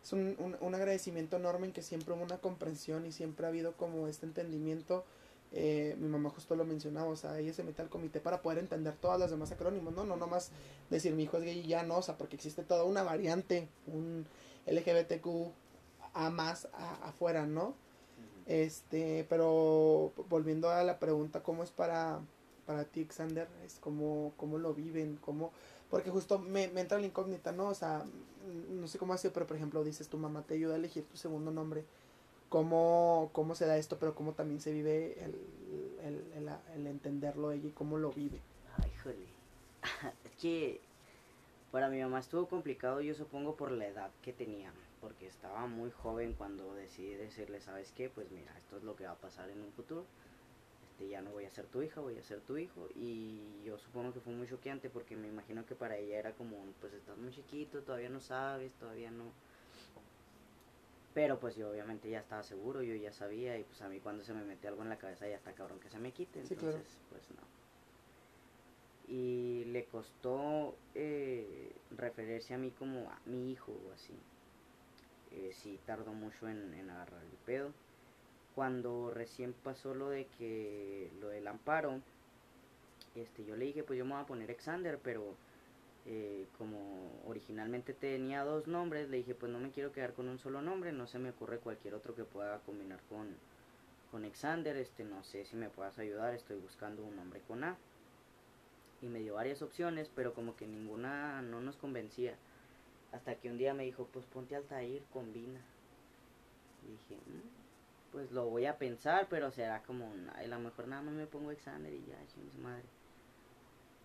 es un, un, un agradecimiento enorme en que siempre hubo una comprensión y siempre ha habido como este entendimiento. Eh, mi mamá justo lo mencionaba, o sea, ella se mete al comité para poder entender todas las demás acrónimos, ¿no? No nomás decir mi hijo es gay y ya no, o sea, porque existe toda una variante, un LGBTQ a más a- afuera, ¿no? Este, pero volviendo a la pregunta, ¿cómo es para, para ti, Xander? Es como, cómo lo viven, cómo, porque justo me, me entra la incógnita, ¿no? O sea, no sé cómo ha sido, pero por ejemplo, dices, tu mamá te ayuda a elegir tu segundo nombre. ¿Cómo, cómo se da esto, pero cómo también se vive el, el, el, el entenderlo ella y cómo lo vive? Ay, híjole. [laughs] es que para mi mamá estuvo complicado, yo supongo, por la edad que tenía. Porque estaba muy joven cuando decidí decirle, ¿sabes qué? Pues mira, esto es lo que va a pasar en un futuro. Este, ya no voy a ser tu hija, voy a ser tu hijo. Y yo supongo que fue muy choqueante porque me imagino que para ella era como, pues estás muy chiquito, todavía no sabes, todavía no. Pero pues yo obviamente ya estaba seguro, yo ya sabía y pues a mí cuando se me mete algo en la cabeza ya está cabrón que se me quite. Sí, Entonces, claro. pues no y le costó eh, referirse a mí como a mi hijo o así. Eh, sí, tardó mucho en, en agarrar el pedo. Cuando recién pasó lo de que lo del amparo, este, yo le dije, pues yo me voy a poner Exander, pero eh, como originalmente tenía dos nombres, le dije, pues no me quiero quedar con un solo nombre, no se me ocurre cualquier otro que pueda combinar con, con Exander, este, no sé si me puedas ayudar, estoy buscando un nombre con A y me dio varias opciones, pero como que ninguna no nos convencía. Hasta que un día me dijo, pues ponte Altair, combina. Dije, "Mm, pues lo voy a pensar, pero será como, un- a lo mejor nada más me pongo Alexander y ya, chingue su madre.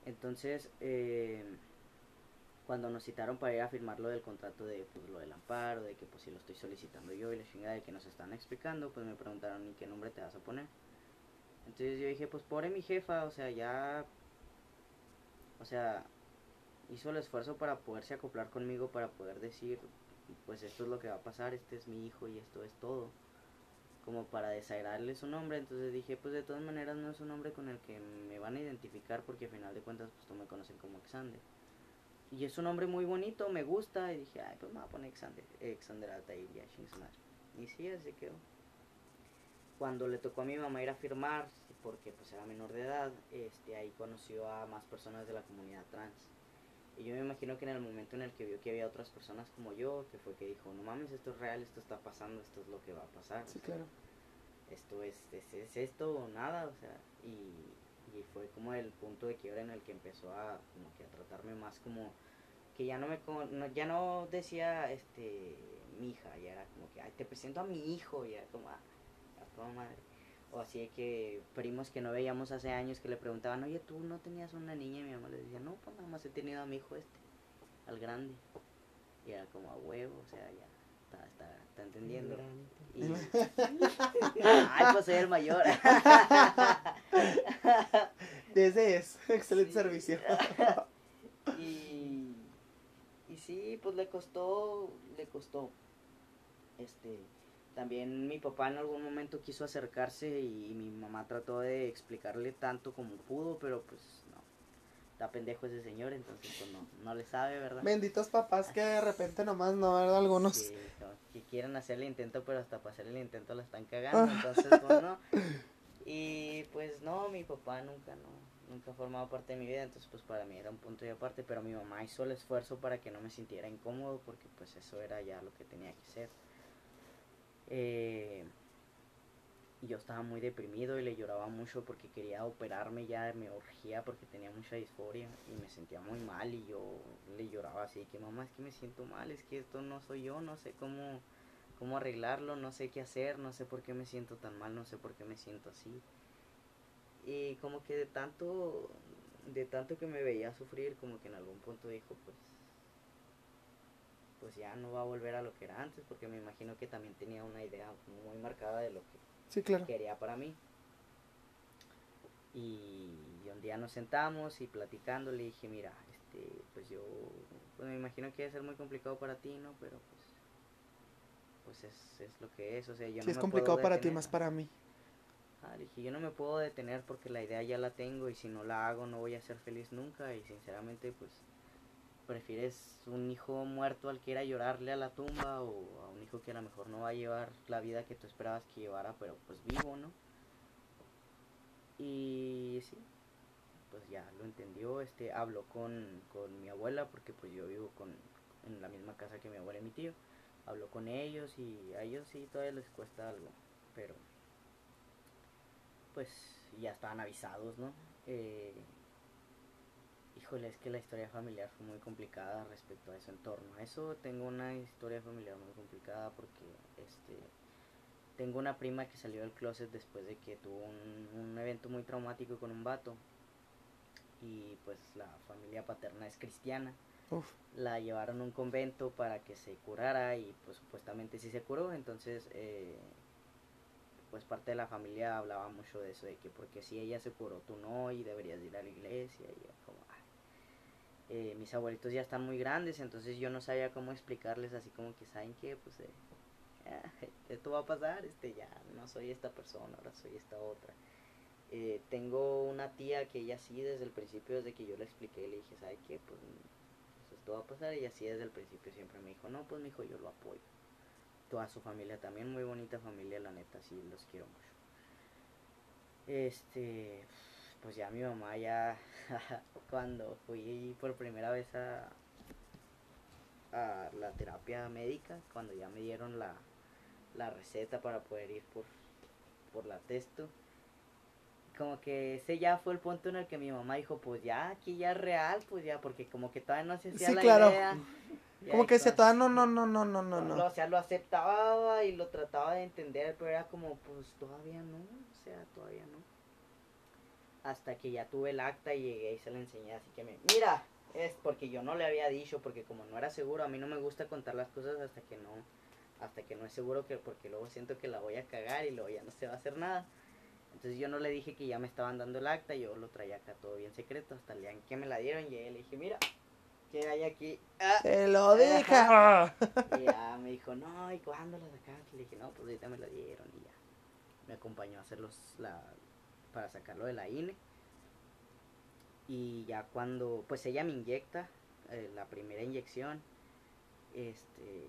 Entonces, eh, cuando nos citaron para ir a firmar lo del contrato de, pues lo del amparo, de que pues si lo estoy solicitando yo y la chingada de que nos están explicando, pues me preguntaron, ¿y qué nombre te vas a poner? Entonces yo dije, pues pobre mi jefa, o sea, ya o sea, hizo el esfuerzo para poderse acoplar conmigo, para poder decir, pues esto es lo que va a pasar, este es mi hijo y esto es todo. Como para desagrarle su nombre, entonces dije, pues de todas maneras no es un nombre con el que me van a identificar porque al final de cuentas pues tú me conocen como Xander. Y es un nombre muy bonito, me gusta, y dije, ay, pues me voy a poner Xander, Xander Altair, ya. Y sí, así quedó. Cuando le tocó a mi mamá ir a firmar, porque pues era menor de edad, este, ahí conoció a más personas de la comunidad trans. Y yo me imagino que en el momento en el que vio que había otras personas como yo, que fue que dijo, no mames, esto es real, esto está pasando, esto es lo que va a pasar. Sí, o sea, claro. Esto es, es, es esto o nada, o sea, y, y fue como el punto de quiebra en el que empezó a, como que a tratarme más como, que ya no me, no, ya no decía, este, mi hija, ya era como que, ay, te presento a mi hijo, y era como, ah, a toda madre. O así de que primos que no veíamos hace años que le preguntaban, oye, tú no tenías una niña, y mi mamá les decía, no, pues nada más he tenido a mi hijo este, al grande. Y era como a huevo, o sea, ya está, está, está entendiendo. Y... [laughs] Ay, pues soy el mayor. [laughs] Ese es, excelente Sí. servicio. [laughs] y, y sí, pues le costó, le costó. Este, también mi papá en algún momento quiso acercarse y mi mamá trató de explicarle tanto como pudo, pero pues. Está pendejo ese señor, entonces pues no, no le sabe, ¿verdad? Benditos papás que de repente nomás no, ¿verdad? Algunos. Sí, que quieren hacer el intento, pero hasta para hacer el intento la están cagando, entonces pues no. [laughs] Y pues no, mi papá nunca, no, nunca ha formado parte de mi vida, entonces pues para mí era un punto de aparte, pero mi mamá hizo el esfuerzo para que no me sintiera incómodo, porque pues eso era ya lo que tenía que ser. Eh, y yo estaba muy deprimido y le lloraba mucho porque quería operarme ya, me urgía porque tenía mucha disforia y me sentía muy mal y yo le lloraba así que mamá es que me siento mal, es que esto no soy yo, no sé cómo, cómo arreglarlo, no sé qué hacer, no sé por qué me siento tan mal, no sé por qué me siento así. Y como que de tanto, de tanto que me veía sufrir, como que en algún punto dijo pues, pues ya no va a volver a lo que era antes, porque me imagino que también tenía una idea muy marcada de lo que Sí, claro. quería para mí. Y un día nos sentamos y platicando le dije, mira, este, pues yo, pues me imagino que debe ser muy complicado para ti, ¿no? Pero pues, pues es, es lo que es, o sea, yo Sí, no es me complicado puedo para ti, más para mí. Ah, le dije, yo no me puedo detener porque la idea ya la tengo y si no la hago no voy a ser feliz nunca y sinceramente pues prefieres un hijo muerto al que ir a llorarle a la tumba o a un hijo que a lo mejor no va a llevar la vida que tú esperabas que llevara pero pues vivo, ¿no? Y sí, pues ya lo entendió, este habló con, con mi abuela porque pues yo vivo con en la misma casa que mi abuela y mi tío. Habló con ellos y a ellos sí todavía les cuesta algo, pero pues ya estaban avisados, ¿no? Eh, híjole, es que la historia familiar fue muy complicada respecto a eso en torno a eso. Tengo una historia familiar muy complicada porque este tengo una prima que salió del closet después de que tuvo un, un evento muy traumático con un vato y pues la familia paterna es cristiana Uf, la llevaron a un convento para que se curara y pues supuestamente sí se curó, entonces eh, pues parte de la familia hablaba mucho de eso, de que porque si ella se curó tú no y deberías ir a la iglesia y como. Eh, mis abuelitos ya están muy grandes, entonces yo no sabía cómo explicarles así como que saben que pues eh, [laughs] esto va a pasar, este ya no soy esta persona, ahora soy esta otra. Eh, tengo una tía que ella sí desde el principio, desde que yo le expliqué, le dije, ¿sabe qué? Pues pues, esto va a pasar y así desde el principio siempre me dijo, no, pues mi hijo yo lo apoyo. Toda su familia también, muy bonita familia, la neta, sí, los quiero mucho. Este, pues ya mi mamá ya, [laughs] cuando fui por primera vez a, a la terapia médica, cuando ya me dieron la, la receta para poder ir por, por la testo, como que ese ya fue el punto en el que mi mamá dijo, pues ya, aquí ya es real, pues ya, porque como que todavía no se hacía Sí, la claro. idea. [laughs] Como que se toda, no, no, no, no, no, no, no. O sea, lo aceptaba y lo trataba de entender, pero era como, pues todavía no, o sea, todavía no. Hasta que ya tuve el acta y llegué y se la enseñé, así que me, mira, es porque yo no le había dicho, porque como no era seguro, a mí no me gusta contar las cosas hasta que no, hasta que no es seguro que, porque luego siento que la voy a cagar y luego ya no se va a hacer nada. Entonces yo no le dije que ya me estaban dando el acta, yo lo traía acá todo bien secreto, hasta el día en que me la dieron, llegué y le dije, mira, ¿qué hay aquí? Ah, Te lo deja. [laughs] y ya me dijo, no, ¿y cuándo la sacaste? Le dije, no, pues ahorita me la dieron y ya. Me acompañó a hacer los, la, para sacarlo de la INE. Y ya cuando, pues ella me inyecta, eh, la primera inyección, este,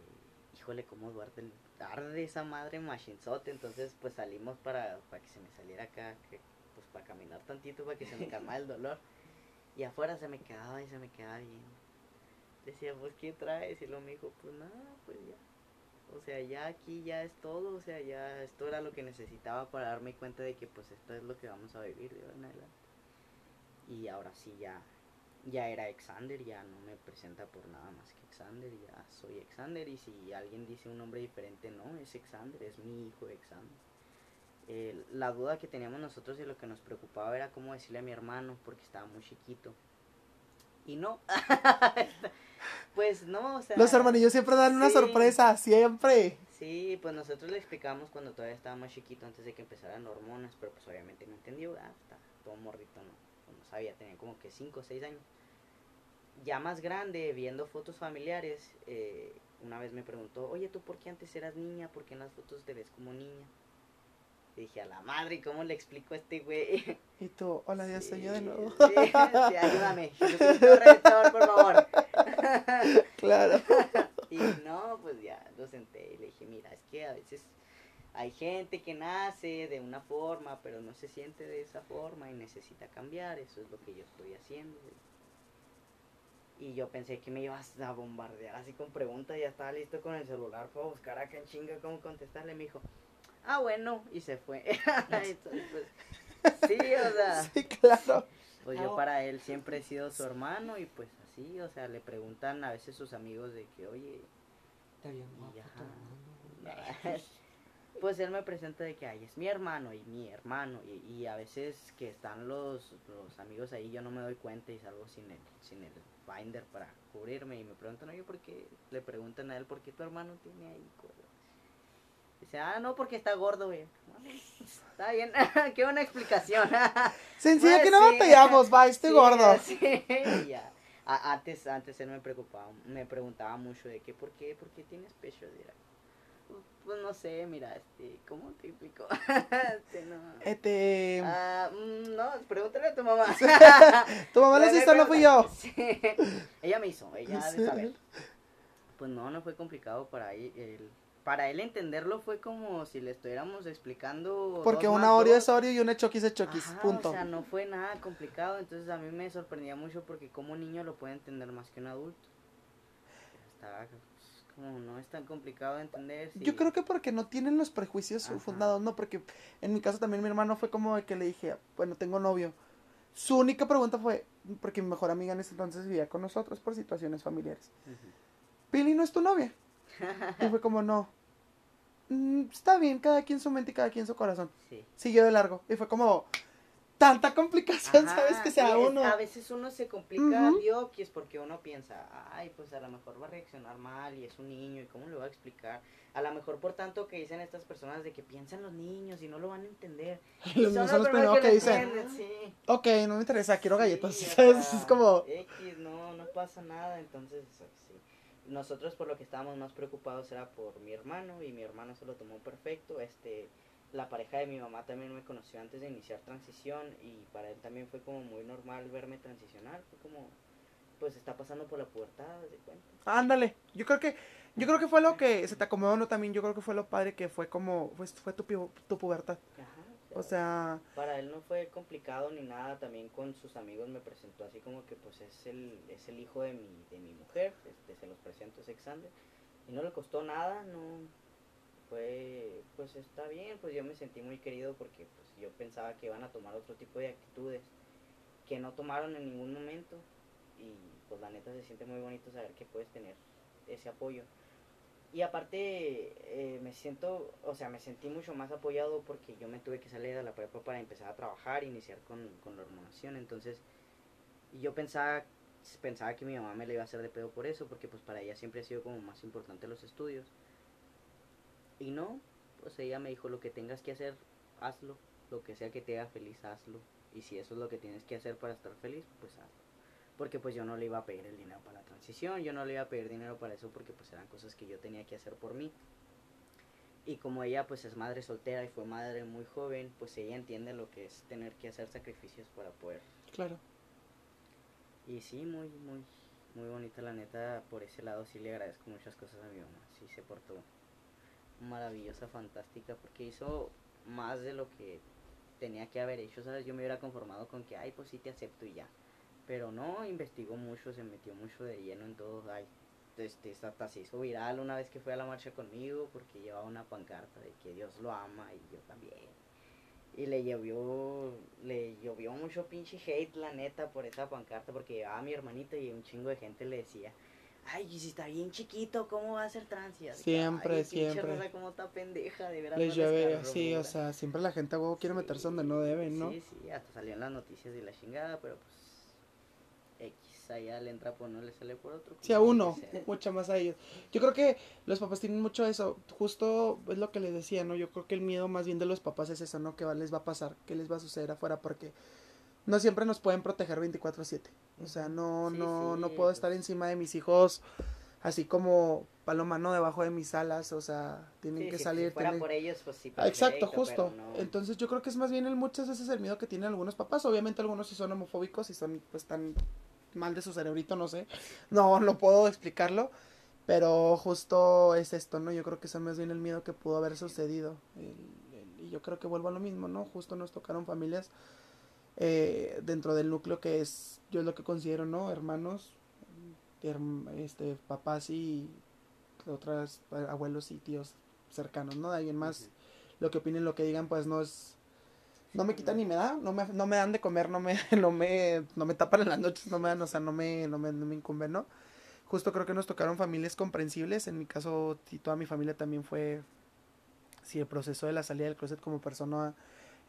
híjole, cómo duarte tarde esa madre machinzote. Entonces, pues salimos para, para que se me saliera acá, que, pues para caminar tantito, para que se me [laughs] calmara el dolor. Y afuera se me quedaba y se me quedaba bien decía, pues, ¿qué traes? Y luego me dijo, pues nada, pues ya. O sea, ya aquí ya es todo, o sea, ya esto era lo que necesitaba para darme cuenta de que pues esto es lo que vamos a vivir de ahora en adelante. Y ahora sí ya, ya era Exander, ya no me presenta por nada más que Exander, ya soy Exander y si alguien dice un nombre diferente, no, es Exander, es mi hijo Exander. Eh, la duda que teníamos nosotros y lo que nos preocupaba era cómo decirle a mi hermano porque estaba muy chiquito. Y no, [laughs] pues no, o sea... Los hermanillos siempre dan una Sí. sorpresa, siempre. Sí, pues nosotros le explicamos cuando todavía estaba más chiquito, antes de que empezaran hormonas, pero pues obviamente no entendió, ah, está todo morrito, no, pues, no sabía, tenía como que 5 o 6 años. Ya más grande, viendo fotos familiares, eh, una vez me preguntó, oye, ¿tú por qué antes eras niña? ¿Por qué en las fotos te ves como niña? Y dije, a la madre, ¿cómo le explico a este güey? Y tú, hola, ya soy yo de Sí, nuevo. [laughs] sí, sí, ayúdame, Redentor, por favor. [laughs] claro. Y no, pues ya lo senté y le dije, mira, es que a veces hay gente que nace de una forma, pero no se siente de esa forma y necesita cambiar, eso es lo que yo estoy haciendo. Y yo pensé que me ibas a bombardear así con preguntas, ya estaba listo con el celular para buscar acá en chinga cómo contestarle, me dijo, ah, bueno, y se fue. [laughs] Entonces, pues, sí, o sea, Sí, claro. pues yo para él siempre he sido su hermano y pues así, o sea, le preguntan a veces sus amigos de que, oye, Está bien Y güey. [laughs] pues él me presenta de que, ay, es mi hermano y mi hermano y, y a veces que están los, los amigos ahí yo no me doy cuenta y salgo sin el, sin el binder para cubrirme y me preguntan, oye, ¿por qué? Le preguntan a él, ¿por qué tu hermano tiene ahí cuero? Dice, ah, no, porque está gordo, güey. Está bien, [laughs] qué buena explicación. Sencilla Pues que no sí. batallamos, va, estoy Sí, gordo. sí, ya. A- antes, antes él me preocupaba, me preguntaba mucho de que, ¿por qué, por qué tienes pecho? Dirá. Pues no sé, mira, este, ¿cómo te explico? [laughs] Este, no. Este, Ah, mm, no, pregúntale a tu mamá. [laughs] tu mamá lo Le- le hizo, no fui yo. [laughs] Sí. Ella me hizo, ella de saber. Pues no, no fue complicado para él. Para él entenderlo fue como si le estuviéramos explicando. Porque una Oreo es Oreo y una Chokis es Chokis, Ajá, punto. O sea, no fue nada complicado, entonces a mí me sorprendía mucho porque como un niño lo puede entender más que un adulto. Estaba pues, como no es tan complicado de entender. Yo creo que porque no tienen los prejuicios Ajá. fundados, ¿no? Porque en mi caso también mi hermano fue como de que le dije, bueno, tengo novio. Su única pregunta fue, porque mi mejor amiga en ese entonces vivía con nosotros por situaciones familiares. Pili no es tu novia. Y fue como, no. "Mm, está bien, cada quien su mente y cada quien su corazón. Sí. Siguió de largo. Y fue como, tanta complicación, Ajá, ¿sabes? Que sí, sea es- uno. A veces uno se complica Ujú. diokis porque uno piensa, ay, pues a lo mejor va a reaccionar mal y es un niño y cómo le va a explicar. A lo mejor por tanto que dicen estas personas de que piensan los niños y no lo van a entender. [laughs] Y Los niños son los primeros que lo dicen, entienden, sí. ok, no me interesa, quiero galletas. Sí, [laughs] ¿Sabes? Es como, X, no, no pasa nada, entonces, sí. Nosotros por lo que estábamos más preocupados era por mi hermano y mi hermano se lo tomó perfecto. Este, la pareja de mi mamá también me conoció antes de iniciar transición y para él también fue como muy normal verme transicionar. Fue como, pues está pasando por la pubertad, de cuenta. ándale. Yo creo que, yo creo que fue lo que se te acomodó, ¿no? También yo creo que fue lo padre que fue como, pues, fue tu, tu pubertad. Ajá, O sea, para él no fue complicado ni nada, también con sus amigos me presentó así como que pues es el, es el hijo de mi, de mi mujer, este, se los presento, es Exander, y no le costó nada, no, fue, pues está bien, pues yo me sentí muy querido porque pues yo pensaba que iban a tomar otro tipo de actitudes que no tomaron en ningún momento, y pues la neta se siente muy bonito saber que puedes tener ese apoyo. Y aparte, eh, me siento, o sea, me sentí mucho más apoyado porque yo me tuve que salir de la prepa para empezar a trabajar, iniciar con, con la hormonación. Entonces, yo pensaba, pensaba que mi mamá me la iba a hacer de pedo por eso, porque pues para ella siempre ha sido como más importante los estudios. Y no, pues ella me dijo, lo que tengas que hacer, hazlo. Lo que sea que te haga feliz, hazlo. Y si eso es lo que tienes que hacer para estar feliz, pues hazlo porque pues yo no le iba a pedir el dinero para la transición, yo no le iba a pedir dinero para eso porque pues eran cosas que yo tenía que hacer por mí. Y como ella pues es madre soltera y fue madre muy joven, pues ella entiende lo que es tener que hacer sacrificios para poder. claro. Y sí, muy, muy, muy bonita la neta, por ese lado sí le agradezco muchas cosas a mi mamá, sí se portó maravillosa, fantástica, porque hizo más de lo que tenía que haber hecho, ¿sabes? Yo me hubiera conformado con que, ay, pues sí te acepto y ya. Pero no, investigó mucho, se metió mucho de lleno en todo. Ay, este, hasta se hizo viral una vez que fue a la marcha conmigo porque llevaba una pancarta de que Dios lo ama y yo también. Y le llovió, le llovió mucho pinche hate, la neta, por esa pancarta porque llevaba a mi hermanita y un chingo de gente le decía, ay, y si está bien chiquito, ¿cómo va a ser trans? Siempre, "Ay, siempre. raza, cómo está pendeja, de veras. Les no llueve así, o pura". sea, siempre la gente a huevo quiere meterse donde no deben, ¿no? Sí, sí, hasta salió en las noticias de la chingada, pero pues Allá le entra por no le sale por otro. Sí, a uno, mucho más a ellos. Yo creo que los papás tienen mucho eso, justo es lo que les decía, ¿no? Yo creo que el miedo más bien de los papás es eso, ¿no? Va- les va a pasar, que les va a suceder afuera, porque no siempre nos pueden proteger 24/7. O sea, no, Sí, no, no puedo pues. estar encima de mis hijos así como paloma, ¿no? Debajo de mis alas, o sea, tienen Sí, que si- salir. Si fuera tienen- por ellos, pues sí. Ah, Exacto, justo. no. Entonces yo creo que es más bien el muchas veces el miedo que tienen algunos papás. Obviamente algunos sí son homofóbicos y son pues tan mal de su cerebrito, no sé. No, no puedo explicarlo. Pero justo es esto, ¿no? Yo creo que eso más bien el miedo que pudo haber sucedido. El- el- y yo creo que vuelvo a lo mismo, ¿no? Justo nos tocaron familias eh, dentro del núcleo que es, yo es lo que considero, ¿no? Hermanos, herm- este, papás y otras abuelos y tíos cercanos, ¿no? De alguien más lo que opinen, lo que digan, pues no es... No me quitan ni me da, no me, no me dan de comer, no me, [laughs] no me, no me tapan en las noches, no me dan, o sea, no me, no me, no me incumben, ¿no? Justo creo que nos tocaron familias comprensibles, en mi caso, y toda mi familia también fue, sí, el proceso de la salida del closet como persona,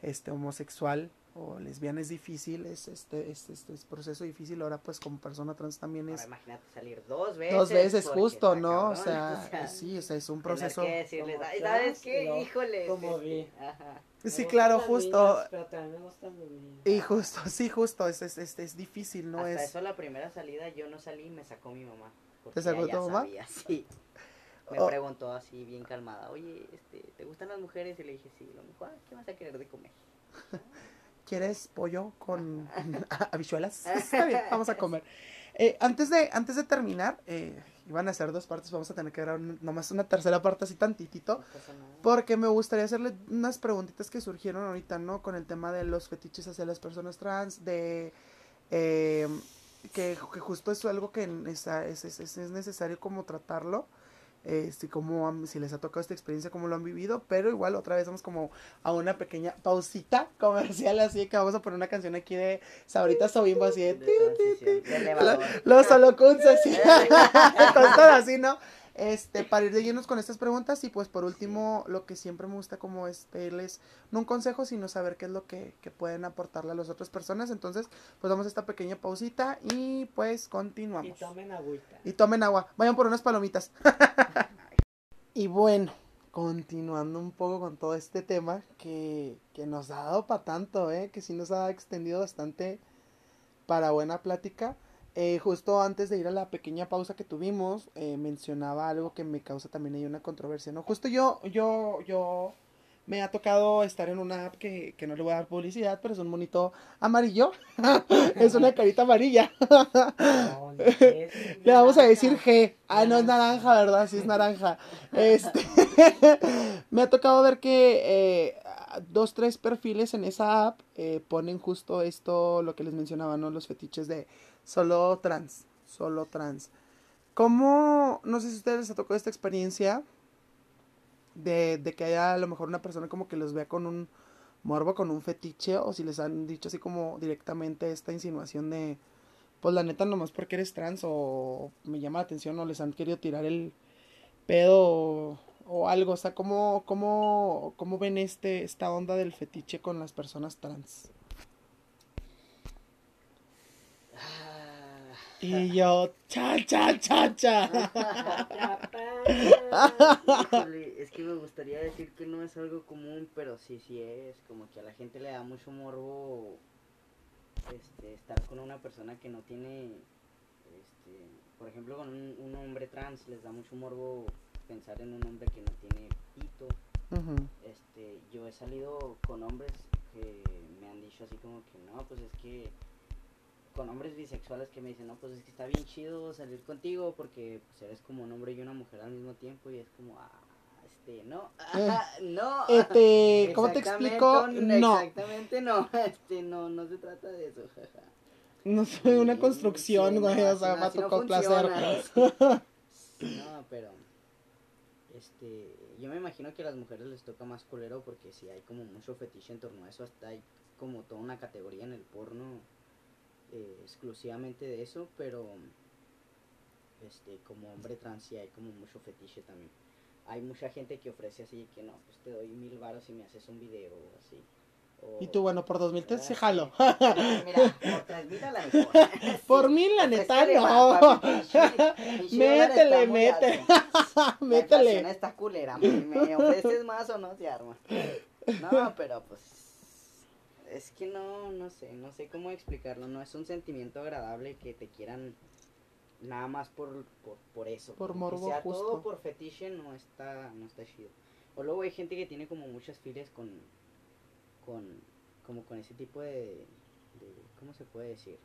este, homosexual, o lesbiana es difícil, es este, este, este, es proceso difícil, ahora pues como persona trans también Ahora es imagínate salir dos veces. dos veces justo, ¿no? O sea, sí, o sea, es un proceso. que decirles, Como "Ay, trans, ¿sabes qué? no, Híjole. como este, vi. Ajá. Me Sí, claro, justo. niñas, pero también me gustan. Y justo, sí, justo, es, es, es, es difícil, ¿no? Hasta es... eso la primera salida yo no salí y me sacó mi mamá. ¿Te sacó tu mamá? sabía, sí. Me Oh. preguntó así bien calmada, oye, este, ¿te gustan las mujeres? Y le dije, sí. Lo mejor, ¿qué vas a querer de comer? [laughs] ¿Quieres pollo con [laughs] [laughs] habichuelas? Está bien, vamos a comer. Eh, antes, de, antes de terminar, eh, iban a ser dos partes, vamos a tener que grabar un- nomás una tercera parte así tantitito. No. Porque me gustaría hacerle unas preguntitas que surgieron ahorita, ¿no? Con el tema de los fetiches hacia las personas trans, de eh, que, que justo es algo que es, es, es, es necesario como tratarlo. Este, como han- si les ha tocado esta experiencia, cómo lo han vivido, pero igual otra vez vamos como a una pequeña pausita comercial, así que vamos a poner una canción aquí de Sabritas Sobimbo, así de los holocuns así, cosas así, ¿no? Este, para ir de llenos con estas preguntas y pues por último, lo que siempre me gusta como es pedirles, no un consejo, sino saber qué es lo que, que pueden aportarle a las otras personas. Entonces, pues damos esta pequeña pausita y pues Y continuamos. tomen agüita. Y tomen agua, vayan por unas palomitas. [laughs] y bueno, continuando un poco con todo este tema que, que nos ha dado para tanto, ¿eh? que sí nos ha extendido bastante para buena plática. Eh, justo antes de ir a la pequeña pausa que tuvimos, eh, mencionaba algo que me causa también ahí una controversia, ¿no? Justo yo, yo, yo me ha tocado estar en una app que, que no le voy a dar publicidad, pero es un monito amarillo. [laughs] es una carita amarilla. No, [laughs] Le vamos a decir. G. Ah, no es naranja, ¿verdad? Sí es naranja. [laughs] Este, me ha tocado ver que eh, dos, tres perfiles en esa app ponen justo esto, lo que les mencionaba, ¿no? Los fetiches de solo trans, solo trans. ¿Cómo, no sé si a ustedes les ha tocado esta experiencia de, que haya a lo mejor una persona como que los vea con un morbo, con un fetiche, o si les han dicho así como directamente esta insinuación de, pues la neta nomás porque eres trans o me llama la atención o les han querido tirar el pedo o, o algo, o sea, ¿cómo, cómo, cómo ven este, esta onda del fetiche con las personas trans? Y yo, cha, cha, cha, cha. híjole, es que me gustaría decir que no es algo común, pero sí, sí es. Como que a la gente le da mucho morbo este, estar con una persona que no tiene, este, por ejemplo, con un, un hombre trans, les da mucho morbo pensar en un hombre que no tiene pito. Este, yo he salido con hombres que me han dicho así como que no, pues es que con hombres bisexuales que me dicen, no, pues es que está bien chido salir contigo porque pues eres como un hombre y una mujer al mismo tiempo y es como, ah, este, no, ah, [laughs] no. Este, [laughs] ¿cómo te explico? No, Exactamente no, [laughs] este, no, no se trata de eso, jaja. no soy una Sí, construcción, sí, güey, no, o sea, no- no tocar placer. funciona. No, pero este, yo me imagino que a las mujeres les toca más culero porque si hay como mucho fetiche en torno a eso, hasta hay como toda una categoría en el porno eh, exclusivamente de eso, pero este, como hombre trans sí hay como mucho fetiche también. Hay mucha gente que ofrece así que no, pues te doy mil baros y me haces un video o así. O- Y tú, bueno, por dos mil te Ah, sí jalo. Mira, por tres mil a la mejor. [laughs] Por mil, la neta, no. [laughs] Métele, métele. [laughs] Métele. está culera, me, ofreces más o no se arma. No, pero pues es que no, no sé, no sé cómo explicarlo, no es un sentimiento agradable que te quieran nada más por, por, por eso. Por morbo, sea todo por fetiche no está, no está chido. O luego hay gente que tiene como muchas filias con, con, como con ese tipo de, de, ¿cómo se puede decir?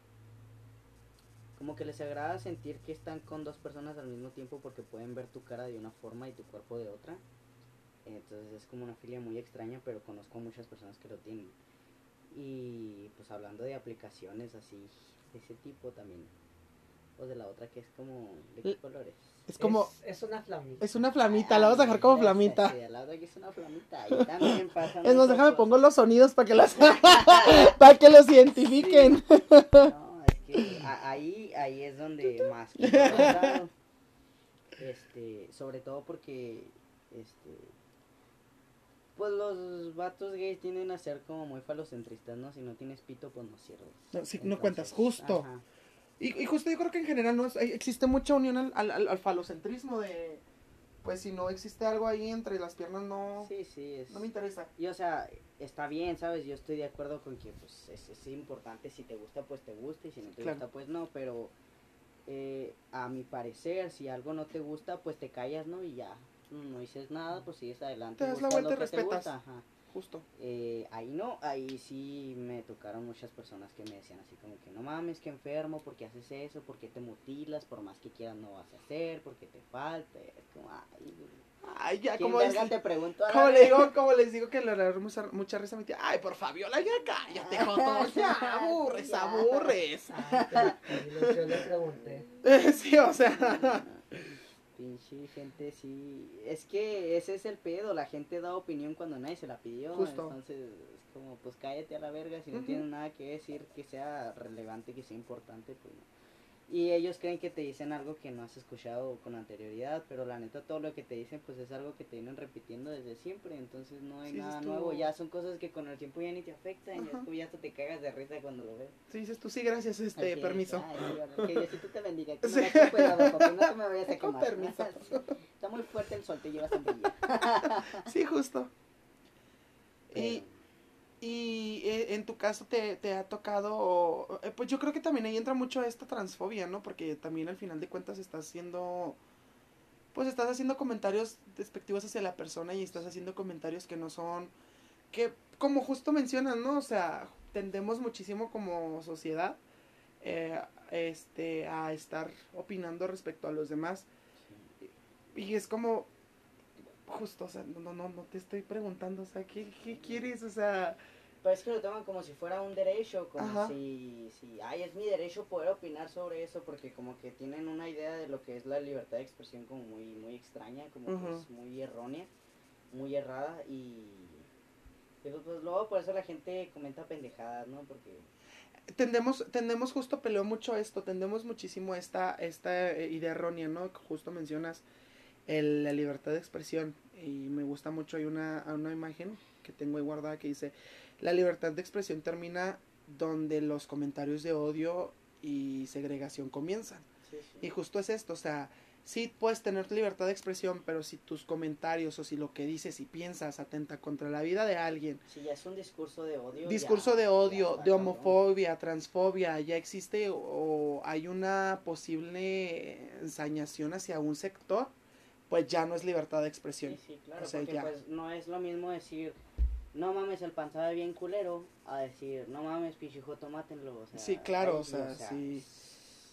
Como que les agrada sentir que están con dos personas al mismo tiempo porque pueden ver tu cara de una forma y tu cuerpo de otra. Entonces es como una filia muy extraña, pero conozco a muchas personas que lo tienen. Y pues hablando de aplicaciones así, de ese tipo también. O de la otra que es como, ¿de qué colores? Es como, Es, es una flamita. es una flamita, la vamos a dejar como flamita. sí, la otra que es una flamita. Ahí también pasa. [laughs] Es más, déjame pongo los sonidos para que los, [laughs] [laughs] para que los identifiquen. No, es que ahí, ahí es donde más que. Este, sobre todo porque, este, Pues los vatos gays tienden a ser como muy falocentristas, ¿no? Si no tienes pito, pues no sirves. No, sí, no cuentas, justo. Y, y justo yo creo que en general no es- existe mucha unión al, al, al- al falocentrismo de, pues si no existe algo ahí entre las piernas no, Sí, sí, es... no me interesa. Y o sea, está bien, ¿sabes? Yo estoy de acuerdo con que pues es, es importante, si te gusta pues te gusta y si no te Claro. gusta pues no, pero eh, a mi parecer si algo no te gusta pues te callas, ¿no? Y ya, no dices nada, pues sigues adelante. Te das la vuelta y respetas. gusta, ajá. Justo. Eh, ahí no, ahí sí me tocaron muchas personas que me decían así como que no mames, que enfermo, porque haces eso, porque te mutilas, por más que quieras no vas a hacer, porque te falta, es como, ay, Ay, ya, ¿quién como, verga dice- te pregunto a la como le verga? digo, como les digo que le da mucha, mucha risa a mi tía, ay, por Fabiola, ya cállate, Joto, [laughs] ya aburres, [laughs] aburres. Yo le pregunté. [laughs] sí, o sea, Pinche gente, sí. Es que ese es el pedo. La gente da opinión cuando nadie se la pidió. Justo. Entonces, es como, pues cállate a la verga. Si no tienes nada que decir que sea relevante, que sea importante, pues no. Y ellos creen que te dicen algo que no has escuchado con anterioridad, pero la neta todo lo que te dicen pues es algo que te vienen repitiendo desde siempre, entonces no hay Sí, nada tú- nuevo, ya son cosas que con el tiempo ya ni te afectan, ya, Ajá. tú ya hasta te cagas de risa cuando lo ves. sí, dices tú, sí, gracias, este, Así es, permiso. ay, que Diosito te bendiga. Que [laughs] Sí. hagas cuidado, papi, no te me vayas a Con quemar. permiso. [laughs] Está muy fuerte el sol, te llevas sombrilla. [laughs] Sí, justo. Pero- y eh, en tu caso te, te ha tocado, eh, pues yo creo que también ahí entra mucho esta transfobia, ¿no? Porque también al final de cuentas estás haciendo, pues estás haciendo comentarios despectivos hacia la persona y estás haciendo comentarios que no son, que como justo mencionas, ¿no? O sea, tendemos muchísimo como sociedad eh, este, a estar opinando respecto a los demás. Y es como, justo, o sea, no, no, no, te estoy preguntando, o sea, ¿qué, qué quieres? O sea, Pero es que lo toman como si fuera un derecho, como Ajá. si, si, ay, es mi derecho poder opinar sobre eso, porque como que tienen una idea de lo que es la libertad de expresión como muy, muy extraña, como que es muy errónea, muy errada, y y pues, pues, luego por eso la gente comenta pendejadas, ¿no? Porque tendemos, tendemos justo, peleo mucho esto, tendemos muchísimo esta, esta eh, idea errónea, ¿no? Que Justo mencionas el- la libertad de expresión y me gusta mucho, hay una, una imagen que tengo ahí guardada que dice, la libertad de expresión termina donde los comentarios de odio y segregación comienzan. sí, sí. Y justo es esto, o sea, sí puedes tener libertad de expresión, pero si tus comentarios o si lo que dices y piensas atenta contra la vida de alguien, Si ya es un discurso de odio. discurso ya- de odio, de homofobia, transfobia, ya existe o, o hay una posible ensañación hacia un sector, pues ya no es libertad de expresión. Sí, sí, claro, O sea, porque ya. pues no es lo mismo decir, no mames, el pan sabe bien culero, a decir, no mames, pichijoto, mátenlo. O sea, Sí, claro, o sea, sí.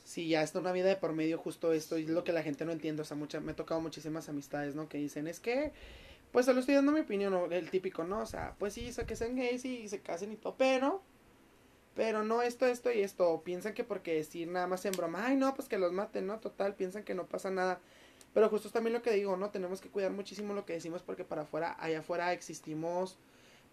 Sí, ya está una vida de por medio justo esto y es lo que la gente no entiende, o sea, mucha, me he tocado muchísimas amistades, ¿no? Que dicen, es que, pues solo estoy dando mi opinión, o el típico, ¿no? O sea, pues sí, sé que sean gays y se casen y todo, pero, pero no esto, esto y esto, o piensan que porque decir nada más en broma, ay, no, pues que los maten, ¿no? Total, piensan que no pasa nada, pero justo es también lo que digo, ¿no? Tenemos que cuidar muchísimo lo que decimos porque para afuera, allá afuera existimos,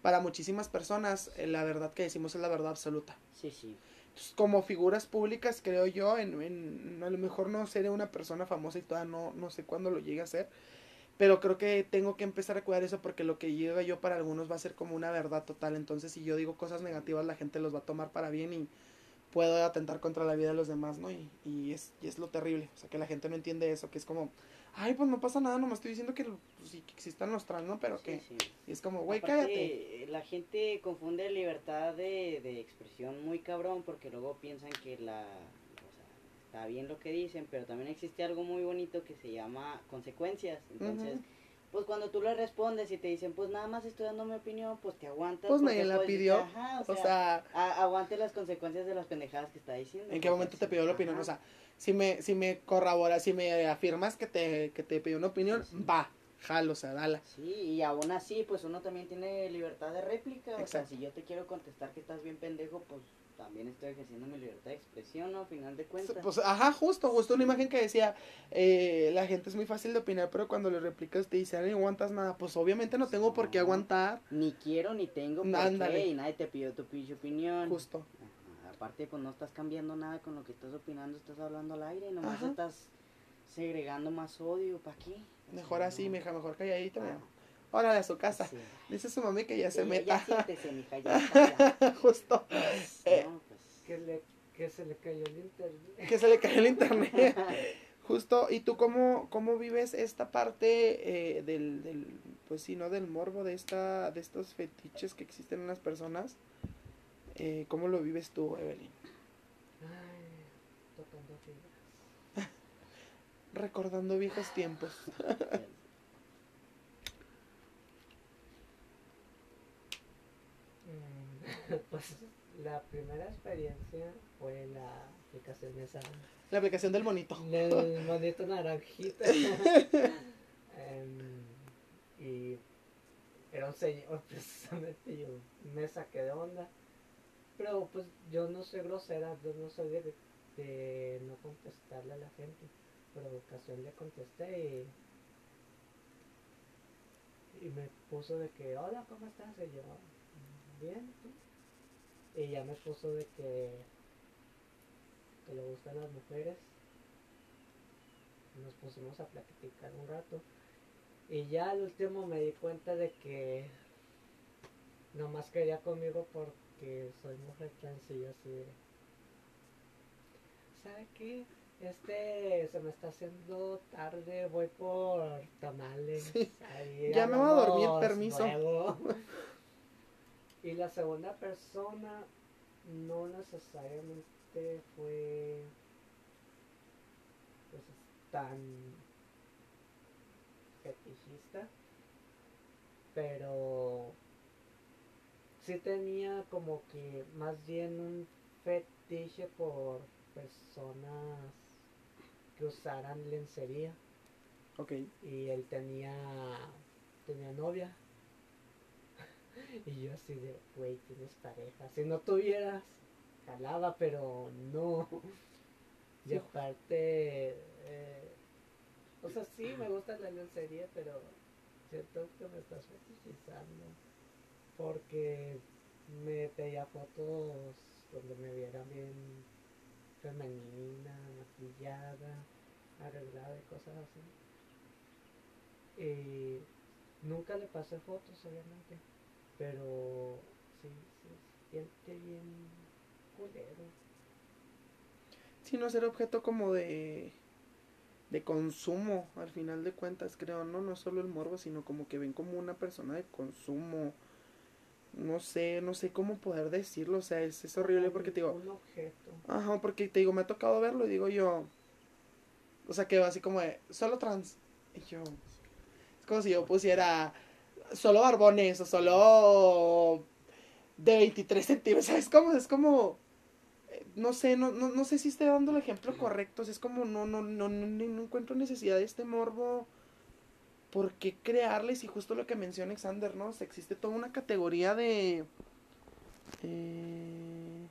para muchísimas personas, eh, la verdad que decimos es la verdad absoluta. Sí, sí. Entonces, como figuras públicas, creo yo, en, en- a lo mejor no seré una persona famosa y todavía no, no sé cuándo lo llegue a ser, pero creo que tengo que empezar a cuidar eso porque lo que llega yo para algunos va a ser como una verdad total, entonces si yo digo cosas negativas la gente los va a tomar para bien y puedo atentar contra la vida de los demás, ¿no? Y, y es, y es lo terrible, o sea, que la gente no entiende eso, que es como, ay, pues no pasa nada, nomás estoy diciendo que, pues, sí, que existan los trans, ¿no? Pero Sí, que, sí. y es como, güey, cállate. La gente confunde libertad de, de expresión muy cabrón porque luego piensan que la... O sea, está bien lo que dicen, pero también existe algo muy bonito que se llama consecuencias. Entonces. Pues cuando tú le respondes y te dicen, pues nada más estoy dando mi opinión, pues te aguantas. Pues nadie la decir, pidió, Ajá, o O sea, aguante las consecuencias de las pendejadas que está diciendo. ¿En qué momento te pidió la opinión? ajá. O sea, si me, si me corroboras, si me afirmas que te, que te pidió una opinión, Sí, va, jalo, o sea, dala. Sí, y aún así, pues uno también tiene libertad de réplica. O sea, Exacto. si yo te quiero contestar que estás bien pendejo, pues también estoy ejerciendo mi libertad de expresión, ¿no? A final de cuentas. Pues, ajá, justo, justo una imagen que decía, eh, la gente es muy fácil de opinar, pero cuando le replicas te dice, "Ay, no aguantas nada, pues obviamente no tengo por qué aguantar, Ni quiero ni tengo por Ándale. qué, y nadie te pidió tu pinche opinión. justo. Ajá, Aparte, pues no estás cambiando nada con lo que estás opinando, estás hablando al aire, nomás Ajá. estás segregando más odio, ¿para qué? Mejor así, no. mija, mejor calladito, Ah. Órale a su casa. Sí. Dice su mami que ya Sí, se meta. Ya siéntese, mija, ya. [laughs] Justo. Eh, No, pues, Que, le, que se le cayó el internet. Que se le cayó el internet. [laughs] Justo, ¿y tú cómo, cómo vives esta parte eh, del, del, pues sí, ¿no? Del morbo, de esta, de estos fetiches que existen en las personas? Eh, ¿Cómo lo vives tú, Evelyn? Ay, tocando fibras. [laughs] Recordando viejos tiempos. Mm, [laughs] Pues la primera experiencia fue la aplicación esa La aplicación del monito. del [laughs] monito naranjita. [laughs] Em, y era un señor precisamente, yo me saqué de onda. Pero pues yo no soy grosera, yo no soy de, de no contestarle a la gente. Por ocasión le contesté y, y me puso de que, hola, ¿cómo estás? Y yo, bien, ¿tú?". Y ya me puso de que, que le gustan las mujeres. Nos pusimos a platicar un rato. Y ya al último me di cuenta de que nomás quería conmigo porque soy mujer trans y yo así de... ¿Sabe qué? Este se me está haciendo tarde, voy por tamales. Sí. Ahí Ya me voy a dormir, permiso. [laughs] y la segunda persona no necesariamente fue pues tan fetichista, pero sí tenía como que más bien un fetiche por personas que usaran lencería Ok. y él tenía tenía novia [laughs] y yo así de güey tienes pareja si no tuvieras jalaba pero no. [laughs] Y aparte eh, o sea sí me gusta la lencería pero siento que me estás fetichizando. Porque me pedía fotos donde me vieran bien femenina maquillada arreglada y cosas así. Y nunca le pasé fotos, obviamente. Pero sí, se siente bien culero. Sino ser objeto como de de consumo al final de cuentas creo no no solo el morbo sino como que ven como una persona de consumo no sé no sé cómo poder decirlo o sea es, es horrible porque te digo Un objeto. Ajá, porque te digo, me ha tocado verlo y digo yo. O sea, que así como de, solo trans. Y yo. Es como si yo pusiera solo barbones o solo de 23 centímetros. ¿Sabes cómo? Es como. eh, No sé, no, no, no sé si estoy dando el ejemplo correcto. o es como no, no, no, no, encuentro necesidad de este morbo. ¿Por qué crearles? Y justo lo que menciona Alexander, ¿no? Existe toda una categoría de. Eh,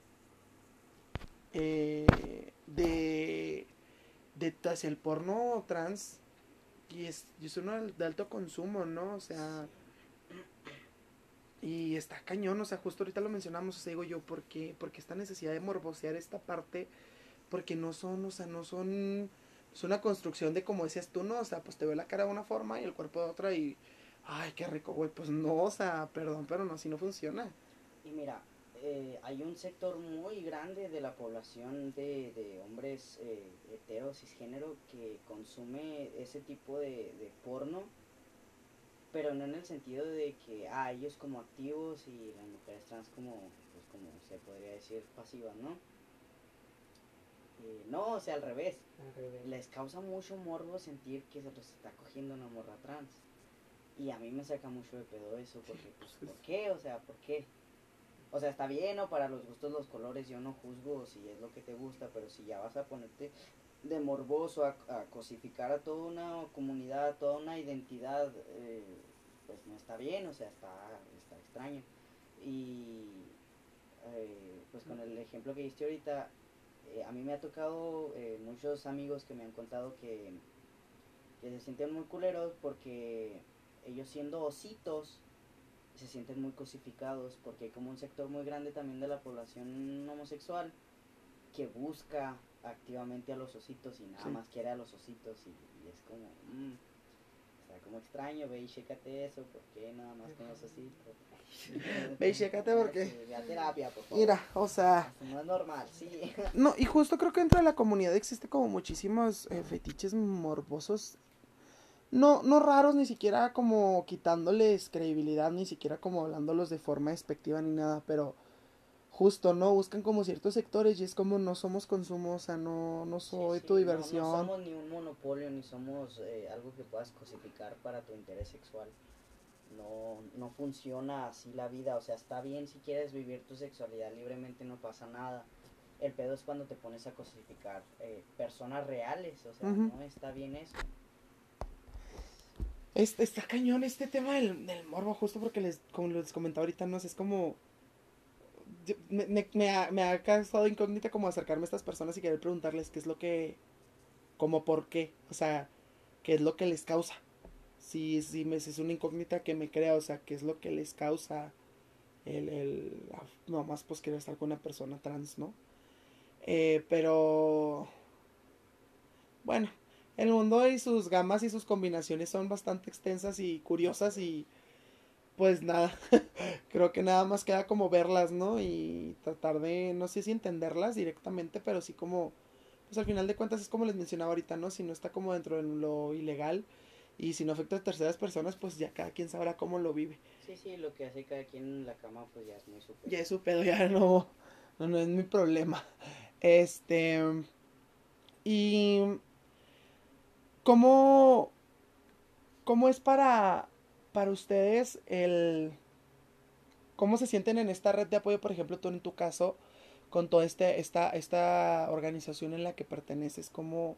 eh, de, de hacia el porno trans y es, es uno de alto consumo, ¿no? O sea, y está cañón, o sea, justo ahorita lo mencionamos, o sea, digo yo, ¿por qué? Porque esta necesidad de morbosear esta parte, porque no son, o sea, no son, es una construcción de como decías tú, ¿no? O sea, pues te veo la cara de una forma y el cuerpo de otra y, ay, qué rico, güey, pues no, o sea, perdón, pero no, así no funciona. Y mira, eh, hay un sector muy grande de la población de, de hombres eh, heteros, cisgénero, que consume ese tipo de, de porno, pero no en el sentido de que, ah, ellos como activos y las mujeres trans como, pues como se podría decir, pasivas, ¿no? Eh, no, o sea, al revés. Al revés. Les causa mucho morbo sentir que se los está cogiendo una morra trans. Y a mí me saca mucho de pedo eso, porque, pues, ¿por qué? O sea, ¿por qué? O sea, está bien, ¿no? Para los gustos, los colores, yo no juzgo si es lo que te gusta, pero si ya vas a ponerte de morboso a, cosificar a toda una comunidad, a toda una identidad, eh, pues no está bien, o sea, está, está extraño. Y eh, pues con el ejemplo que diste ahorita, eh, a mí me ha tocado eh, muchos amigos que me han contado que, que se sienten muy culeros porque ellos siendo ositos se sienten muy cosificados porque hay como un sector muy grande también de la población homosexual que busca activamente a los ositos y nada Sí. más quiere a los ositos y, y es como mm, sea, como extraño, ve y chécate eso, ¿por qué nada más con eso así? [laughs] Ve y chécate porque- Sí, Ve a terapia, por favor. Mira, o sea, No es normal, sí. [laughs] no, y justo creo que dentro de la comunidad existe como muchísimos eh, fetiches morbosos. No, no raros, ni siquiera como quitándoles credibilidad, ni siquiera como hablándolos de forma despectiva ni nada, pero justo, ¿no? Buscan como ciertos sectores y es como no somos consumo, o sea, no, no soy Sí, tu sí, diversión. No, somos ni un monopolio, ni somos eh, algo que puedas cosificar para tu interés sexual. No, no funciona así la vida. O sea, está bien si quieres vivir tu sexualidad libremente, no pasa nada. El pedo es cuando te pones a cosificar eh, personas reales. O sea, no está bien eso. Este, está cañón este tema del, del morbo, justo porque les, como les comentaba ahorita, no sé, es como... me, me ha, me ha causado incógnita como acercarme a estas personas y querer preguntarles qué es lo que... como por qué, o sea, qué es lo que les causa. Si, si me, si es una incógnita que me crea, o sea, qué es lo que les causa el, el ah, nomás pues querer estar con una persona trans, ¿no? Eh, pero... Bueno, el mundo y sus gamas y sus combinaciones son bastante extensas y curiosas y pues nada, [laughs] creo que nada más queda como verlas, ¿no? Y tratar de, no sé si entenderlas directamente, pero sí como, pues al final de cuentas es como les mencionaba ahorita, ¿no? Si no está como dentro de lo ilegal y si no afecta a terceras personas, pues ya cada quien sabrá cómo lo vive. Sí, sí, lo que hace cada quien en la cama, pues ya es muy súper. Ya es su pedo, ya no, no, no es mi problema. Este. Y. ¿Cómo. ¿Cómo es para. Para ustedes el. ¿Cómo se sienten en esta red de apoyo, por ejemplo, tú en tu caso, con toda este, esta, esta organización en la que perteneces? ¿Cómo,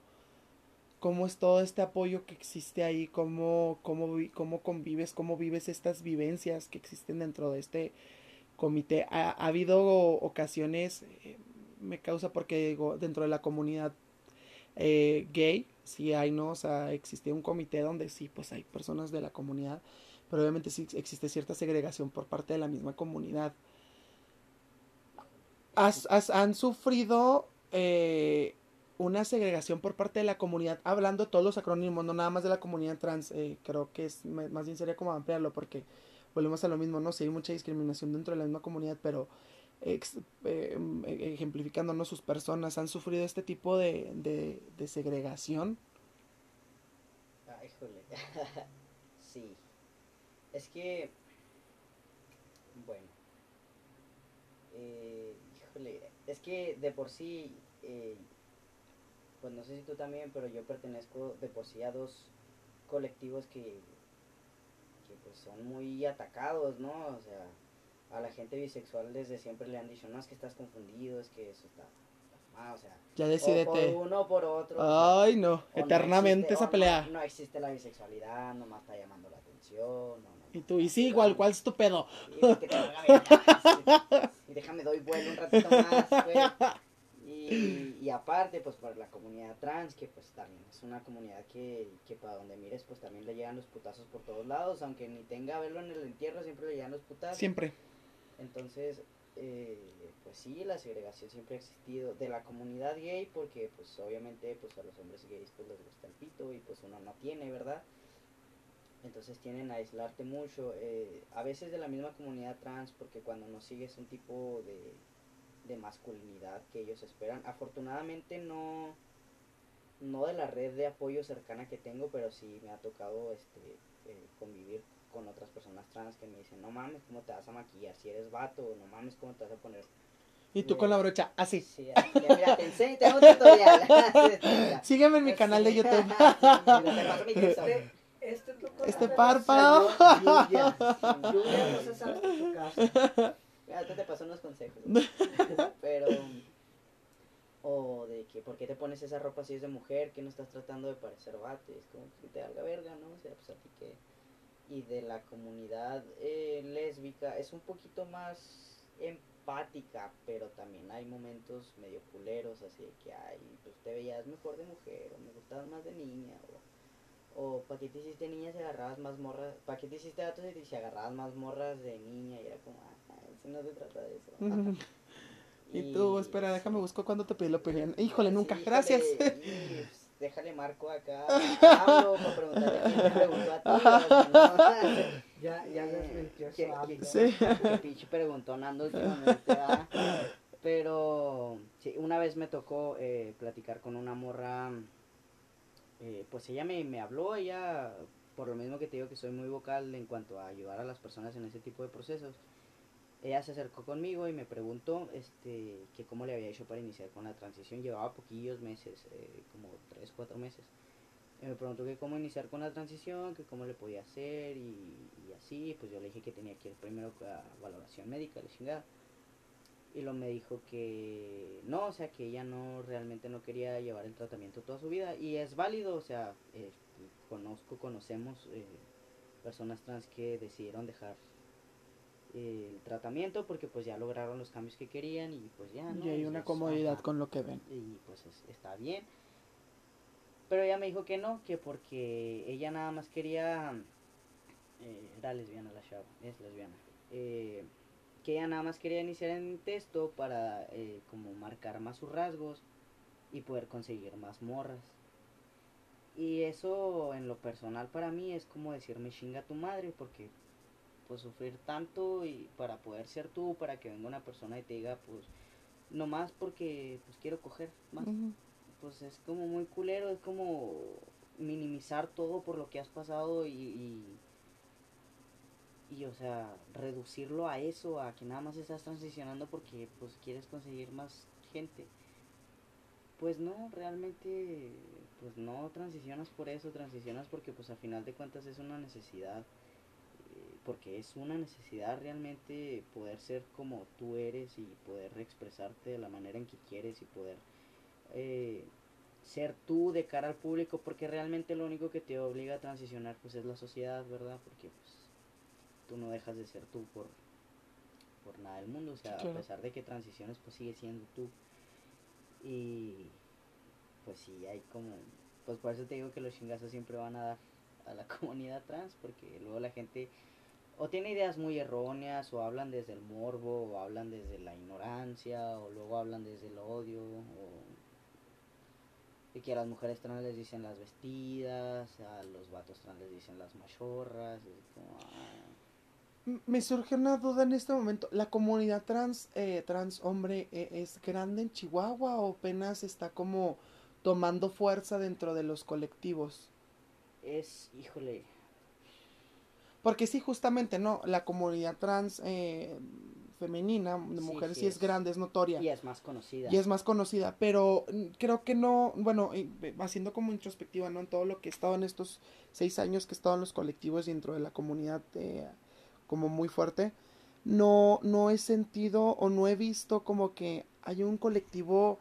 cómo es todo este apoyo que existe ahí? ¿Cómo, cómo, cómo convives? ¿Cómo vives estas vivencias que existen dentro de este comité. Ha, ha habido ocasiones, eh, me causa porque digo, dentro de la comunidad eh, gay, sí hay, ¿no? O sea, existe un comité donde sí, pues hay personas de la comunidad, pero obviamente sí existe cierta segregación por parte de la misma comunidad. ¿Has, han sufrido eh, una segregación por parte de la comunidad, hablando de todos los acrónimos, no nada más de la comunidad trans, eh, creo que es más bien sería como ampliarlo porque volvemos a lo mismo, no sé, hay mucha discriminación dentro de la misma comunidad, pero eh, em, e- ejemplificándonos sus personas, han sufrido este tipo de, de, segregación. Ah, híjole. [laughs] sí. Es que. Bueno. Eh, híjole. Es que de por sí. eh, pues no sé si tú también, pero yo pertenezco de por sí a dos colectivos que. que pues son muy atacados, ¿no? O sea, a la gente bisexual desde siempre le han dicho, no, es que estás confundido, es que eso está. mal", o sea, Ya o decídete. por uno o por otro. o Ay, no, o no eternamente existe- esa o no- pelea. No, existe la bisexualidad, nomás está llamando la atención. No, Y tú, y sí, igual. ¿cuál es tu pedo? Sí, pues, te [laughs] sí. Y déjame doy vuelo un ratito más, güey. Y, y aparte, pues por la comunidad trans, que pues también es una comunidad que, que para donde mires, pues también le llegan los putazos por todos lados, aunque ni tenga verlo en el entierro, siempre le llegan los putazos. Siempre. Entonces, eh, pues sí, la segregación siempre ha existido de la comunidad gay porque pues obviamente pues a los hombres gays pues les gusta el pito y pues uno no tiene, ¿verdad? Entonces tienen aislarte mucho, eh, a veces de la misma comunidad trans porque cuando no sigues un tipo de, de masculinidad que ellos esperan, afortunadamente no no de la red de apoyo cercana que tengo, pero sí me ha tocado este eh, convivir con otras personas trans que me dicen, no mames, ¿cómo te vas a maquillar si eres vato? No mames, ¿cómo te vas a poner? Y tú con la brocha, así. Sí, así, mira, te enseño, tengo un tutorial. [laughs] [laughs] Sígueme en mi canal de [laughs] Sí. YouTube. Sí, mira, te. Este, este tu Este párpado. Lluvia. Lluvia, no se sabe en tu casa. Mira, ahorita te paso unos consejos. Pero, o de que, ¿por qué te pones esa ropa si es de mujer? Que no estás tratando de parecer vato. Es como que te valga verga, ¿no? O sea, pues a ti que. Y de la comunidad eh, lésbica es un poquito más empática, pero también hay momentos medio culeros, así de que, ay, pues te veías mejor de mujer, o me gustabas más de niña, o, o ¿para qué te hiciste niña si agarrabas más morras? ¿Para qué te hiciste gato si, si agarrabas más morras de niña? Y era como, ah, eso no se trata de eso. [laughs] Y tú, [laughs] espera, déjame busco cuando te pedí la opinión. [laughs] Híjole, nunca, Sí, gracias. y, déjale marco acá. Hablo para preguntarle quién te preguntó a ti. no. Ya, ya Eh, su que- AMLO. Sí. Qué pinche preguntón ando últimamente. Pero sí, una vez me tocó eh, platicar con una morra. eh, pues ella me, me habló, ella, por lo mismo que te digo que soy muy vocal en cuanto a ayudar a las personas en ese tipo de procesos. Ella se acercó conmigo y me preguntó este, que cómo le había hecho para iniciar con la transición. Llevaba poquillos meses, eh, como 3, 4 meses. Y me preguntó que cómo iniciar con la transición, que cómo le podía hacer y, así. Pues yo le dije que tenía que ir primero a valoración médica, la chingada. Y lo me dijo que no, o sea, que ella no realmente no quería llevar el tratamiento toda su vida. Y es válido, o sea, eh, conozco, conocemos eh, personas trans que decidieron dejar eh, el tratamiento porque pues ya lograron los cambios que querían y pues ya, ¿no? Y hay una comodidad ajá con lo que ven. y pues es- está bien. Pero ella me dijo que no, que porque ella nada más quería, eh, era lesbiana la chava, es lesbiana, eh, que ella nada más quería iniciar en texto para eh, como marcar más sus rasgos y poder conseguir más morras. Y eso en lo personal para mí es como decirme chinga tu madre porque pues sufrir tanto y para poder ser tú, para que venga una persona y te diga pues no más porque pues quiero coger más pues es como muy culero, es como minimizar todo por lo que has pasado y, y, y, o sea, reducirlo a eso, a que nada más estás transicionando porque pues quieres conseguir más gente. Pues no, realmente, pues no transicionas por eso, transicionas porque pues a final de cuentas es una necesidad, porque es una necesidad realmente poder ser como tú eres y poder expresarte de la manera en que quieres y poder eh, ser tú de cara al público porque realmente lo único que te obliga a transicionar pues es la sociedad, ¿verdad? Porque pues tú no dejas de ser tú por, por nada del mundo, o sea, claro. a pesar de que transiciones pues sigue siendo tú. Y pues sí, hay como, pues por eso te digo que los chingazos siempre van a dar a la [laughs] comunidad trans porque luego la gente o tiene ideas muy erróneas o hablan desde el morbo o hablan desde la ignorancia o luego hablan desde el odio o que a las mujeres trans les dicen las vestidas, a los vatos trans les dicen las machorras, como, ah, Me surge una duda en este momento. ¿La comunidad trans, eh, trans hombre, eh, es grande en Chihuahua o apenas está como tomando fuerza dentro de los colectivos? es, híjole, Porque sí, justamente, ¿no? La comunidad trans eh, femenina, de Sí, mujeres, sí sí es es. grande, es notoria. y es más conocida. y es más conocida, pero mm, creo que no, bueno, eh, haciendo como introspectiva, ¿no? En todo lo que he estado en estos seis años que he estado en los colectivos y dentro de la comunidad eh, como muy fuerte, no, no he sentido o no he visto como que hay un colectivo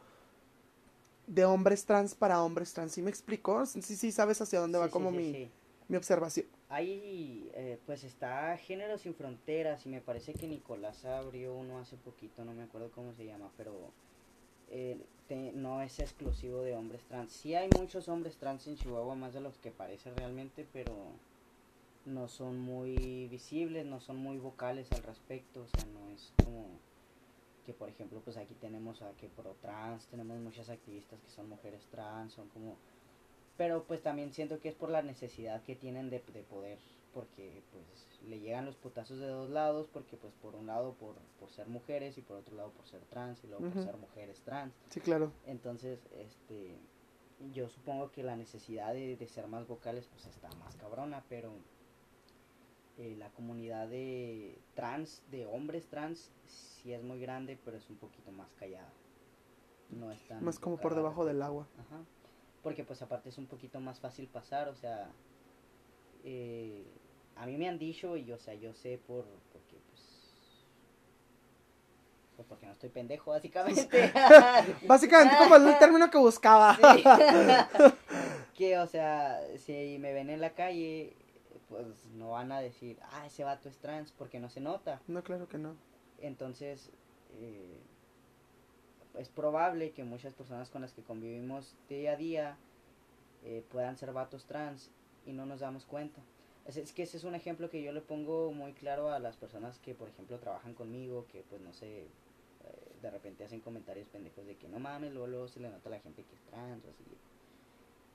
de hombres trans para hombres trans, ¿sí me explico? Sí, sí, sabes hacia dónde va como mi, mi observación. Ahí, eh, pues está Género Sin Fronteras y me parece que Nicolás abrió uno hace poquito, no me acuerdo cómo se llama, pero eh, te- no es exclusivo de hombres trans. Sí hay muchos hombres trans en Chihuahua, más de los que parece realmente, pero no son muy visibles, no son muy vocales al respecto, o sea, no es como que por ejemplo pues aquí tenemos a que pro trans, tenemos muchas activistas que son mujeres trans, son como pero pues también siento que es por la necesidad que tienen de, de poder porque pues le llegan los putazos de dos lados porque pues por un lado por, por ser mujeres y por otro lado por ser trans y luego por ser mujeres trans Sí, claro. entonces este yo supongo que la necesidad de, de ser más vocales pues está más cabrona pero eh, la comunidad de trans de hombres trans sí es muy grande pero es un poquito más callada no es tan Más como por debajo del agua. Ajá. Porque pues aparte es un poquito más fácil pasar, o sea, eh, a mí me han dicho y o sea, yo sé por porque pues pues porque no estoy pendejo básicamente. [laughs] [laughs] Básicamente como el término que buscaba. [laughs] Que o sea, si me ven en la calle, pues no van a decir, "Ah, ese vato es trans" porque no se nota. No, claro que no. Entonces, eh, es probable que muchas personas con las que convivimos día a día eh, puedan ser vatos trans y no nos damos cuenta. Es, es que ese es un ejemplo que yo le pongo muy claro a las personas que, por ejemplo, trabajan conmigo, que pues no sé, eh, de repente hacen comentarios pendejos de que no mames, luego, luego se le nota a la gente que es trans, así.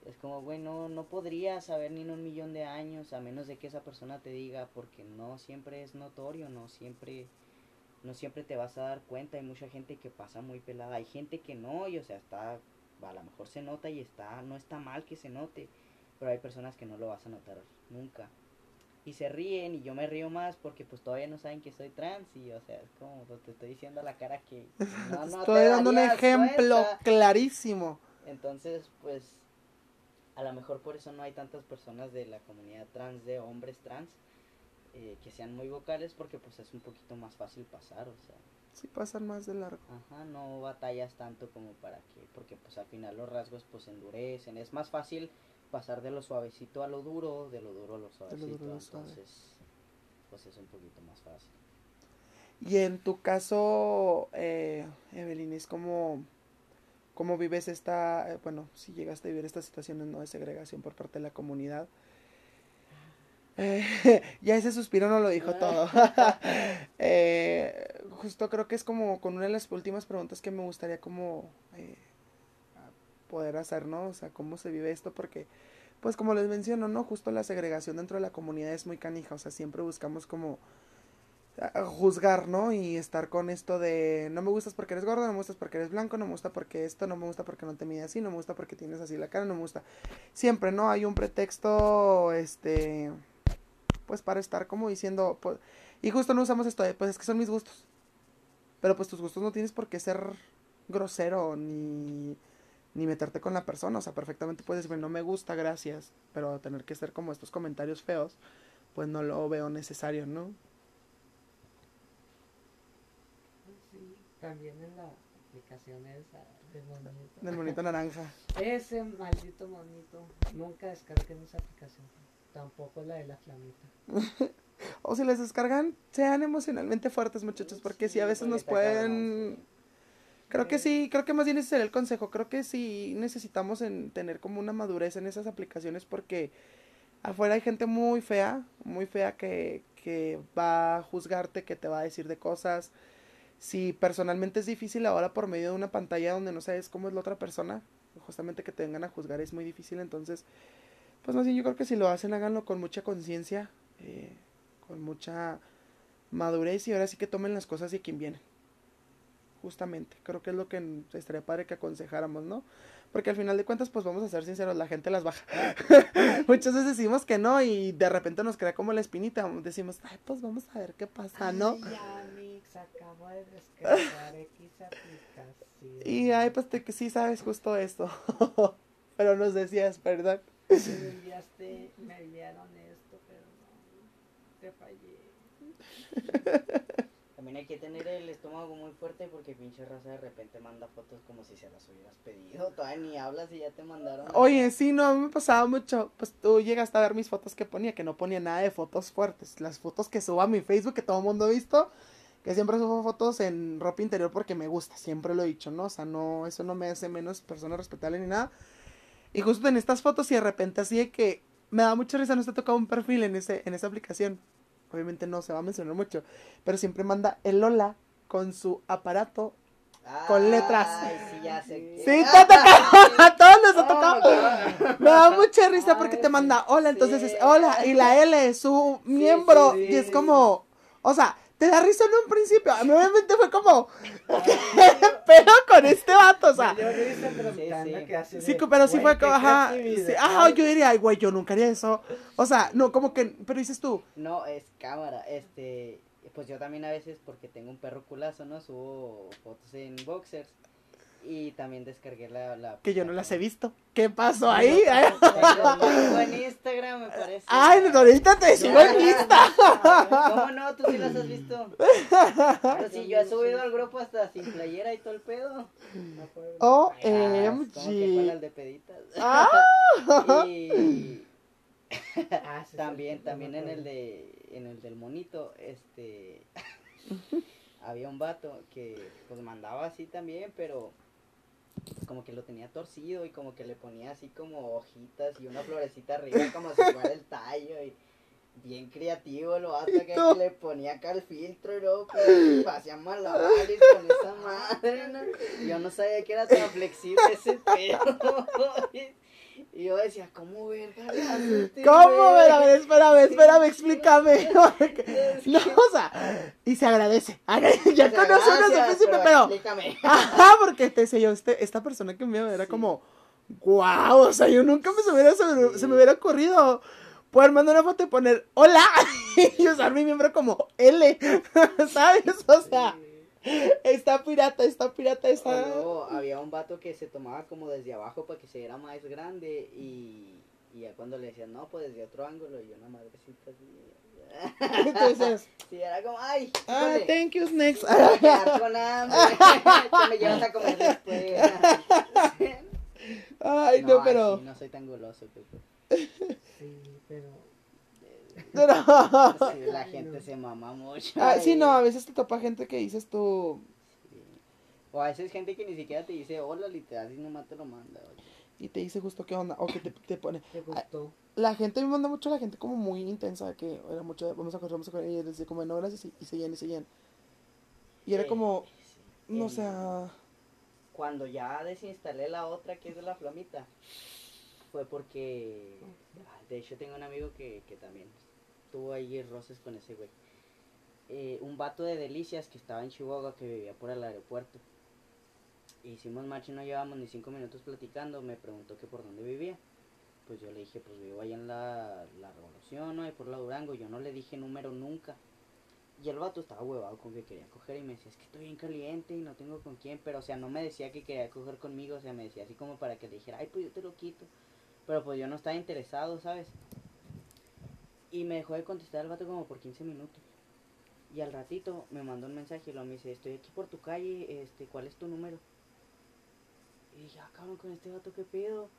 Es como, bueno, no podrías saber ni en un millón de años a menos de que esa persona te diga, porque no siempre es notorio, no siempre, no siempre te vas a dar cuenta. Hay mucha gente que pasa muy pelada, hay gente que no, y o sea, está, a lo mejor se nota y está, no está mal que se note, pero hay personas que no lo vas a notar nunca. Y se ríen y yo me río más porque pues todavía no saben que soy trans y o sea, es como pues, te estoy diciendo a la cara que [laughs] no, no te Estoy dando un ejemplo cuenta. clarísimo. Entonces, pues, a lo mejor por eso no hay tantas personas de la comunidad trans, de hombres trans, eh, que sean muy vocales, porque pues es un poquito más fácil pasar, o sea, Sí pasan más de largo. ajá, no batallas tanto como para que, porque pues al final los rasgos pues endurecen, es más fácil pasar de lo suavecito a lo duro, de lo duro a lo suavecito, duro suave. entonces, pues es un poquito más fácil. Y en tu caso, eh, Evelyn, es como, cómo vives esta, eh, bueno, si llegaste a vivir estas situaciones ¿no? de segregación por parte de la comunidad. [laughs] Ya ese suspiro no lo dijo todo. [laughs] Eh, justo creo que es como con una de las últimas preguntas que me gustaría como eh, poder hacer, ¿no? O sea, cómo se vive esto, porque, pues como les menciono, ¿no? Justo la segregación dentro de la comunidad es muy canija, o sea, siempre buscamos como juzgar, ¿no? Y estar con esto de no me gustas porque eres gordo, no me gustas porque eres blanco, no me gusta porque esto, no me gusta porque no te mide así, no me gusta porque tienes así la cara, no me gusta. Siempre, ¿no? Hay un pretexto, este, pues para estar como diciendo, pues, y justo no usamos esto de, pues es que son mis gustos. Pero pues tus gustos no tienes por qué ser grosero ni, ni meterte con la persona, o sea, perfectamente puedes decir, no me gusta, gracias, pero tener que hacer como estos comentarios feos, pues no lo veo necesario, ¿no? Sí, también en la aplicación esa del monito. Del monito naranja. Ese maldito monito. Nunca descarguen esa aplicación. Tampoco la de la flamita. [laughs] O si les descargan, sean emocionalmente fuertes, muchachos, porque si a Sí, veces porque nos pueden... Creo que sí, creo que más bien ese sería el consejo. Creo que sí necesitamos en tener como una madurez en esas aplicaciones porque afuera hay gente muy fea, muy fea que, que va a juzgarte, que te va a decir de cosas. Si personalmente es difícil ahora por medio de una pantalla donde no sabes cómo es la otra persona, justamente que te vengan a juzgar es muy difícil. Entonces, pues más bien yo creo que si lo hacen, háganlo con mucha conciencia, eh, con mucha madurez y ahora sí que tomen las cosas de quien viene. Justamente, creo que es lo que estaría padre que aconsejáramos, ¿no? Porque al final de cuentas, pues vamos a ser sinceros, la gente las baja. [laughs] Muchas veces decimos que no y de repente nos crea como la espinita. Decimos, ay, pues vamos a ver qué pasa, ¿no? Ay, ya, Mix, acabo de descargar X aplicación. Y ay, pues te, sí sabes justo esto. [laughs] Pero nos decías, ¿verdad? Me enviaste, me enviaron esto, pero no. Te fallé. También hay que tener el estómago muy fuerte porque pinche raza de repente manda fotos como si se las hubieras pedido. [laughs] Todavía ni hablas y ya te mandaron. Oye, sí, no, a mí me pasaba mucho. Pues tú llegaste a ver mis fotos que ponía, que no ponía nada de fotos fuertes. Las fotos que subo a mi Facebook, que todo el mundo ha visto, que siempre subo fotos en ropa interior porque me gusta, siempre lo he dicho, ¿no? O sea, no, eso no me hace menos persona respetable ni nada. Y justo en estas fotos y de repente así de que me da mucha risa, no te ha tocado un perfil en, ese, en esa aplicación. Obviamente no se va a mencionar mucho, pero siempre manda el Lola con su aparato. con letras. Ay, sí, ya sé. qué. Sí, te ha tocado, [laughs] a todos nos ha Oh, tocado. Me da mucha risa porque te manda hola, entonces es hola, y la L es su miembro, y es como, o sea, te da risa en un principio. A mí obviamente fue como, [laughs] pero con este vato, o sea. Risa, pero Sí, sí. que Sí, pero sí fue como, ajá, sí, ajá, yo diría, ay, güey, yo nunca haría eso. O sea, no, como que, pero dices tú, No, es cámara. Este, pues yo también a veces, porque tengo un perro culazo, ¿no? Subo fotos en boxers. Y también descargué la. la que yo no las he visto. ¿Qué pasó ahí? [laughs] en Instagram, me parece. Ay, ahorita te sigo en Insta. ¿Cómo no? ¿Tú sí las has visto? Pero sí, yo he subido al grupo hasta sin playera y todo el pedo. No puedo. Oh, Ah, como que fue OMG. el de peditas. [laughs] Ah. Y Ah, también, sí, también en el de, en el del monito, este, [laughs] había un vato que pues mandaba así también, pero como que lo tenía torcido y como que le ponía así como hojitas y una florecita arriba como si fuera el tallo y bien creativo lo vato que, [laughs] No. le ponía acá el filtro y luego pues, hacía malabares con esa madre, ¿no? Yo no sabía que era tan flexible ese pedo. [laughs] y, yo decía, ¿cómo verga [laughs] este ¿Cómo? espérame, espérame, Sí. explícame. [laughs] [laughs] No, o sea, y se agradece. Ya su gracias, príncipe, pero. Explícame. Ajá, porque te sé yo, este, esta persona que me era Sí. como, wow, o sea, yo nunca me se hubiera, se, Sí. se me hubiera ocurrido poder mandar una foto y poner hola y usar mi miembro como L, ¿sabes? O sea, está pirata, está pirata, está... luego había un vato que se tomaba como desde abajo para que se viera más grande y, y ya cuando le decían, no, pues desde otro ángulo, y una madrecita así. [laughs] Entonces, Sí, era como, ay, ah, thank you, next. con hambre, [laughs] que me llevas a comer después. Ay, no, pero... sí, no soy tan goloso, Pepe. Sí, pero. Pero... [laughs] Sí, la gente se mama mucho. Ah, sí, y- no, a veces te topa gente que dices tú... sí. O a veces gente que ni siquiera te dice hola, literal, así nomás te lo manda. oye. Y te dice justo qué onda, o que te, te pone... ¿Te gustó? La gente me manda mucho, la gente como muy intensa, que era mucho, de, vamos a correr, vamos a correr, y decía como, no, gracias, y, y seguían, y seguían. Y era Sí, como, sí. no sé, ah, Cuando ya desinstalé la otra que es de la flamita, fue porque, ah, de hecho tengo un amigo que, que también tuvo ahí roces con ese güey. Eh, un vato de Delicias que estaba en Chihuahua que vivía por el aeropuerto. Hicimos match y no llevábamos ni cinco minutos platicando, me preguntó que por dónde vivía. Pues yo le dije, pues vivo ahí en la, la Revolución, ¿no? Ahí por la Durango. Yo no le dije número nunca. Y el vato estaba huevado con que quería coger y me decía, es que estoy bien caliente y no tengo con quién. Pero, o sea, no me decía que quería coger conmigo, o sea, me decía así como para que le dijera, ay, pues yo te lo quito. Pero pues yo no estaba interesado, ¿sabes? Y me dejó de contestar el vato como por 15 minutos. Y al ratito me mandó un mensaje y lo me dice, estoy aquí por tu calle, este, ¿cuál es tu número? Y dije, ah, cabrón, con este vato, ¿qué pedo?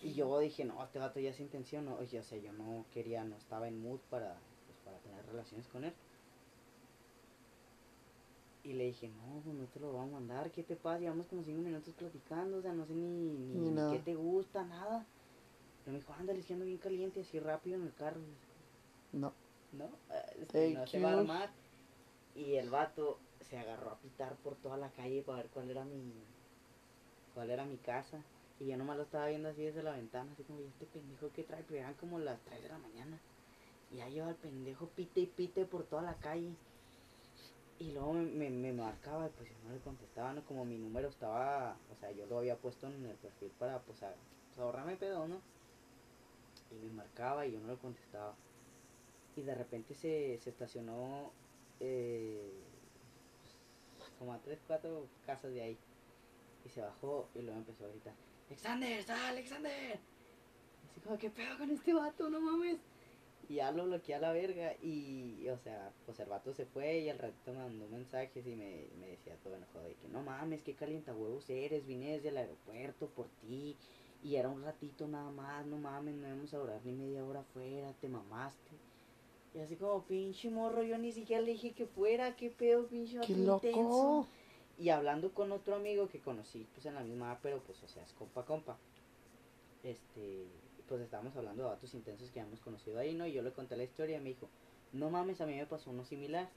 Y yo dije, no, este vato ya es intención, ¿no? Oye, o sea, yo no quería, no estaba en mood para, pues, para tener relaciones con él. Y le dije, no, pues no te lo voy a mandar, ¿qué te pasa? Llevamos como cinco minutos platicando, o sea, no sé ni, ni, Ni ni qué te gusta, nada. Y me dijo, ándale, siendo bien caliente, así rápido en el carro. No. No, eh, este, no se va a armar. Y el vato se agarró a pitar por toda la calle para ver cuál era mi cuál era mi casa. Y yo nomás lo estaba viendo así desde la ventana, así como, ¿y este pendejo que trae? Pero eran como las 3 de la mañana. Y ya lleva el pendejo pite y pite por toda la calle. Y luego me, me, me marcaba, y pues yo no le contestaba, ¿no? Como mi número estaba, o sea, yo lo había puesto en el perfil para, pues, a- pues, ahorrarme pedo, ¿no? Y me marcaba y yo no le contestaba. Y de repente se, se estacionó eh, como a 3, 4 casas de ahí. Y se bajó y luego empezó a gritar, Alexander, sal, Alexander. Así como, ¿qué pedo con este vato? No mames. Y ya lo bloqueé a la verga y, o sea, pues el vato se fue y al ratito me mandó mensajes y me, me decía todo enojado de que no mames, qué calienta huevos eres, vine desde el aeropuerto por ti y era un ratito nada más, no mames, no íbamos a durar ni media hora afuera, te mamaste. Y así como, pinche morro, yo ni siquiera le dije que fuera, qué pedo, pinche ¡Qué intenso". loco! Y hablando con otro amigo que conocí, pues en la misma, pero pues, o sea, es compa, compa. Este, pues estábamos hablando de vatos intensos que habíamos conocido ahí, ¿no? Y yo le conté la historia y me dijo, no mames, a mí me pasó uno similar.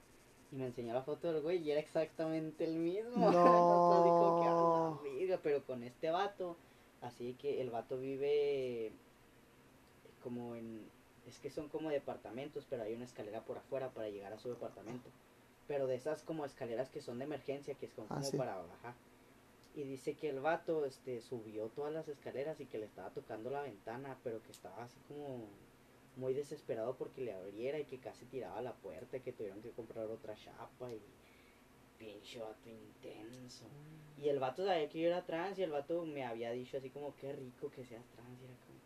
Y me enseñó la foto del güey y era exactamente el mismo. Nosotros así como que, "A la verga", pero con este vato. Así que el vato vive como en... Es que son como departamentos, pero hay una escalera por afuera para llegar a su departamento. Pero de esas como escaleras que son de emergencia, que son Ah, como sí. para bajar. Y dice que el vato este, subió todas las escaleras y que le estaba tocando la ventana, pero que estaba así como muy desesperado porque le abriera y que casi tiraba la puerta y que tuvieron que comprar otra chapa y pinche vato intenso. Y el vato sabía que yo era trans y el vato me había dicho así como qué rico que seas trans y era como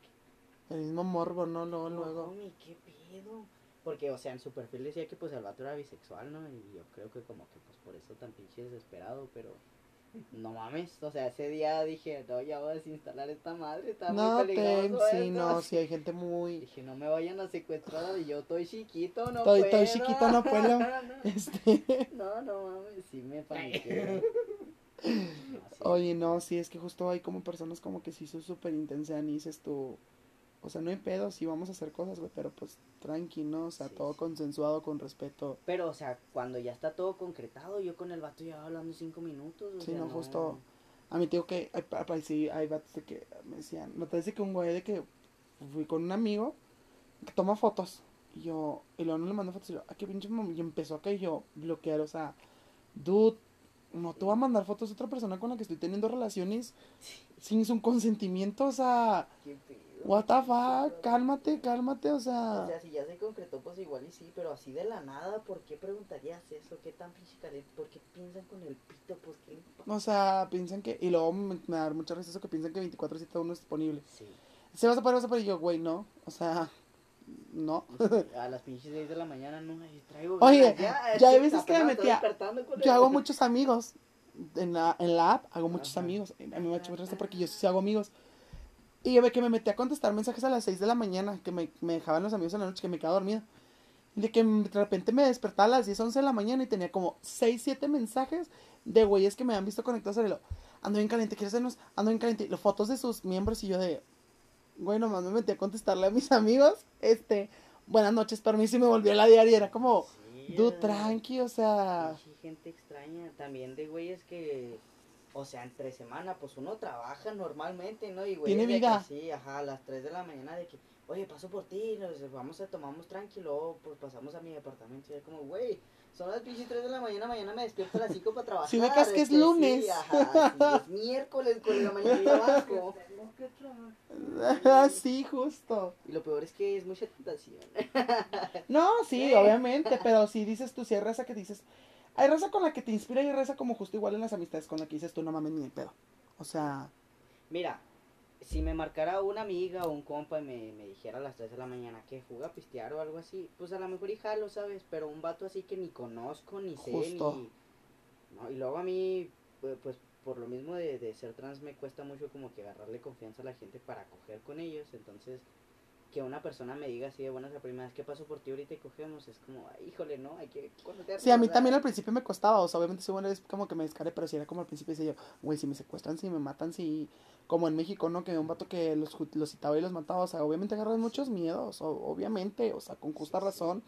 El mismo morbo, ¿no? Luego, no, luego. homie, qué pedo. Porque, o sea, en su perfil decía que pues el vato era bisexual, ¿no? Y yo creo que como que pues por eso tan pinche desesperado, pero no mames, o sea, ese día dije, no, ya voy a desinstalar esta madre, está No, muy ten, peligroso sí, esto". no, sí, hay gente muy... Dije, no me vayan a secuestrar y yo estoy chiquito, no Estoy- puedo. estoy chiquito, no puedo. [laughs] Este... no, no mames, sí me paniqué. [laughs] No, sí. Oye, no, sí, es que justo hay como personas como que sí son súper intensas y dices tú, o sea, no hay pedo, sí vamos a hacer cosas, güey, pero pues tranqui, ¿no? O sea, Sí, todo sí. consensuado, con respeto. Pero, o sea, cuando ya está todo concretado, yo con el vato llevaba hablando cinco minutos. O Sí, sea, no, justo- A mí te digo que hay, pa- sí, hay vatos de que me decían, no te dice que un güey de que fui con un amigo que toma fotos. Y yo, y luego no le mando fotos y yo, ah, qué pinche mam-". Y empezó acá y yo, bloquear, o sea, dude, no te voy a mandar fotos de otra persona con la que estoy teniendo relaciones sin su consentimiento, o sea. What the fuck, cálmate, cálmate, o O sea, sea, si ya se concretó, pues igual y sí, pero así de la nada, ¿por qué preguntarías eso? ¿Qué tan física ¿Por qué piensan con el pito? Pues que... o sea, piensan que, y luego me, me da mucha risa eso que piensan que 24-7 uno es disponible. Sí. Se vas a parar, vas a parar, y yo, güey, no, o sea, [laughs] no. A las pinches 6 de la mañana, no, ay, traigo Oye, ya es hay veces que me metía- Yo hago [laughs] muchos amigos. En la, en la app hago muchos Ajá. amigos. A mí me mucha risa porque yo sí hago amigos. Y yo ve que me metí a contestar mensajes a las 6 de la mañana, que me, me dejaban los amigos en la noche, que me quedaba dormida. Y de que de repente me despertaba a las 10, 11 de la mañana y tenía como 6, 7 mensajes de güeyes que me han visto conectados a lo ando bien caliente, ¿quieres hacernos? Ando bien caliente. Los fotos de sus miembros y yo de, güey, nomás me metí a contestarle a mis [laughs] amigos, este, buenas noches, permiso, y me volví a la diaria. Era como, Sí, tranqui, o sea, gente extraña, también de güeyes que, o sea, entre semana, pues uno trabaja normalmente, ¿no? Y güeyes Tiene vida. Sí, ajá, a las 3 de la mañana de que, oye, paso por ti, nos vamos a tomamos tranquilo, pues pasamos a mi departamento. Y es como, güey, son las pinches 3 de la mañana, mañana me despierto a las 5 para trabajar. [laughs] Si ubicas que es este, lunes. Sí, ajá, sí, es [laughs] miércoles con la mañana abajo. [laughs] Tengo que trabajar. Ah, sí, justo. Y lo peor es que es mucha tentación. No, sí, Sí. obviamente, pero si dices tú, si hay raza que dices, hay raza con la que te inspira y raza como justo igual en las amistades con la que dices tú, no mames ni de pedo. O sea, Mira, si me marcara una amiga o un compa y me, me dijera a las 3 de la mañana que juega a pistear o algo así, pues a lo mejor y jalo, ¿sabes? Pero un vato así que ni conozco, ni sé, Justo. ni... No, y luego a mí, pues, pues, por lo mismo de, de ser trans me cuesta mucho como que agarrarle confianza a la gente para coger con ellos, entonces que una persona me diga así de buenas a primeras, ¿qué pasó por ti ahorita y cogemos? Es como, "Ay, híjole, no, hay que conocernos, sí, a mí ¿verdad?". también al principio me costaba, o sea, obviamente sí, bueno, es como que me descaré, pero si era como al principio decía yo, güey, si me secuestran, si me matan, si, como en México, ¿no? Que un vato que los, los citaba y los mataba, o sea, obviamente agarras muchos miedos, o- obviamente, o sea, con justa razón,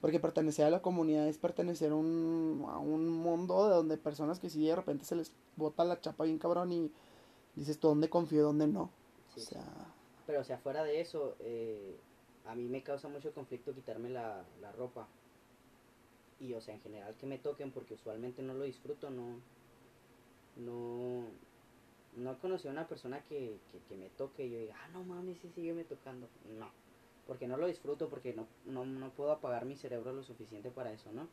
porque pertenecer a la comunidad es pertenecer a un, a un mundo de donde personas que sí de repente se les bota la chapa bien cabrón y dices tú dónde confío, dónde no. Sí, o sea, Pero, o sea, fuera de eso, eh, a mí me causa mucho conflicto quitarme la, la ropa. Y, o sea, en general que me toquen, porque usualmente no lo disfruto, no. No. No he conocido a una persona que, que, me toque y yo diga, ah, no mames, sí, sígueme tocando. No. Porque no lo disfruto, porque no, no, no puedo apagar mi cerebro lo suficiente para eso, ¿no?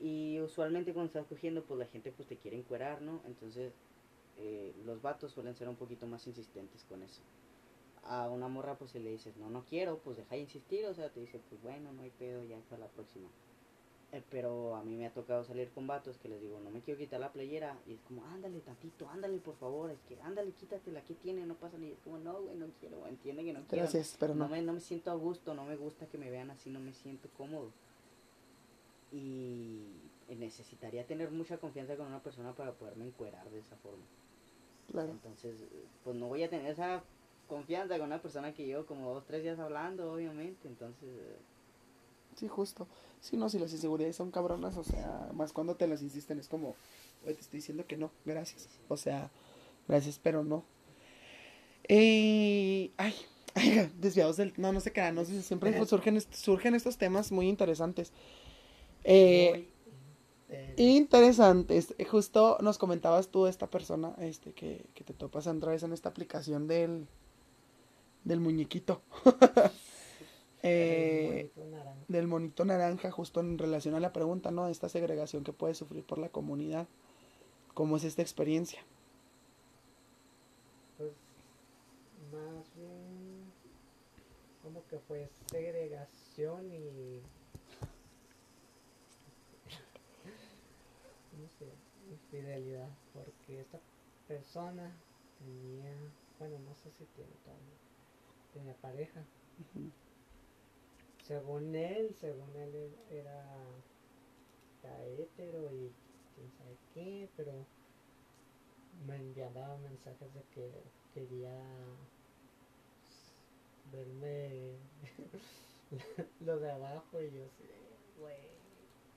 Y usualmente cuando estás cogiendo, pues la gente pues te quiere encuerar, ¿no? Entonces, eh, los vatos suelen ser un poquito más insistentes con eso a una morra pues si le dices no no quiero pues deja de insistir o sea te dice pues bueno no hay pedo ya para la próxima Eh, pero a mí me ha tocado salir con vatos que les digo no me quiero quitar la playera y es como ándale tantito ándale por favor es que ándale quítatela que tiene no pasa ni es como no güey no quiero entiende que no quiero gracias, pero no no. me, no me siento a gusto, no me gusta que me vean así, no me siento cómodo. Y necesitaría tener mucha confianza con una persona para poderme encuerar de esa forma. Claro. Entonces, pues no voy a tener esa confianza con una persona que llevo como dos, tres días hablando, obviamente. Entonces, eh, Sí, justo. Sí, no, si las inseguridades son cabronas, o sea, más cuando te las insisten, es como, güey, te estoy diciendo que no, gracias. O sea, gracias, pero no. Eh, ay, [laughs] ay, desviados del... No, no se quedan, no sé, siempre surgen, surgen estos temas muy interesantes. Eh, eh, interesantes. Eh, Justo nos comentabas tú, esta persona, este, que, que te topas otra vez en esta aplicación del, del muñequito. [laughs] eh, naranja. del monito naranja justo en relación a la pregunta, ¿no? Esta segregación que puede sufrir por la comunidad. ¿Cómo es esta experiencia? Pues más bien como que fue segregación y [laughs] no sé, infidelidad, porque esta persona tenía, bueno, no sé si tiene todavía, tenía pareja. Según él, según él era, era hétero y quién sabe qué, pero me enviaba mensajes de que quería verme [laughs] lo de abajo y yo así de, güey,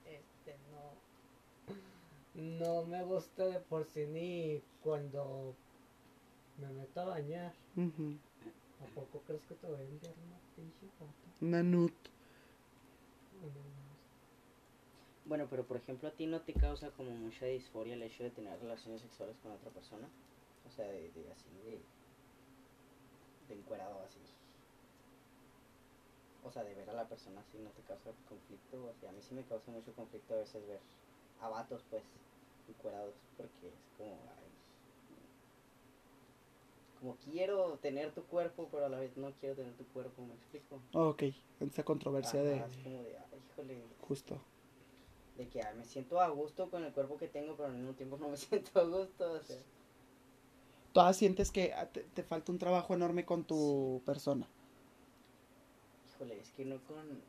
este no, no me gusta de por sí ni cuando me meto a bañar. ¿A poco crees que te voy a enviar una pinche foto? Una nut. No, Bueno, pero por ejemplo, a ti no te causa como mucha disforia el hecho de tener relaciones sexuales con otra persona. O sea, de, de así, de. de encuerado así. O sea, de ver a la persona así no te causa conflicto. O sea, a mí sí me causa mucho conflicto a veces ver a vatos, pues, encuerados. Porque es como. ay, como quiero tener tu cuerpo, pero a la vez no quiero tener tu cuerpo, ¿me explico? Ok, esa controversia de Ajá, es como de, ay, híjole, justo. de que me siento a gusto con el cuerpo que tengo, pero al mismo tiempo no me [laughs] siento a gusto. O sea, Todas sientes que ah, te, te falta un trabajo enorme con tu persona. híjole, es que no con...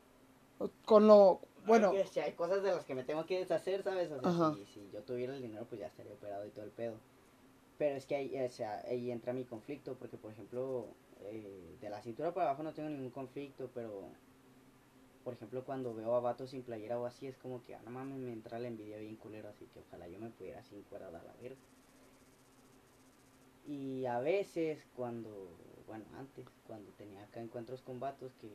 Con lo, bueno, Ay, sea, hay cosas de las que me tengo que deshacer, ¿sabes? O sea, Ajá. si, si yo tuviera el dinero, pues ya estaría operado y todo el pedo. Pero es que ahí, o sea, ahí entra mi conflicto, porque por ejemplo, eh, de la cintura para abajo no tengo ningún conflicto, pero por ejemplo, cuando veo a vatos sin playera o así, es como que, ah, no mames, me entra la envidia bien culero, así que ojalá yo me pudiera sin cuerda la verga. Y a veces, cuando, bueno, antes, cuando tenía acá encuentros con vatos que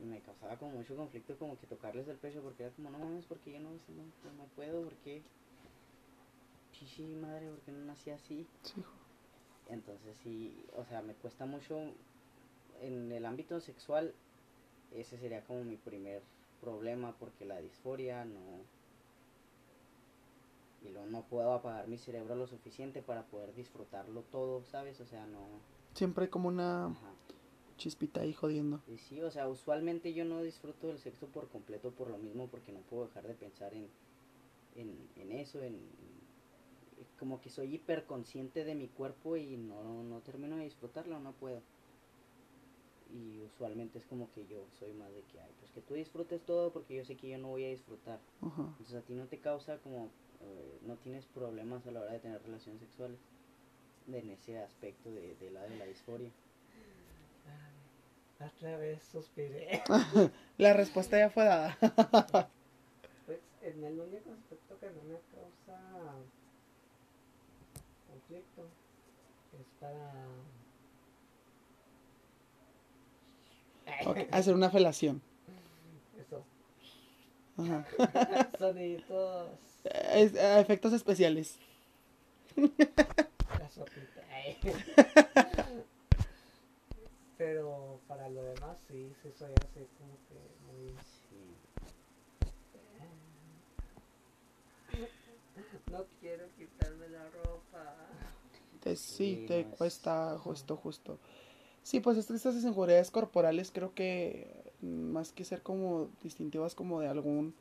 me causaba como mucho conflicto, como que tocarles el pecho, porque era como, no mames, porque yo no, no, no puedo, porque, chichi madre, porque no nací así. sí, Entonces sí, o sea, me cuesta mucho en el ámbito sexual, ese sería como mi primer problema porque la disforia no... Y luego no puedo apagar mi cerebro lo suficiente para poder disfrutarlo todo, ¿sabes? O sea, no... siempre hay como una Ajá. chispita ahí jodiendo. Y sí, o sea, usualmente yo no disfruto del sexo por completo por lo mismo porque no puedo dejar de pensar en, en, en eso, en... Como que soy hiperconsciente de mi cuerpo y no, no termino de disfrutarlo, no puedo. Y usualmente es como que yo soy más de que, ay, pues que tú disfrutes todo porque yo sé que yo no voy a disfrutar. Ajá. Entonces a ti no te causa como, eh, no tienes problemas a la hora de tener relaciones sexuales en ese aspecto de, de la de la disforia. Ay, Otra vez suspiré. [laughs] La respuesta ya fue dada. Pues en el único aspecto que no me causa conflicto es para Ok, [laughs] hacer una felación. eso, Ajá. [laughs] soniditos, Es- eh, efectos especiales. la sopita. ay. [laughs] Pero para lo demás sí, sí soy así como que muy... Sí. No quiero quitarme la ropa. Te- sí, te cuesta justo, justo. Sí, pues est- estas inseguridades corporales creo que mm, más que ser como distintivas como de algún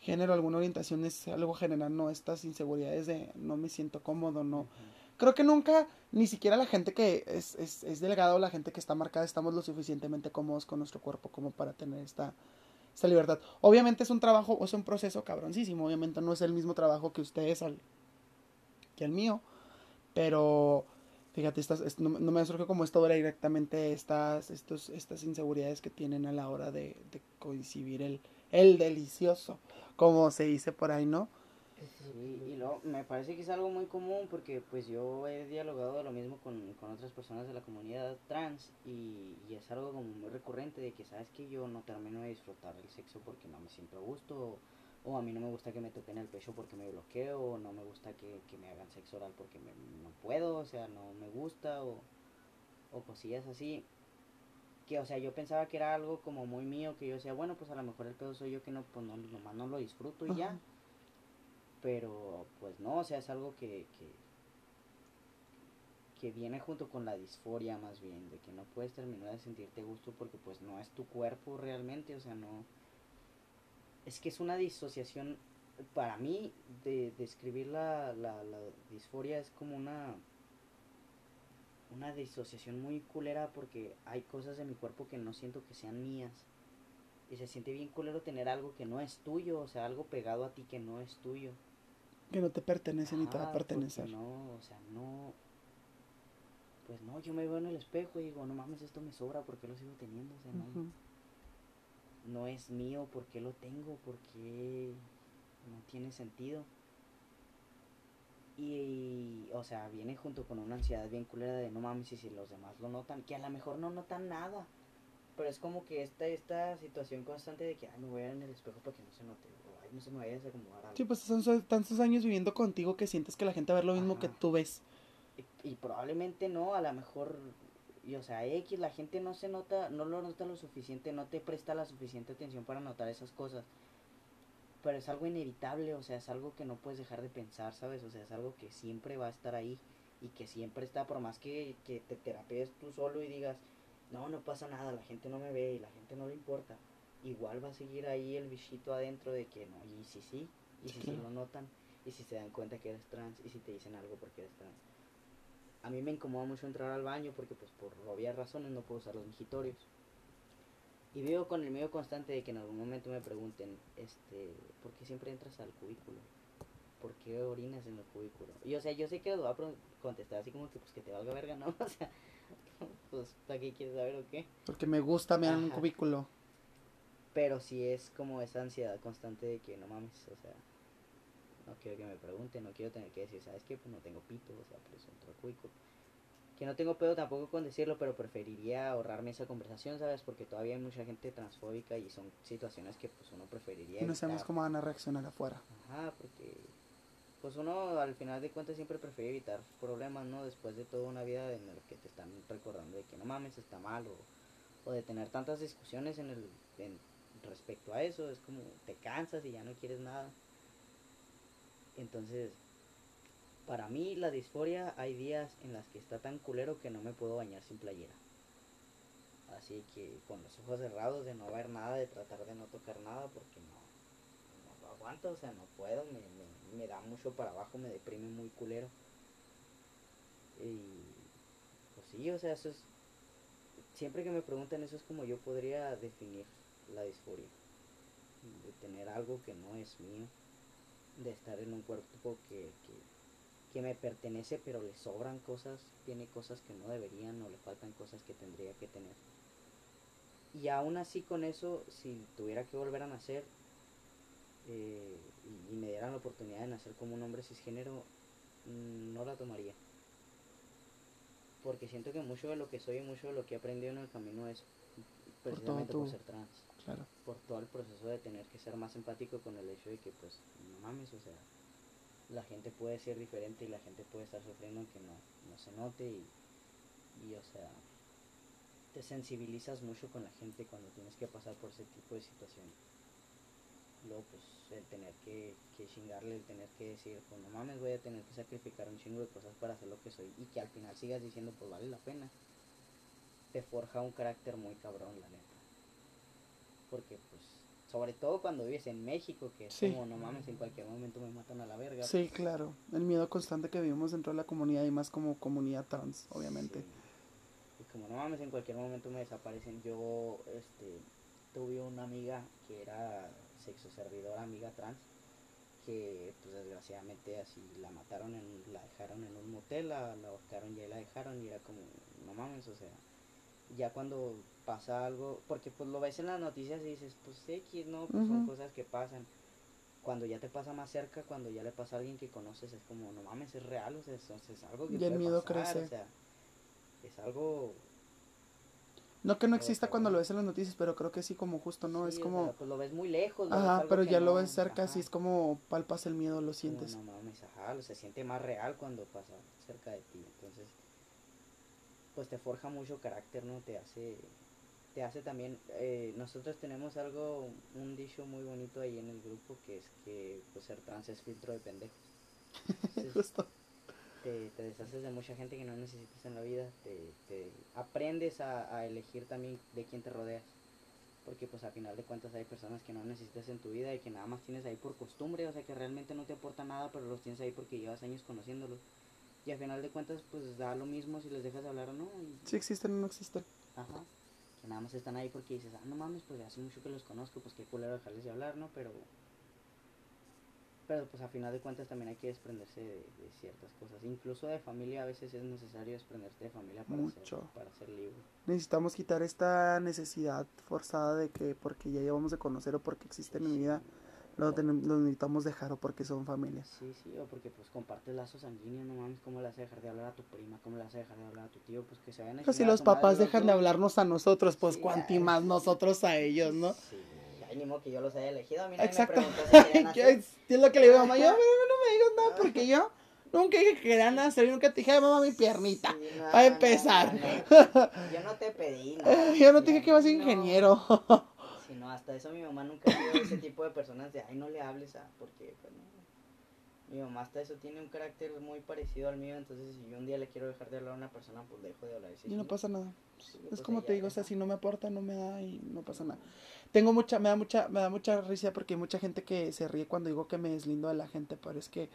género, alguna orientación, es algo general, ¿no? Estas inseguridades de no me siento cómodo, no. Creo que nunca, ni siquiera la gente que es, es, es delgada o la gente que está marcada, estamos lo suficientemente cómodos con nuestro cuerpo como para tener esta, esta libertad. Obviamente es un trabajo, o es un proceso cabroncísimo, obviamente no es el mismo trabajo que ustedes al, que el mío, pero fíjate, estas, es- no, no me surge como esto ahora directamente estas, estos, estas inseguridades que tienen a la hora de, coincidir el, el delicioso, como se dice por ahí, ¿no? Sí, y luego me parece que es algo muy común porque pues yo he dialogado de lo mismo con, con otras personas de la comunidad trans y, y es algo como muy recurrente de que sabes que yo no termino de disfrutar el sexo porque no me siento a gusto o, a mí no me gusta que me toquen el pecho porque me bloqueo o no me gusta que, que me hagan sexo oral porque me- no puedo, o sea, no me gusta o, o cosillas así. Que, o sea, yo pensaba que era algo como muy mío, que yo decía, bueno, pues a lo mejor el pedo soy yo que no, pues no, nomás no lo disfruto y ya pero pues no, o sea, es algo que, que, que viene junto con la disforia más bien, de que no puedes terminar de sentirte gusto porque pues no es tu cuerpo realmente, o sea, no... Es que es una disociación, para mí, de describir la, la, la disforia es como una... Una disociación muy culera porque hay cosas de mi cuerpo que no siento que sean mías. Y se siente bien culero tener algo que no es tuyo, o sea, algo pegado a ti que no es tuyo. Que no te pertenece ni te va a pertenecer. porque No, o sea, no. Pues no, yo me veo en el espejo y digo, no mames, esto me sobra, ¿por qué lo sigo teniendo? O sea, no. No es mío, ¿por qué lo tengo? ¿Por qué no tiene sentido? Y, o sea, viene junto con una ansiedad bien culera de no mames, y si los demás lo notan, que a lo mejor no notan nada. Pero es como que esta, esta situación constante de que, ay, me voy a ver en el espejo para que no se note, o ay, no se me vaya a desacomodar algo. Sí, pues son so- tantos años viviendo contigo que sientes que la gente va a ver lo mismo que tú ves. Y, y probablemente no, a lo mejor, y, o sea, X, la gente no se nota, no lo nota lo suficiente, no te presta la suficiente atención para notar esas cosas. Pero es algo inevitable, o sea, es algo que no puedes dejar de pensar, ¿sabes? O sea, es algo que siempre va a estar ahí y que siempre está, por más que, que te terapies tú solo y digas, no, no pasa nada, la gente no me ve y la gente no le importa. Igual va a seguir ahí el bichito adentro de que no, y si sí, y si sí lo notan, y si se dan cuenta que eres trans, y si te dicen algo porque eres trans. A mí me incomoda mucho entrar al baño porque pues por obvias razones no puedo usar los migitorios. Y vivo con el miedo constante de que en algún momento me pregunten, este, ¿por qué siempre entras al cubículo? ¿Por qué orinas en el cubículo? Y o sea, yo sé que lo va a contestar así como que pues que te valga verga, ¿no? [laughs] O sea, pues ¿para qué quieres saber o qué? Porque me gusta mirar un cubículo. Pero sí es como esa ansiedad constante de que no mames, o sea, no quiero que me pregunten, no quiero tener que decir, ¿sabes qué? Pues no tengo pito, o sea, por eso entro al cubículo. Que no tengo pedo tampoco con decirlo, pero preferiría ahorrarme esa conversación, ¿sabes? Porque todavía hay mucha gente transfóbica y son situaciones que pues uno preferiría Y no sabemos cómo van a reaccionar afuera. Ajá, porque pues uno al final de cuentas siempre prefiere evitar problemas, ¿no? Después de toda una vida en la que te están recordando de que no mames, está mal o, o de tener tantas discusiones en el en- respecto a eso, es como te cansas y ya no quieres nada. Entonces, para mí la disforia hay días en las que está tan culero que no me puedo bañar sin playera. Así que con los ojos cerrados de no ver nada, de tratar de no tocar nada porque no, no aguanto, o sea, no puedo, me, me, me da mucho para abajo, me deprime muy culero. Y pues sí, o sea, eso es, siempre que me preguntan eso es como yo podría definir la disforia. De tener algo que no es mío, de estar en un cuerpo que, que, que me pertenece pero le sobran cosas, tiene cosas que no deberían o le faltan cosas que tendría que tener. Y aún así con eso, si tuviera que volver a nacer eh, y, y me dieran la oportunidad de nacer como un hombre cisgénero, mm, no la tomaría. Porque siento que mucho de lo que soy y mucho de lo que he aprendido en el camino es precisamente por, tu- ser trans. Por todo el proceso de tener que ser más empático con el hecho de que, pues, no mames, o sea, la gente puede ser diferente y la gente puede estar sufriendo aunque no, no se note y, y, o sea, te sensibilizas mucho con la gente cuando tienes que pasar por ese tipo de situaciones. Luego, pues, el tener que, que chingarle, el tener que decir, pues, no mames, voy a tener que sacrificar un chingo de cosas para hacer lo que soy y que al final sigas diciendo, pues, vale la pena. Te forja un carácter muy cabrón, la neta. Porque, pues, sobre todo cuando vives en México, que es Sí. como, no mames, en cualquier momento me matan a la verga. Sí, claro. El miedo constante que vivimos dentro de la comunidad y más como comunidad trans, obviamente. Sí. Y como no mames, en cualquier momento me desaparecen. Yo este, tuve una amiga que era sexo servidora, amiga trans, que pues desgraciadamente así la mataron, en, la dejaron en un motel, la, la ahorcaron y ahí la dejaron y era como, no mames, o sea, ya cuando pasa algo, porque pues lo ves en las noticias y dices, pues X, no, pues son cosas que pasan. Cuando ya te pasa más cerca, cuando ya le pasa a alguien que conoces, es como, no mames, es real, o sea, es, es algo que Y el miedo pasar, crece. o sea, es algo No que no exista cuando lo ves en las noticias, pero creo que sí como justo, ¿no? Sí, es o como... sea, pues lo ves muy lejos. lo Ajá, pero ya lo ves cerca, ajá, así es como palpas el miedo, lo sientes. No mames, ajá, se siente más real cuando pasa cerca de ti. Entonces, pues te forja mucho carácter, ¿no? Te hace, te hace también. eh, nosotros tenemos algo, un dicho muy bonito ahí en el grupo que es que pues ser trans es filtro de pendejos. [laughs] Entonces, te, te deshaces de mucha gente que no necesitas en la vida, te, te aprendes a, a elegir también de quién te rodeas. Porque pues a final de cuentas hay personas que no necesitas en tu vida y que nada más tienes ahí por costumbre, o sea que realmente no te aporta nada, pero los tienes ahí porque llevas años conociéndolos. Y a final de cuentas pues da lo mismo si les dejas de hablar o no. y- Si existen o no existen. Ajá. Que nada más están ahí porque dices, ah, no mames, pues hace mucho que los conozco, pues qué culero dejarles de hablar, ¿no? Pero pero pues a final de cuentas también hay que desprenderse de, de ciertas cosas. Incluso de familia a veces es necesario desprenderte de familia para, Mucho. Ser, para ser libre. Necesitamos quitar esta necesidad forzada de que porque ya llevamos de conocer o porque existe en mi vida, lo, tenem- lo necesitamos dejar o porque son familias. Sí, sí, o porque pues compartes lazos sanguíneos, no mames, ¿cómo le vas a dejar de hablar a tu prima? ¿Cómo le vas a dejar de hablar a tu tío? Pues que se vayan a Pues si los papás dejan de hablarnos a nosotros, pues Sí, cuanti más nosotros a ellos, ¿no? Sí, ay, ni modo que yo los haya elegido, a mí Exacto. me preguntó si [laughs] querían ¿Qué hacer. es, lo que le digo a mamá? Yo, "Pero no me digas nada porque yo nunca dije que querían hacer, nunca te dije, "Ay, mamá, mi piernita. Sí, no, para empezar. no, no. Yo no te pedí. [laughs] Yo no te dije que ibas a ser ingeniero. Hasta eso mi mamá nunca ha sido ese tipo de personas de, ay, no le hables a, porque, pues, no. Mi mamá hasta eso tiene un carácter muy parecido al mío, entonces si yo un día le quiero dejar de hablar a una persona, pues dejo de hablar. Sí, Y no pasa nada. Es pues, como te digo, o sea, si no me aporta, no me da y no pasa nada. Tengo mucha, me da mucha, me da mucha risa porque hay mucha gente que se ríe cuando digo que me deslindo de la gente, pero es que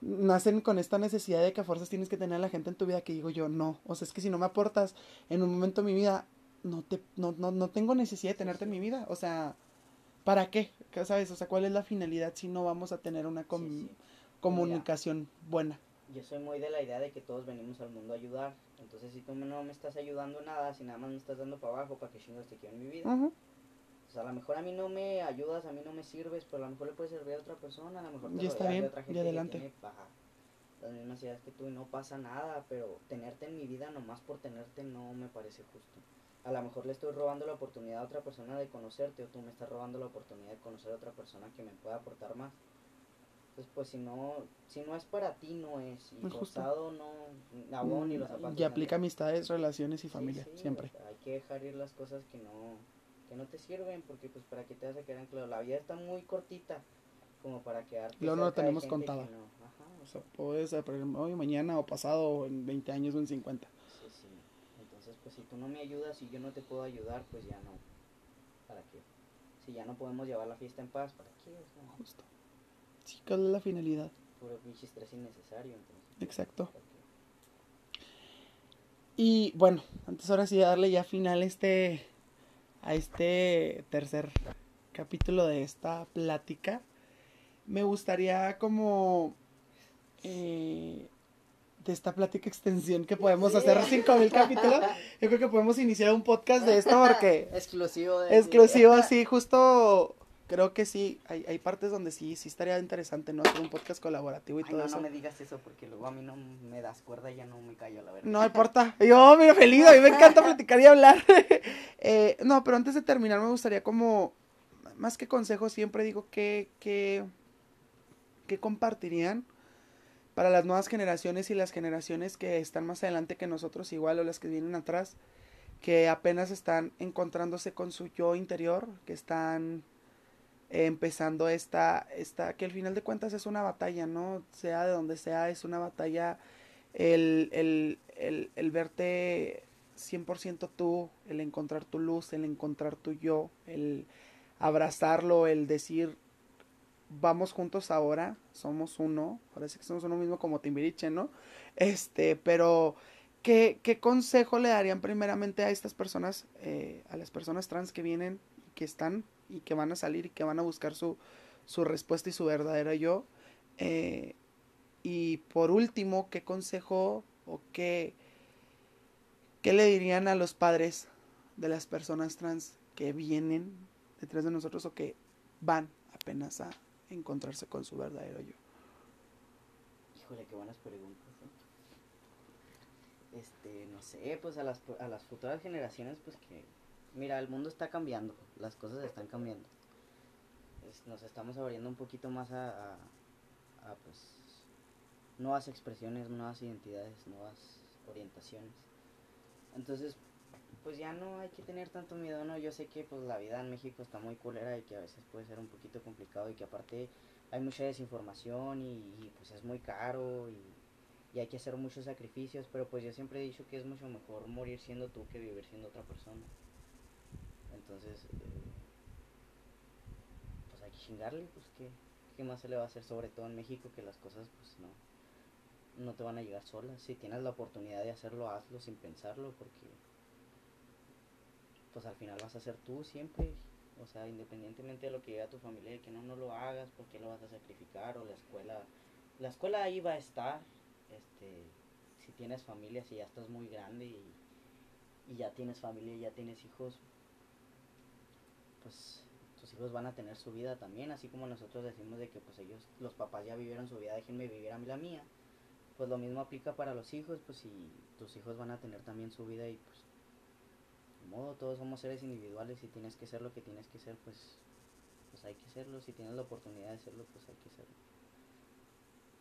nacen con esta necesidad de que a fuerzas tienes que tener a la gente en tu vida que digo yo, no. O sea, es que si no me aportas en un momento de mi vida, no te, no, no, no tengo necesidad de tenerte en mi vida. O sea, ¿para qué? ¿Qué ¿Sabes? O sea, ¿cuál es la finalidad si no vamos a tener una com- Sí, sí. comunicación buena? Yo soy muy de la idea de que todos venimos al mundo a ayudar, entonces si tú no me estás ayudando nada, si nada más me estás dando para abajo, para que chingas te quiero en mi vida. O sea, a lo mejor a mí no me ayudas, a mí no me sirves, pero a lo mejor le puede servir a otra persona, a lo mejor te Y está rodeas de bien, otra y gente adelante. que tiene las mismas ideas que tú y no pasa nada, pero tenerte en mi vida nomás por tenerte no me parece justo. A lo mejor le estoy robando la oportunidad a otra persona de conocerte o tú me estás robando la oportunidad de conocer a otra persona que me pueda aportar más. Entonces, pues si no, si no es para ti, no es. Y Es justo. forzado no, ni los zapatos. Y aplica nadie. amistades, relaciones y familia, sí, siempre. o sea, hay que dejar ir las cosas que no, que no te sirven, porque pues para qué te vas a quedar anclado. La vida está muy cortita como para quedarte Luego no la tenemos contada. no. Ajá, o sea, puedes aprender hoy, mañana o pasado, o en 20 años o en 50. sí, sí. Entonces, pues si tú no me ayudas y yo no te puedo ayudar, pues ya no. ¿Para qué? Si ya no podemos llevar la fiesta en paz, ¿para qué? Justo. Sí, ¿cuál es la finalidad? puro pinche estrés innecesario. Entonces, Exacto. Y bueno, antes ahora sí de darle ya final a este, a este tercer capítulo de esta plática, me gustaría como eh, de esta plática extensión que podemos hacer 5000 capítulos, yo creo que podemos iniciar un podcast de esto porque [laughs] Exclusivo de exclusivo, sí, justo creo que sí, hay, hay partes donde sí, sí estaría interesante, ¿no? Hacer un podcast colaborativo y Ay, todo no, eso. no me digas eso porque luego a mí no me das cuerda y ya no me callo, la verdad. No importa. Yo, mira, feliz. A mí me encanta platicar y hablar. [laughs] Eh, no, pero antes de terminar, me gustaría como, más que consejos, siempre digo que, que, que compartirían para las nuevas generaciones y las generaciones que están más adelante que nosotros, igual, o las que vienen atrás, que apenas están encontrándose con su yo interior, que están eh, empezando esta, esta, que al final de cuentas es una batalla, ¿no? Sea de donde sea, es una batalla el, el, el, el verte 100% tú, el encontrar tu luz, el encontrar tu yo, el abrazarlo, el decir, vamos juntos ahora, somos uno, parece que somos uno mismo como Timbiriche, ¿no? Este, pero, ¿qué, qué consejo le darían primeramente a estas personas, eh, a las personas trans que vienen, que están y que van a salir y que van a buscar su, su respuesta y su verdadero yo? Eh, y por último, ¿qué consejo o qué, qué le dirían a los padres de las personas trans que vienen detrás de nosotros o que van apenas a encontrarse con su verdadero yo? Híjole, qué buenas preguntas. ¿eh? Este, no sé, pues a las, a las futuras generaciones, pues que, mira, el mundo está cambiando, las cosas están cambiando. Es- nos estamos abriendo un poquito más a, a, a, pues, nuevas expresiones, nuevas identidades, nuevas orientaciones. Entonces, pues ya no hay que tener tanto miedo, ¿no? Yo sé que pues la vida en México está muy culera y que a veces puede ser un poquito complicado y que aparte hay mucha desinformación y, pues es muy caro y, y hay que hacer muchos sacrificios, pero pues yo siempre he dicho que es mucho mejor morir siendo tú que vivir siendo otra persona. Entonces, eh, pues hay que chingarle, pues ¿qué, qué más se le va a hacer, sobre todo en México, que las cosas pues no, no te van a llegar solas. Si tienes la oportunidad de hacerlo, hazlo sin pensarlo, porque pues al final vas a ser tú siempre. O sea, independientemente de lo que diga tu familia, de que no, no lo hagas, porque lo vas a sacrificar, o la escuela, la escuela ahí va a estar, este, si tienes familia, si ya estás muy grande y, y ya tienes familia ya tienes hijos, pues tus hijos van a tener su vida también, así como nosotros decimos de que pues ellos, los papás ya vivieron su vida, déjenme vivir a mí la mía. Pues lo mismo aplica para los hijos, pues si tus hijos van a tener también su vida y pues modo, todos somos seres individuales y tienes que ser lo que tienes que ser, pues pues hay que serlo, si tienes la oportunidad de serlo, pues hay que serlo.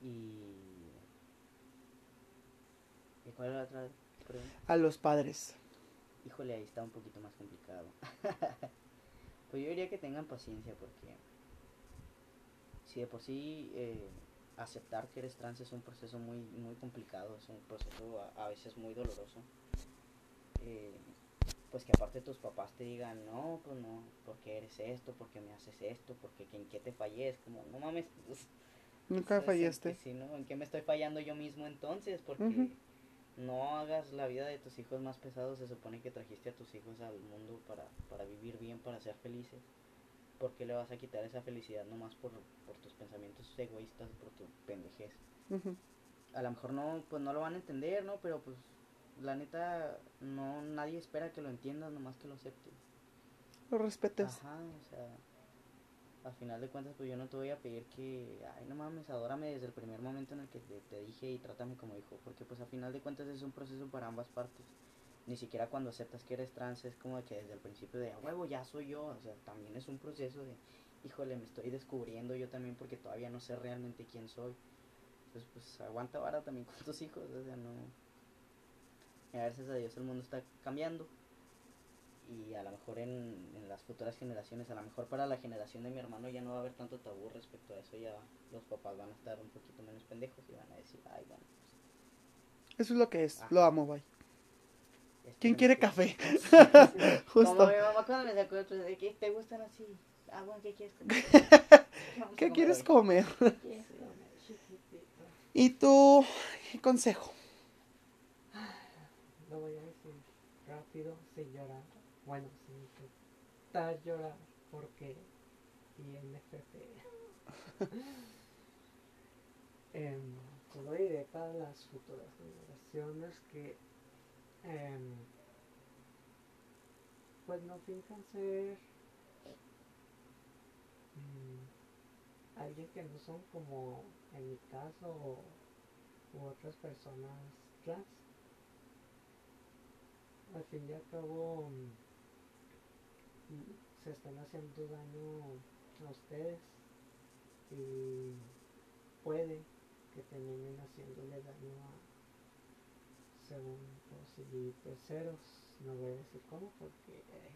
Y ¿Y cuál era la otra pregunta? A los padres. Híjole, ahí está un poquito más complicado. [laughs] pues yo diría que tengan paciencia porque si de por sí eh, aceptar que eres trans es un proceso muy muy complicado, es un proceso a, a veces muy doloroso. Eh, pues que aparte tus papás te digan, no, pues no, porque eres esto, porque me haces esto, porque en qué te fallé, es como, no mames, pues, Nunca pues, fallaste. ¿en qué, sí, ¿no? ¿En qué me estoy fallando yo mismo entonces? Porque Ujú. no hagas la vida de tus hijos más pesado, se supone que trajiste a tus hijos al mundo para, para vivir bien, para ser felices. ¿Por qué le vas a quitar esa felicidad nomás por, por tus pensamientos egoístas, por tu pendejez? A lo mejor no, pues no lo van a entender, ¿no? Pero pues la neta, no, nadie espera que lo entiendas, nomás que lo aceptes. Lo respetes. Ajá, o sea, a final de cuentas, pues yo no te voy a pedir que, ay, no mames, adórame desde el primer momento en el que te, te dije y trátame como hijo, porque pues a final de cuentas es un proceso para ambas partes. Ni siquiera cuando aceptas que eres trans es como de que desde el principio de, a huevo, ya soy yo, o sea, también es un proceso de, híjole, me estoy descubriendo yo también porque todavía no sé realmente quién soy. Entonces, pues aguanta vara también con tus hijos, o sea, no. Gracias a Dios el mundo está cambiando. Y a lo mejor en, en las futuras generaciones, a lo mejor para la generación de mi hermano ya no va a haber tanto tabú respecto a eso. Ya los papás van a estar un poquito menos pendejos y van a decir, ay, bueno, pues. Eso es lo que es. Ah. Lo amo, bye. este ¿Quién quiere café? [laughs] [laughs] Como Justo. mi mamá cuando me sacó otro, de que te gustan así. Ah, bueno, ¿qué quieres comer? [laughs] ¿Qué comer quieres hoy. comer? ¿Y tú? ¿Qué consejo? Lo voy a decir sin llorar. Bueno, sin intentar llorar, porque INFP. [laughs] em, solo diré para las futuras generaciones que em, pues no finjan ser mm, alguien que no son como en mi caso o, u otras personas trans al fin y al cabo mm, se están haciendo daño a ustedes y puede que terminen haciéndole daño a segundos y terceros no voy a decir cómo porque eh,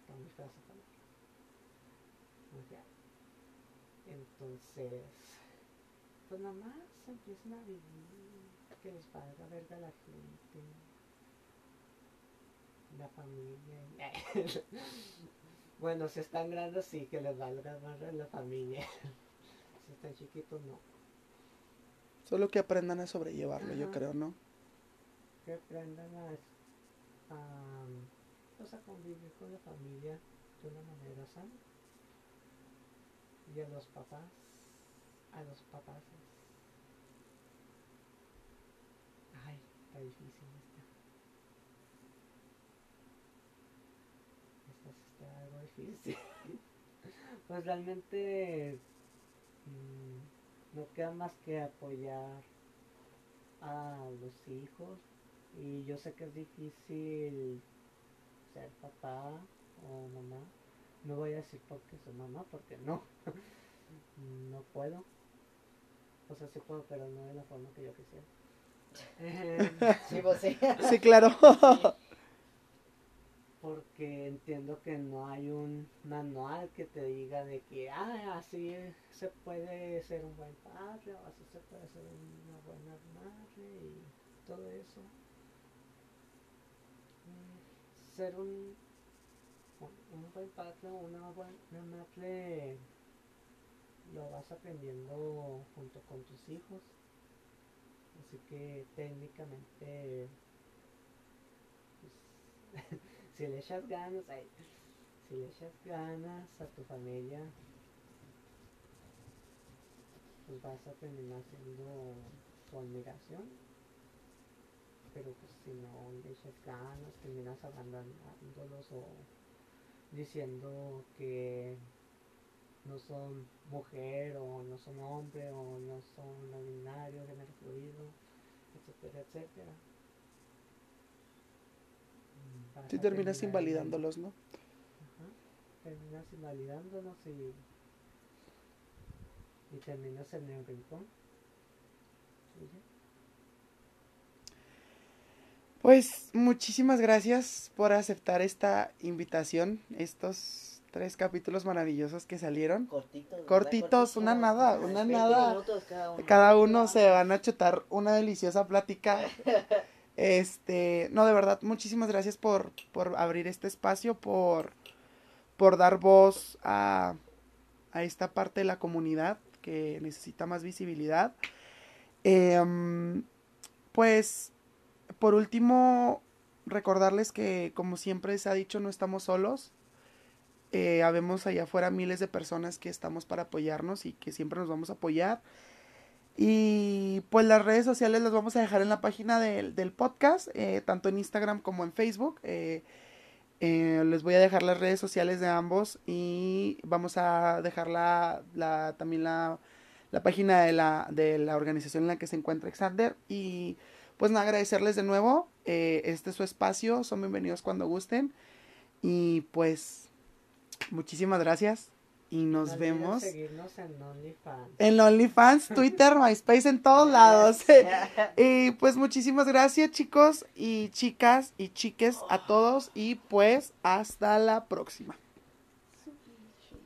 está muy palabra muy fea. entonces pues nada más empiecen a vivir que les valga verga la gente la familia. [laughs] bueno, si están grandes sí, que les valga más la familia. [laughs] si están chiquitos no. Solo que aprendan a sobrellevarlo, yo creo, ¿no? Que aprendan a, a, pues, a convivir con la familia de una manera sana. Y a los papás, a los papás. Ay, está difícil esta. Esta sí está algo difícil. [laughs] pues realmente mm, no queda más que apoyar a los hijos. Y yo sé que es difícil ser papá o mamá. No voy a decir porque soy mamá, porque no. [laughs] no puedo. O sea, sí puedo, pero no de la forma que yo quisiera. [laughs] Em, Sí, pues sí. Sí, claro. Porque entiendo que no hay un manual que te diga de que ah, así se puede ser un buen padre o así se puede ser una buena madre y todo eso. Mm, Ser un, un- buen padre o una buena madre lo vas aprendiendo junto con tus hijos. Así que técnicamente pues, [laughs] si le echas ganas, ay, si le echas ganas a tu familia, pues vas a terminar siendo tu admiración. Pero pues si no le echas ganas, terminas abandonándolos o diciendo que no son mujer o no son hombre o no son no binario, género fluido, etcétera, etcétera. Si a terminas invalidándolos, ¿no? Ajá, terminas invalidándonos y, y terminas en el rincón. Pues muchísimas gracias por aceptar esta invitación, estos tres capítulos maravillosos que salieron. Cortitos. Cortitos, una nada, una 20 nada. cada uno. Cada uno se van a chutar una deliciosa plática. [laughs] Este, no, de verdad, muchísimas gracias por, por abrir este espacio, por, por dar voz a, esta parte de la comunidad que necesita más visibilidad. Em, pues, por último, recordarles que, como siempre se ha dicho, no estamos solos. Eh, habemos allá afuera miles de personas que estamos para apoyarnos y que siempre nos vamos a apoyar. Y pues las redes sociales las vamos a dejar en la página del, del podcast, eh, tanto en Instagram como en Facebook. Eh, eh, les voy a dejar las redes sociales de ambos y vamos a dejar la, la- también la, la página de la, de la organización en la que se encuentra Xander. Y pues nada, agradecerles de nuevo. eh, este es su espacio, son bienvenidos cuando gusten. Y pues muchísimas gracias y nos No vemos. seguirnos en OnlyFans. En OnlyFans, Twitter, [laughs] MySpace, en todos lados. [laughs] [laughs] y pues muchísimas gracias chicos y chicas y chiques a todos y pues hasta la próxima.